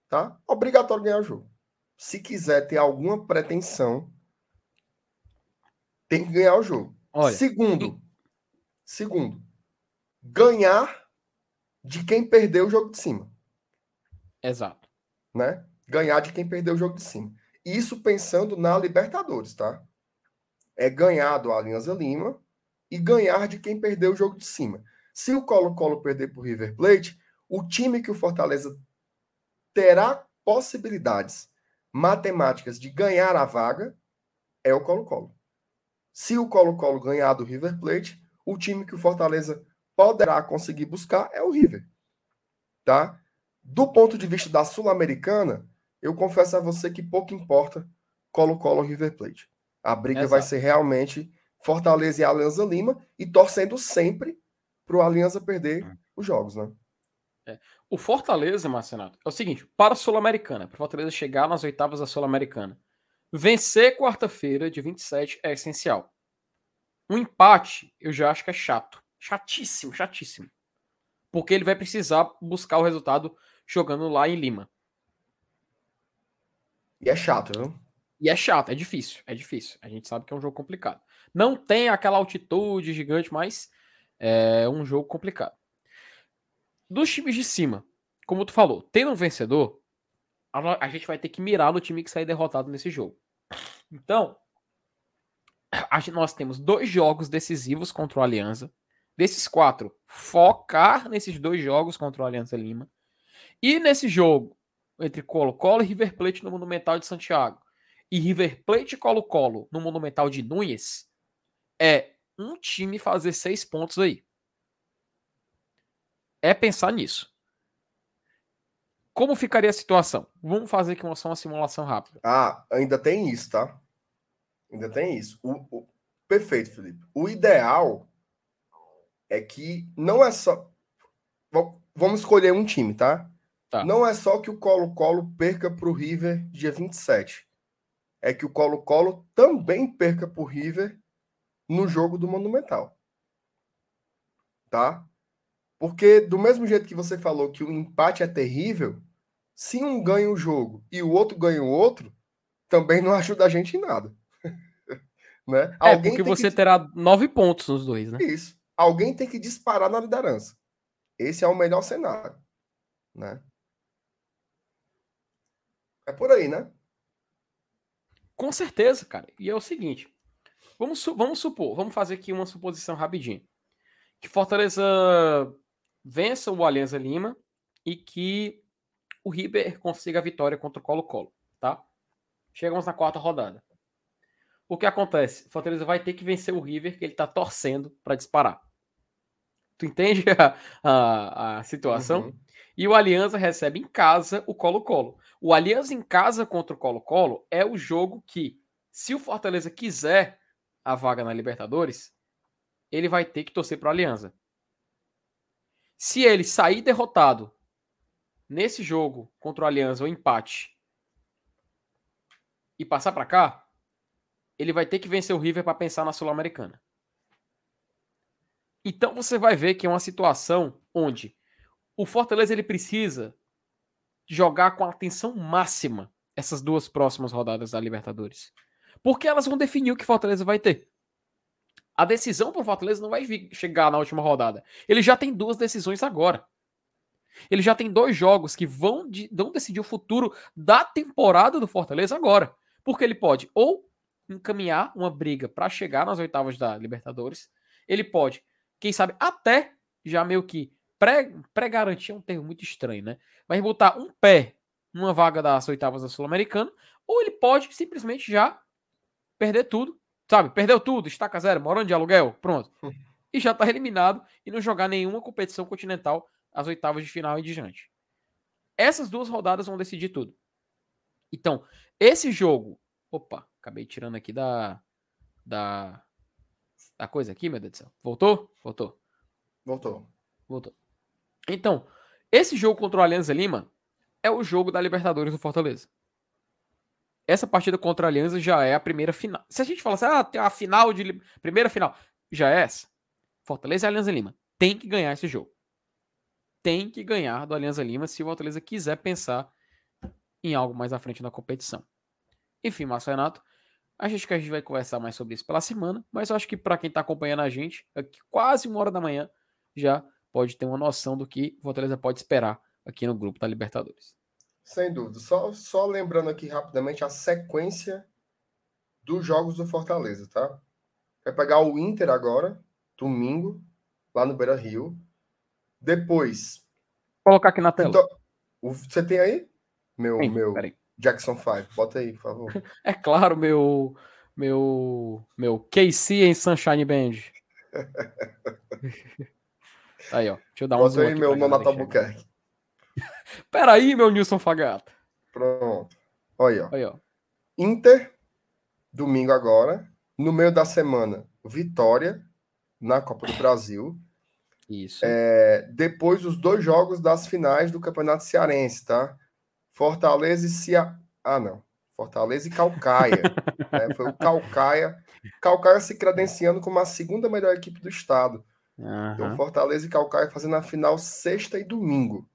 C: Tá? Obrigatório ganhar o jogo. Se quiser ter alguma pretensão, tem que ganhar o jogo. Olha, segundo, segundo, ganhar de quem perdeu o jogo de cima.
A: Exato
C: né? Ganhar de quem perdeu o jogo de cima. Isso pensando na Libertadores, tá? É ganhar do Alianza Lima e ganhar de quem perdeu o jogo de cima. Se o Colo-Colo perder para o River Plate, o time que o Fortaleza terá possibilidades matemáticas de ganhar a vaga é o Colo-Colo. Se o Colo-Colo ganhar do River Plate, o time que o Fortaleza poderá conseguir buscar é o River. Tá? Do ponto de vista da Sul-Americana, eu confesso a você que pouco importa Colo-Colo River Plate. A briga Exato. vai ser realmente Fortaleza e Alianza Lima e torcendo sempre para o Alianza perder hum. os jogos, né?
A: É. O Fortaleza, Marcenato, é o seguinte: para a Sul-Americana, para o Fortaleza chegar nas oitavas da Sul-Americana, vencer quarta-feira de 27 é essencial. Um empate, eu já acho que é chato. Chatíssimo, chatíssimo. Porque ele vai precisar buscar o resultado jogando lá em Lima.
C: E é chato, viu?
A: E é chato, é difícil, é difícil. A gente sabe que é um jogo complicado. Não tem aquela altitude gigante, mas é um jogo complicado. Dos times de cima, como tu falou, tendo um vencedor, a gente vai ter que mirar no time que sair derrotado nesse jogo. Então, nós temos dois jogos decisivos contra o Aliança. Desses quatro, focar nesses dois jogos contra o Aliança Lima. E nesse jogo, entre Colo-Colo e River Plate no Monumental de Santiago, e River Plate e Colo-Colo no Monumental de Núñez, é um time fazer seis pontos aí. É pensar nisso. Como ficaria a situação? Vamos fazer aqui uma, só uma simulação rápida.
C: Ah, ainda tem isso, tá? Ainda tem isso. O, o... Perfeito, Felipe. O ideal é que não é só. Vamos escolher um time, tá? Tá. Não é só que o Colo-Colo perca para o River dia 27. É que o Colo-Colo também perca para o River no jogo do Monumental. Tá? Porque, do mesmo jeito que você falou que o empate é terrível, se um ganha o jogo e o outro ganha o outro, também não [LAUGHS] ajuda a gente em nada. [LAUGHS]
A: né? É, Alguém porque você que... terá nove pontos nos dois, né?
C: Isso. Alguém tem que disparar na liderança. Esse é o melhor cenário. Né? É por aí, né?
A: Com certeza, cara. E é o seguinte: vamos, vamos supor, vamos fazer aqui uma suposição rapidinho. Que Fortaleza vença o Alianza Lima e que o River consiga a vitória contra o Colo-Colo, tá? Chegamos na quarta rodada. O que acontece? Fortaleza vai ter que vencer o River, que ele tá torcendo para disparar. Tu entende [LAUGHS] a, a, a situação? Uhum. E o Aliança recebe em casa o Colo-Colo. O Aliança em casa contra o Colo-Colo é o jogo que, se o Fortaleza quiser a vaga na Libertadores, ele vai ter que torcer para o Aliança. Se ele sair derrotado nesse jogo contra o Aliança, o empate, e passar para cá, ele vai ter que vencer o River para pensar na Sul-Americana. Então você vai ver que é uma situação onde o Fortaleza ele precisa jogar com atenção máxima essas duas próximas rodadas da Libertadores. Porque elas vão definir o que Fortaleza vai ter. A decisão para o Fortaleza não vai chegar na última rodada. Ele já tem duas decisões agora. Ele já tem dois jogos que vão, de, vão decidir o futuro da temporada do Fortaleza agora. Porque ele pode ou encaminhar uma briga para chegar nas oitavas da Libertadores, ele pode, quem sabe, até já meio que pré-garantir é um termo muito estranho, né? Mas botar um pé uma vaga das oitavas da Sul-Americana, ou ele pode simplesmente já perder tudo, sabe? Perdeu tudo, estaca zero, morando de aluguel, pronto. [LAUGHS] E já tá eliminado e não jogar nenhuma competição continental às oitavas de final e diante. Essas duas rodadas vão decidir tudo. Então, esse jogo. Opa, acabei tirando aqui da. Da. Da coisa aqui, meu Deus do céu. Voltou? Voltou.
C: Voltou.
A: Voltou. Então, esse jogo contra o Alianza Lima é o jogo da Libertadores do Fortaleza. Essa partida contra a Aliança já é a primeira final. Se a gente fala assim, ah, tem a final de. Primeira final. Já é essa. Fortaleza e Aliança Lima. Tem que ganhar esse jogo. Tem que ganhar do Aliança Lima se o Fortaleza quiser pensar em algo mais à frente na competição. Enfim, Márcio Renato, acho que a gente vai conversar mais sobre isso pela semana, mas eu acho que para quem está acompanhando a gente, aqui quase uma hora da manhã, já pode ter uma noção do que o Fortaleza pode esperar aqui no grupo da Libertadores.
C: Sem dúvida. Só, só lembrando aqui rapidamente a sequência dos jogos do Fortaleza, tá? Vai pegar o Inter agora, domingo, lá no Beira Rio. Depois.
A: Vou colocar aqui na tela. Então,
C: você tem aí? Meu, Sim, meu Jackson 5. Bota aí, por favor. [LAUGHS]
A: É claro, meu. Meu. Meu KC em Sunshine Band. [LAUGHS] aí, ó. Deixa eu dar um
C: Bota aí, meu Nonato Albuquerque.
A: Peraí, meu Nilson Fagata.
C: Pronto. Olha,
A: ó. Aí, ó.
C: Inter, domingo agora. No meio da semana, Vitória, na Copa do Brasil.
A: Isso.
C: É, depois, os dois jogos das finais do Campeonato Cearense, tá? Fortaleza e Cia... Ah, não. Fortaleza e Calcaia. [LAUGHS] né? Foi o Calcaia. Calcaia se credenciando como a segunda melhor equipe do estado. Uhum. Então, Fortaleza e Calcaia fazendo a final sexta e domingo.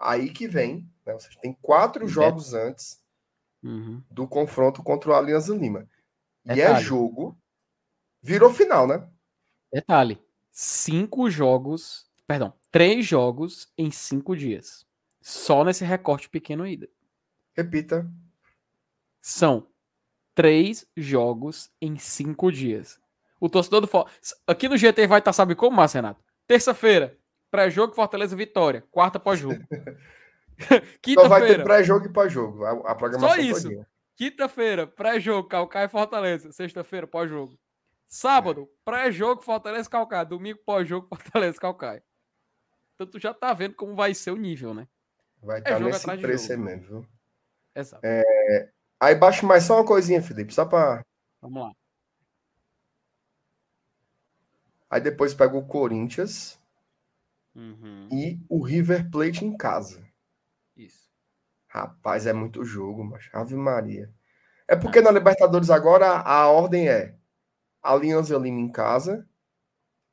C: Aí que vem, né? Ou seja, tem quatro jogos antes uhum. do confronto contra o Alianza Lima. E é jogo. Virou final, né?
A: Detalhe: cinco jogos, perdão, três jogos em cinco dias. Só nesse recorte pequeno ainda.
C: Repita.
A: São três jogos em cinco dias. O torcedor do Fortaleza. Aqui no GT vai estar, tá, sabe como, Márcio Renato? Terça-feira, Pré-jogo Fortaleza Vitória. Quarta pós-jogo. [LAUGHS]
C: Quinta-feira. Só vai ter pré-jogo e pós-jogo. A, a programação
A: Só isso. Quinta-feira, pré-jogo, Calcaia e Fortaleza. Sexta-feira, pós-jogo. Sábado, pré-jogo, Fortaleza e Calcaia. Domingo, pós-jogo, [LAUGHS] Fortaleza e Calcaia. Então tu já tá vendo como vai ser o nível, né?
C: Vai estar é tá nesse preço mesmo, viu?
A: Exato.
C: É... Aí baixo mais só uma coisinha, Felipe, só para.
A: Vamos lá.
C: Aí depois pega o Corinthians.
A: Uhum.
C: E o River Plate em casa.
A: Isso.
C: Rapaz, é muito jogo, mas Ave Maria. É porque é. na Libertadores agora a, ordem é Aliança Lima em casa,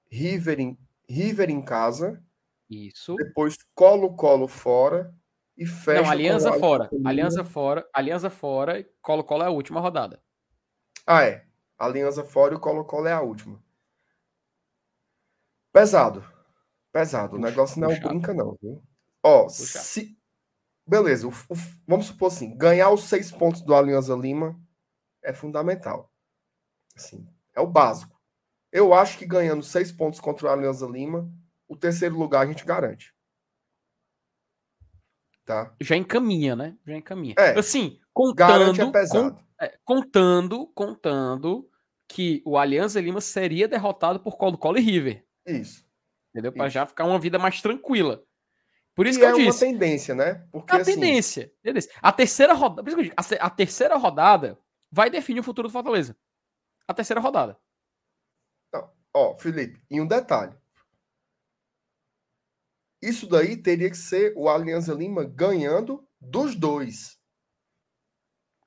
C: River em, River em casa.
A: Isso.
C: Depois Colo-Colo fora e fecha.
A: Não, Aliança fora. Aliança fora. Aliança fora. Colo-Colo é a última rodada.
C: Ah, é. Aliança fora e o Colo-Colo é a última. Pesado. Pesado. O negócio não é um brinca, não, viu? Ó, se. Beleza, o, o, vamos supor assim: ganhar os seis pontos do Alianza Lima é fundamental. Assim, é o básico. Eu acho que ganhando seis pontos contra o Alianza Lima, o terceiro lugar a gente garante. Tá?
A: Já encaminha, né? Já encaminha.
C: É,
A: assim, contando, é pesado. Com, é, contando, contando que o Alianza Lima seria derrotado por Colo-Colo e River.
C: Isso.
A: Entendeu? Para já ficar uma vida mais tranquila. Por isso que, que eu é disse.
C: uma tendência, né?
A: Porque, a assim... tendência. A terceira rodada. Por isso que eu digo, a, terceira rodada vai definir o futuro do Fortaleza. A terceira rodada.
C: Não. Ó, Felipe, e um detalhe. Isso daí teria que ser o Alianza Lima ganhando dos dois.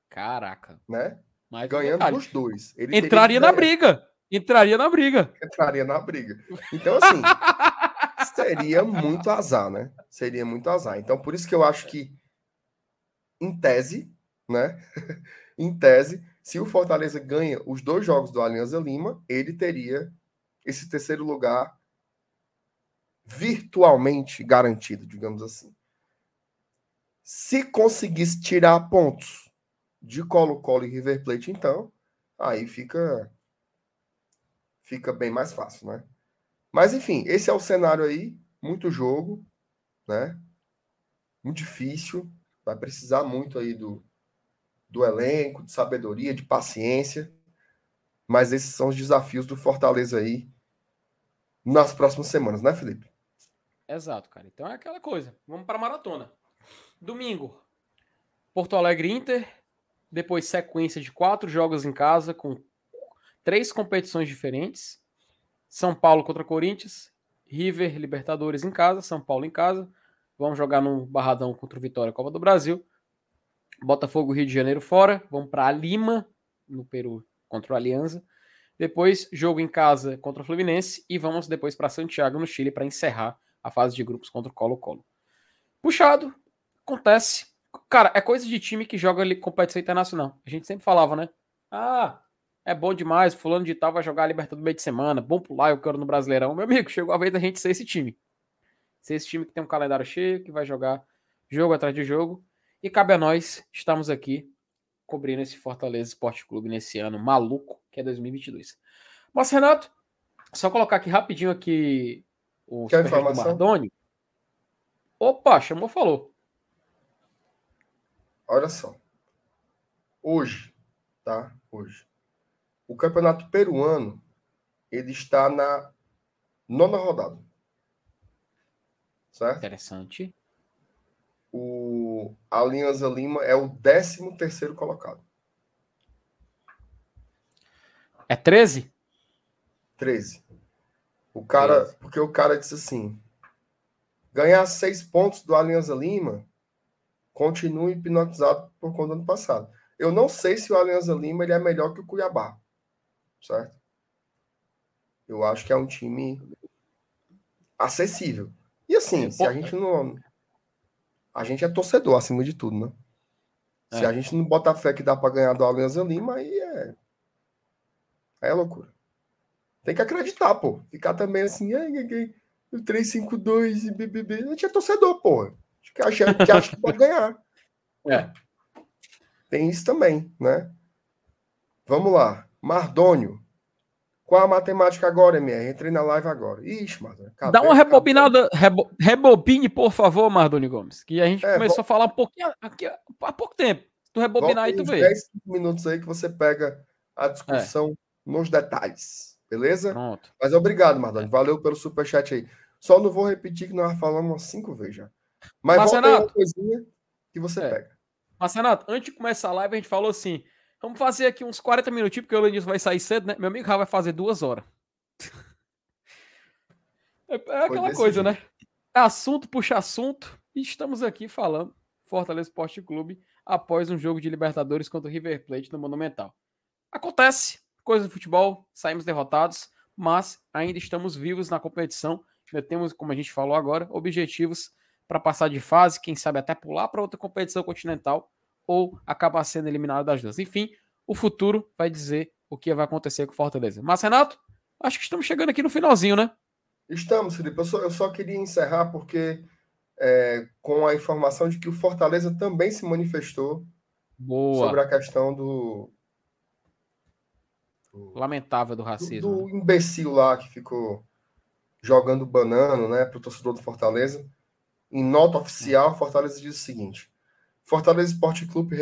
A: Caraca.
C: Né? Mas ganhando dos dois.
A: Ele Entraria na briga. Entraria na briga.
C: Entraria na briga. Então, assim, [LAUGHS] seria muito azar, né? Seria muito azar. Então, por isso que eu acho que, em tese, né? [LAUGHS] em tese, se o Fortaleza ganha os dois jogos do Alianza Lima, ele teria esse terceiro lugar virtualmente garantido, digamos assim. Se conseguisse tirar pontos de Colo-Colo e River Plate, então, aí fica fica bem mais fácil, né? Mas enfim, esse é o cenário aí, muito jogo, né? Muito difícil. Vai precisar muito aí do, do elenco, de sabedoria, de paciência. Mas esses são os desafios do Fortaleza aí nas próximas semanas, né, Felipe?
A: Exato, cara. Então é aquela coisa. Vamos para a maratona. Domingo, Porto Alegre Inter. Depois sequência de quatro jogos em casa com três competições diferentes. São Paulo contra Corinthians, River Libertadores em casa, São Paulo em casa. Vamos jogar no Barradão contra o Vitória Copa do Brasil. Botafogo Rio de Janeiro fora. Vamos para Lima, no Peru, contra o Aliança. Depois, jogo em casa contra o Fluminense. E vamos depois para Santiago, no Chile, para encerrar a fase de grupos contra o Colo-Colo. Puxado, acontece. Cara, é coisa de time que joga ali competição internacional. A gente sempre falava, né? Ah, é bom demais, fulano de tal vai jogar a Libertadores no meio de semana, bom pular, eu quero no Brasileirão. Meu amigo, [LAUGHS] chegou a vez da gente ser esse time. Ser esse time que tem um calendário cheio, que vai jogar jogo atrás de jogo. E cabe a nós, estamos aqui cobrindo esse Fortaleza Esporte Clube nesse ano maluco, que é 2022. Mas, Renato, só colocar aqui rapidinho aqui o
C: Quer informação?
A: Mardoni. Opa, chamou, falou.
C: Olha só. Hoje, tá? Hoje. O campeonato peruano, ele está na nona rodada.
A: Certo? Interessante.
C: O Alianza Lima é o 13 terceiro colocado.
A: É 13?
C: 13. O cara, 13. porque o cara disse assim: ganhar seis pontos do Alianza Lima, continue hipnotizado por conta do ano passado. Eu não sei se o Alianza Lima ele é melhor que o Cuiabá, certo? Eu acho que é um time acessível. E assim, é, se a gente não. A gente é torcedor acima de tudo, né? É. Se a gente não bota fé que dá para ganhar do Alianza Lima, aí é. Aí é loucura. Tem que acreditar, pô. Ficar também assim, ai, ai, ai, 352 e BBB. A gente é torcedor, pô. Que acha, que acha que pode ganhar.
A: É.
C: Tem isso também, né? Vamos lá. Mardônio. Qual a matemática agora, MR? Entrei na live agora. Ixi, Mardônio.
A: Dá uma rebobinada. Rebo, rebobine, por favor, Mardônio Gomes. Que a gente é, começou a falar um pouquinho aqui há pouco tempo. Se tu rebobinar aí, tu vê. 10
C: minutos aí que você pega a discussão é. nos detalhes. Beleza?
A: Pronto.
C: Mas obrigado, Mardônio. Valeu pelo superchat aí. Só não vou repetir que nós falamos umas cinco vezes já. Mas, Mas volta Renato, uma coisinha que você é. pega.
A: Mas, Renato, antes de começar a live, a gente falou assim: Vamos fazer aqui uns 40 minutinhos, porque o Lenilson vai sair cedo, né? Meu amigo já vai fazer duas horas. É, é aquela coisa, jeito. né? Assunto puxa assunto. E estamos aqui falando Fortaleza Esporte Clube após um jogo de Libertadores contra o River Plate no Monumental. Acontece, coisa do futebol, saímos derrotados, mas ainda estamos vivos na competição. Já temos, como a gente falou agora, objetivos para passar de fase, quem sabe até pular para outra competição continental ou acabar sendo eliminado das duas. Enfim, o futuro vai dizer o que vai acontecer com o Fortaleza. Mas, Renato, acho que estamos chegando aqui no finalzinho, né?
C: Estamos, Felipe. Eu só, eu só queria encerrar porque é, com a informação de que o Fortaleza também se manifestou
A: Boa.
C: sobre a questão do,
A: do lamentável do racismo.
C: Do, do, imbecil lá que ficou jogando banana, né, para o torcedor do Fortaleza. Em nota oficial, Fortaleza diz o seguinte: Fortaleza Esporte Clube,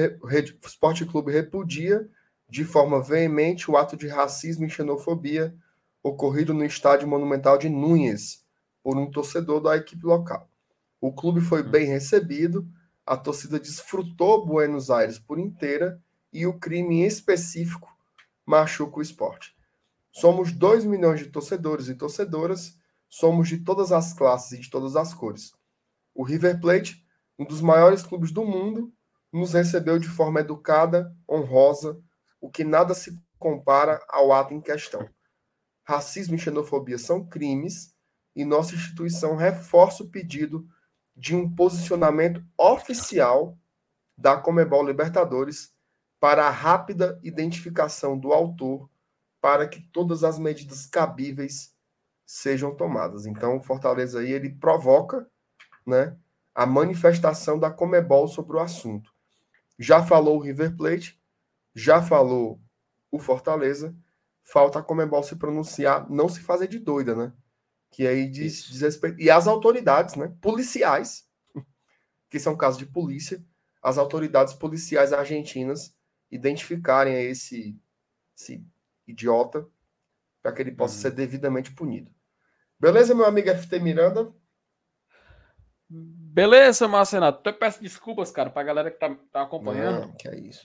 C: Esporte Clube repudia de forma veemente o ato de racismo e xenofobia ocorrido no estádio monumental de Núñez por um torcedor da equipe local. O clube foi bem recebido, a torcida desfrutou Buenos Aires por inteira e o crime em específico machuca o esporte. Somos 2 milhões de torcedores e torcedoras, somos de todas as classes e de todas as cores. O River Plate um dos maiores clubes do mundo, nos recebeu de forma educada, honrosa, o que nada se compara ao ato em questão. Racismo e xenofobia são crimes e nossa instituição reforça o pedido de um posicionamento oficial da Comebol Libertadores para a rápida identificação do autor para que todas as medidas cabíveis sejam tomadas. Então, o Fortaleza aí ele provoca, né, a manifestação da Comebol sobre o assunto. Já falou o River Plate, já falou o Fortaleza, falta a Comebol se pronunciar, não se fazer de doida, né? Que aí diz, diz respeito. E as autoridades, né? Policiais, [LAUGHS] que são casos de polícia, as autoridades policiais argentinas identificarem esse, esse idiota para que ele possa uhum. ser devidamente punido. Beleza, meu amigo FT Miranda?
A: Beleza, Marcenato. Eu peço desculpas, cara, pra galera que tá, tá acompanhando. Não,
C: que é isso.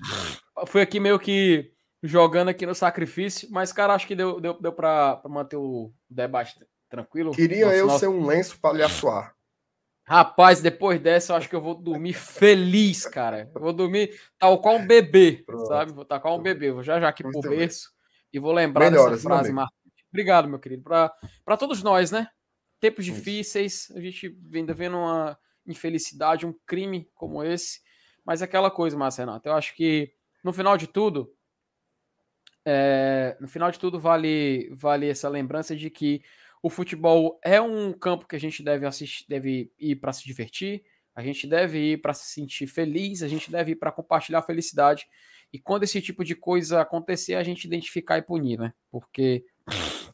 A: Fui aqui meio que jogando aqui no sacrifício, mas, cara, acho que deu, deu, deu pra, pra manter o debate tranquilo.
C: Queria nosso, eu nosso... ser um lenço para lhe assoar.
A: Rapaz, depois dessa, eu acho que eu vou dormir feliz, cara. Eu vou dormir tal qual um bebê, Pronto. sabe? Vou estar qual um bebê. Vou já já aqui Muito pro berço e vou lembrar Melhoras, dessa frase marcante. Obrigado, meu querido. Para todos nós, né? Tempos difíceis, a gente ainda vendo uma infelicidade, um crime como esse. Mas é aquela coisa, Márcio Renato. Eu acho que no final de tudo, é, no final de tudo vale vale essa lembrança de que o futebol é um campo que a gente deve assistir, deve ir para se divertir, a gente deve ir para se sentir feliz, a gente deve ir para compartilhar felicidade. E quando esse tipo de coisa acontecer, a gente identificar e punir, né? Porque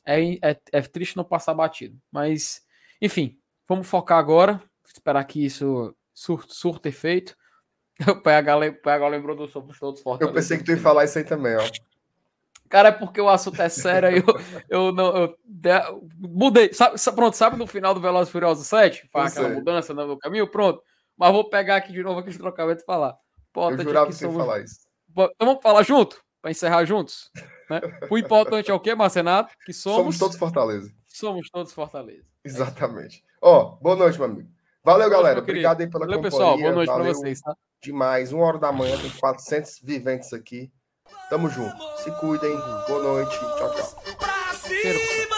A: é, é, é triste não passar batido. Mas, enfim, vamos focar agora, esperar que isso sur surta efeito. [LAUGHS] O PH, PH lembrou do Somos Todos
C: Fortes. Eu pensei que tu ia falar isso aí também, ó.
A: Cara, é porque o assunto é sério, eu, eu não. Eu, mudei. Sabe, pronto, sabe no final do Velozes Furiosos 7? Faz aquela mudança no caminho? Pronto. Mas vou pegar aqui de novo aqui de trocamento e falar.
C: Importante eu jurava que somos... falar isso.
A: Então vamos falar junto? Para encerrar juntos? Né? O importante é o quê, Marcenato? Que somos...
C: somos todos Fortaleza.
A: Somos todos Fortaleza.
C: Exatamente. Ó, oh, boa noite, meu amigo. Valeu, galera. Obrigado aí pela
A: Valeu,
C: companhia.
A: pessoal. Boa noite para vocês, tá?
C: Demais. Uma hora da manhã, tem 400 viventes aqui. Tamo junto. Se cuidem. Boa noite. Tchau, tchau.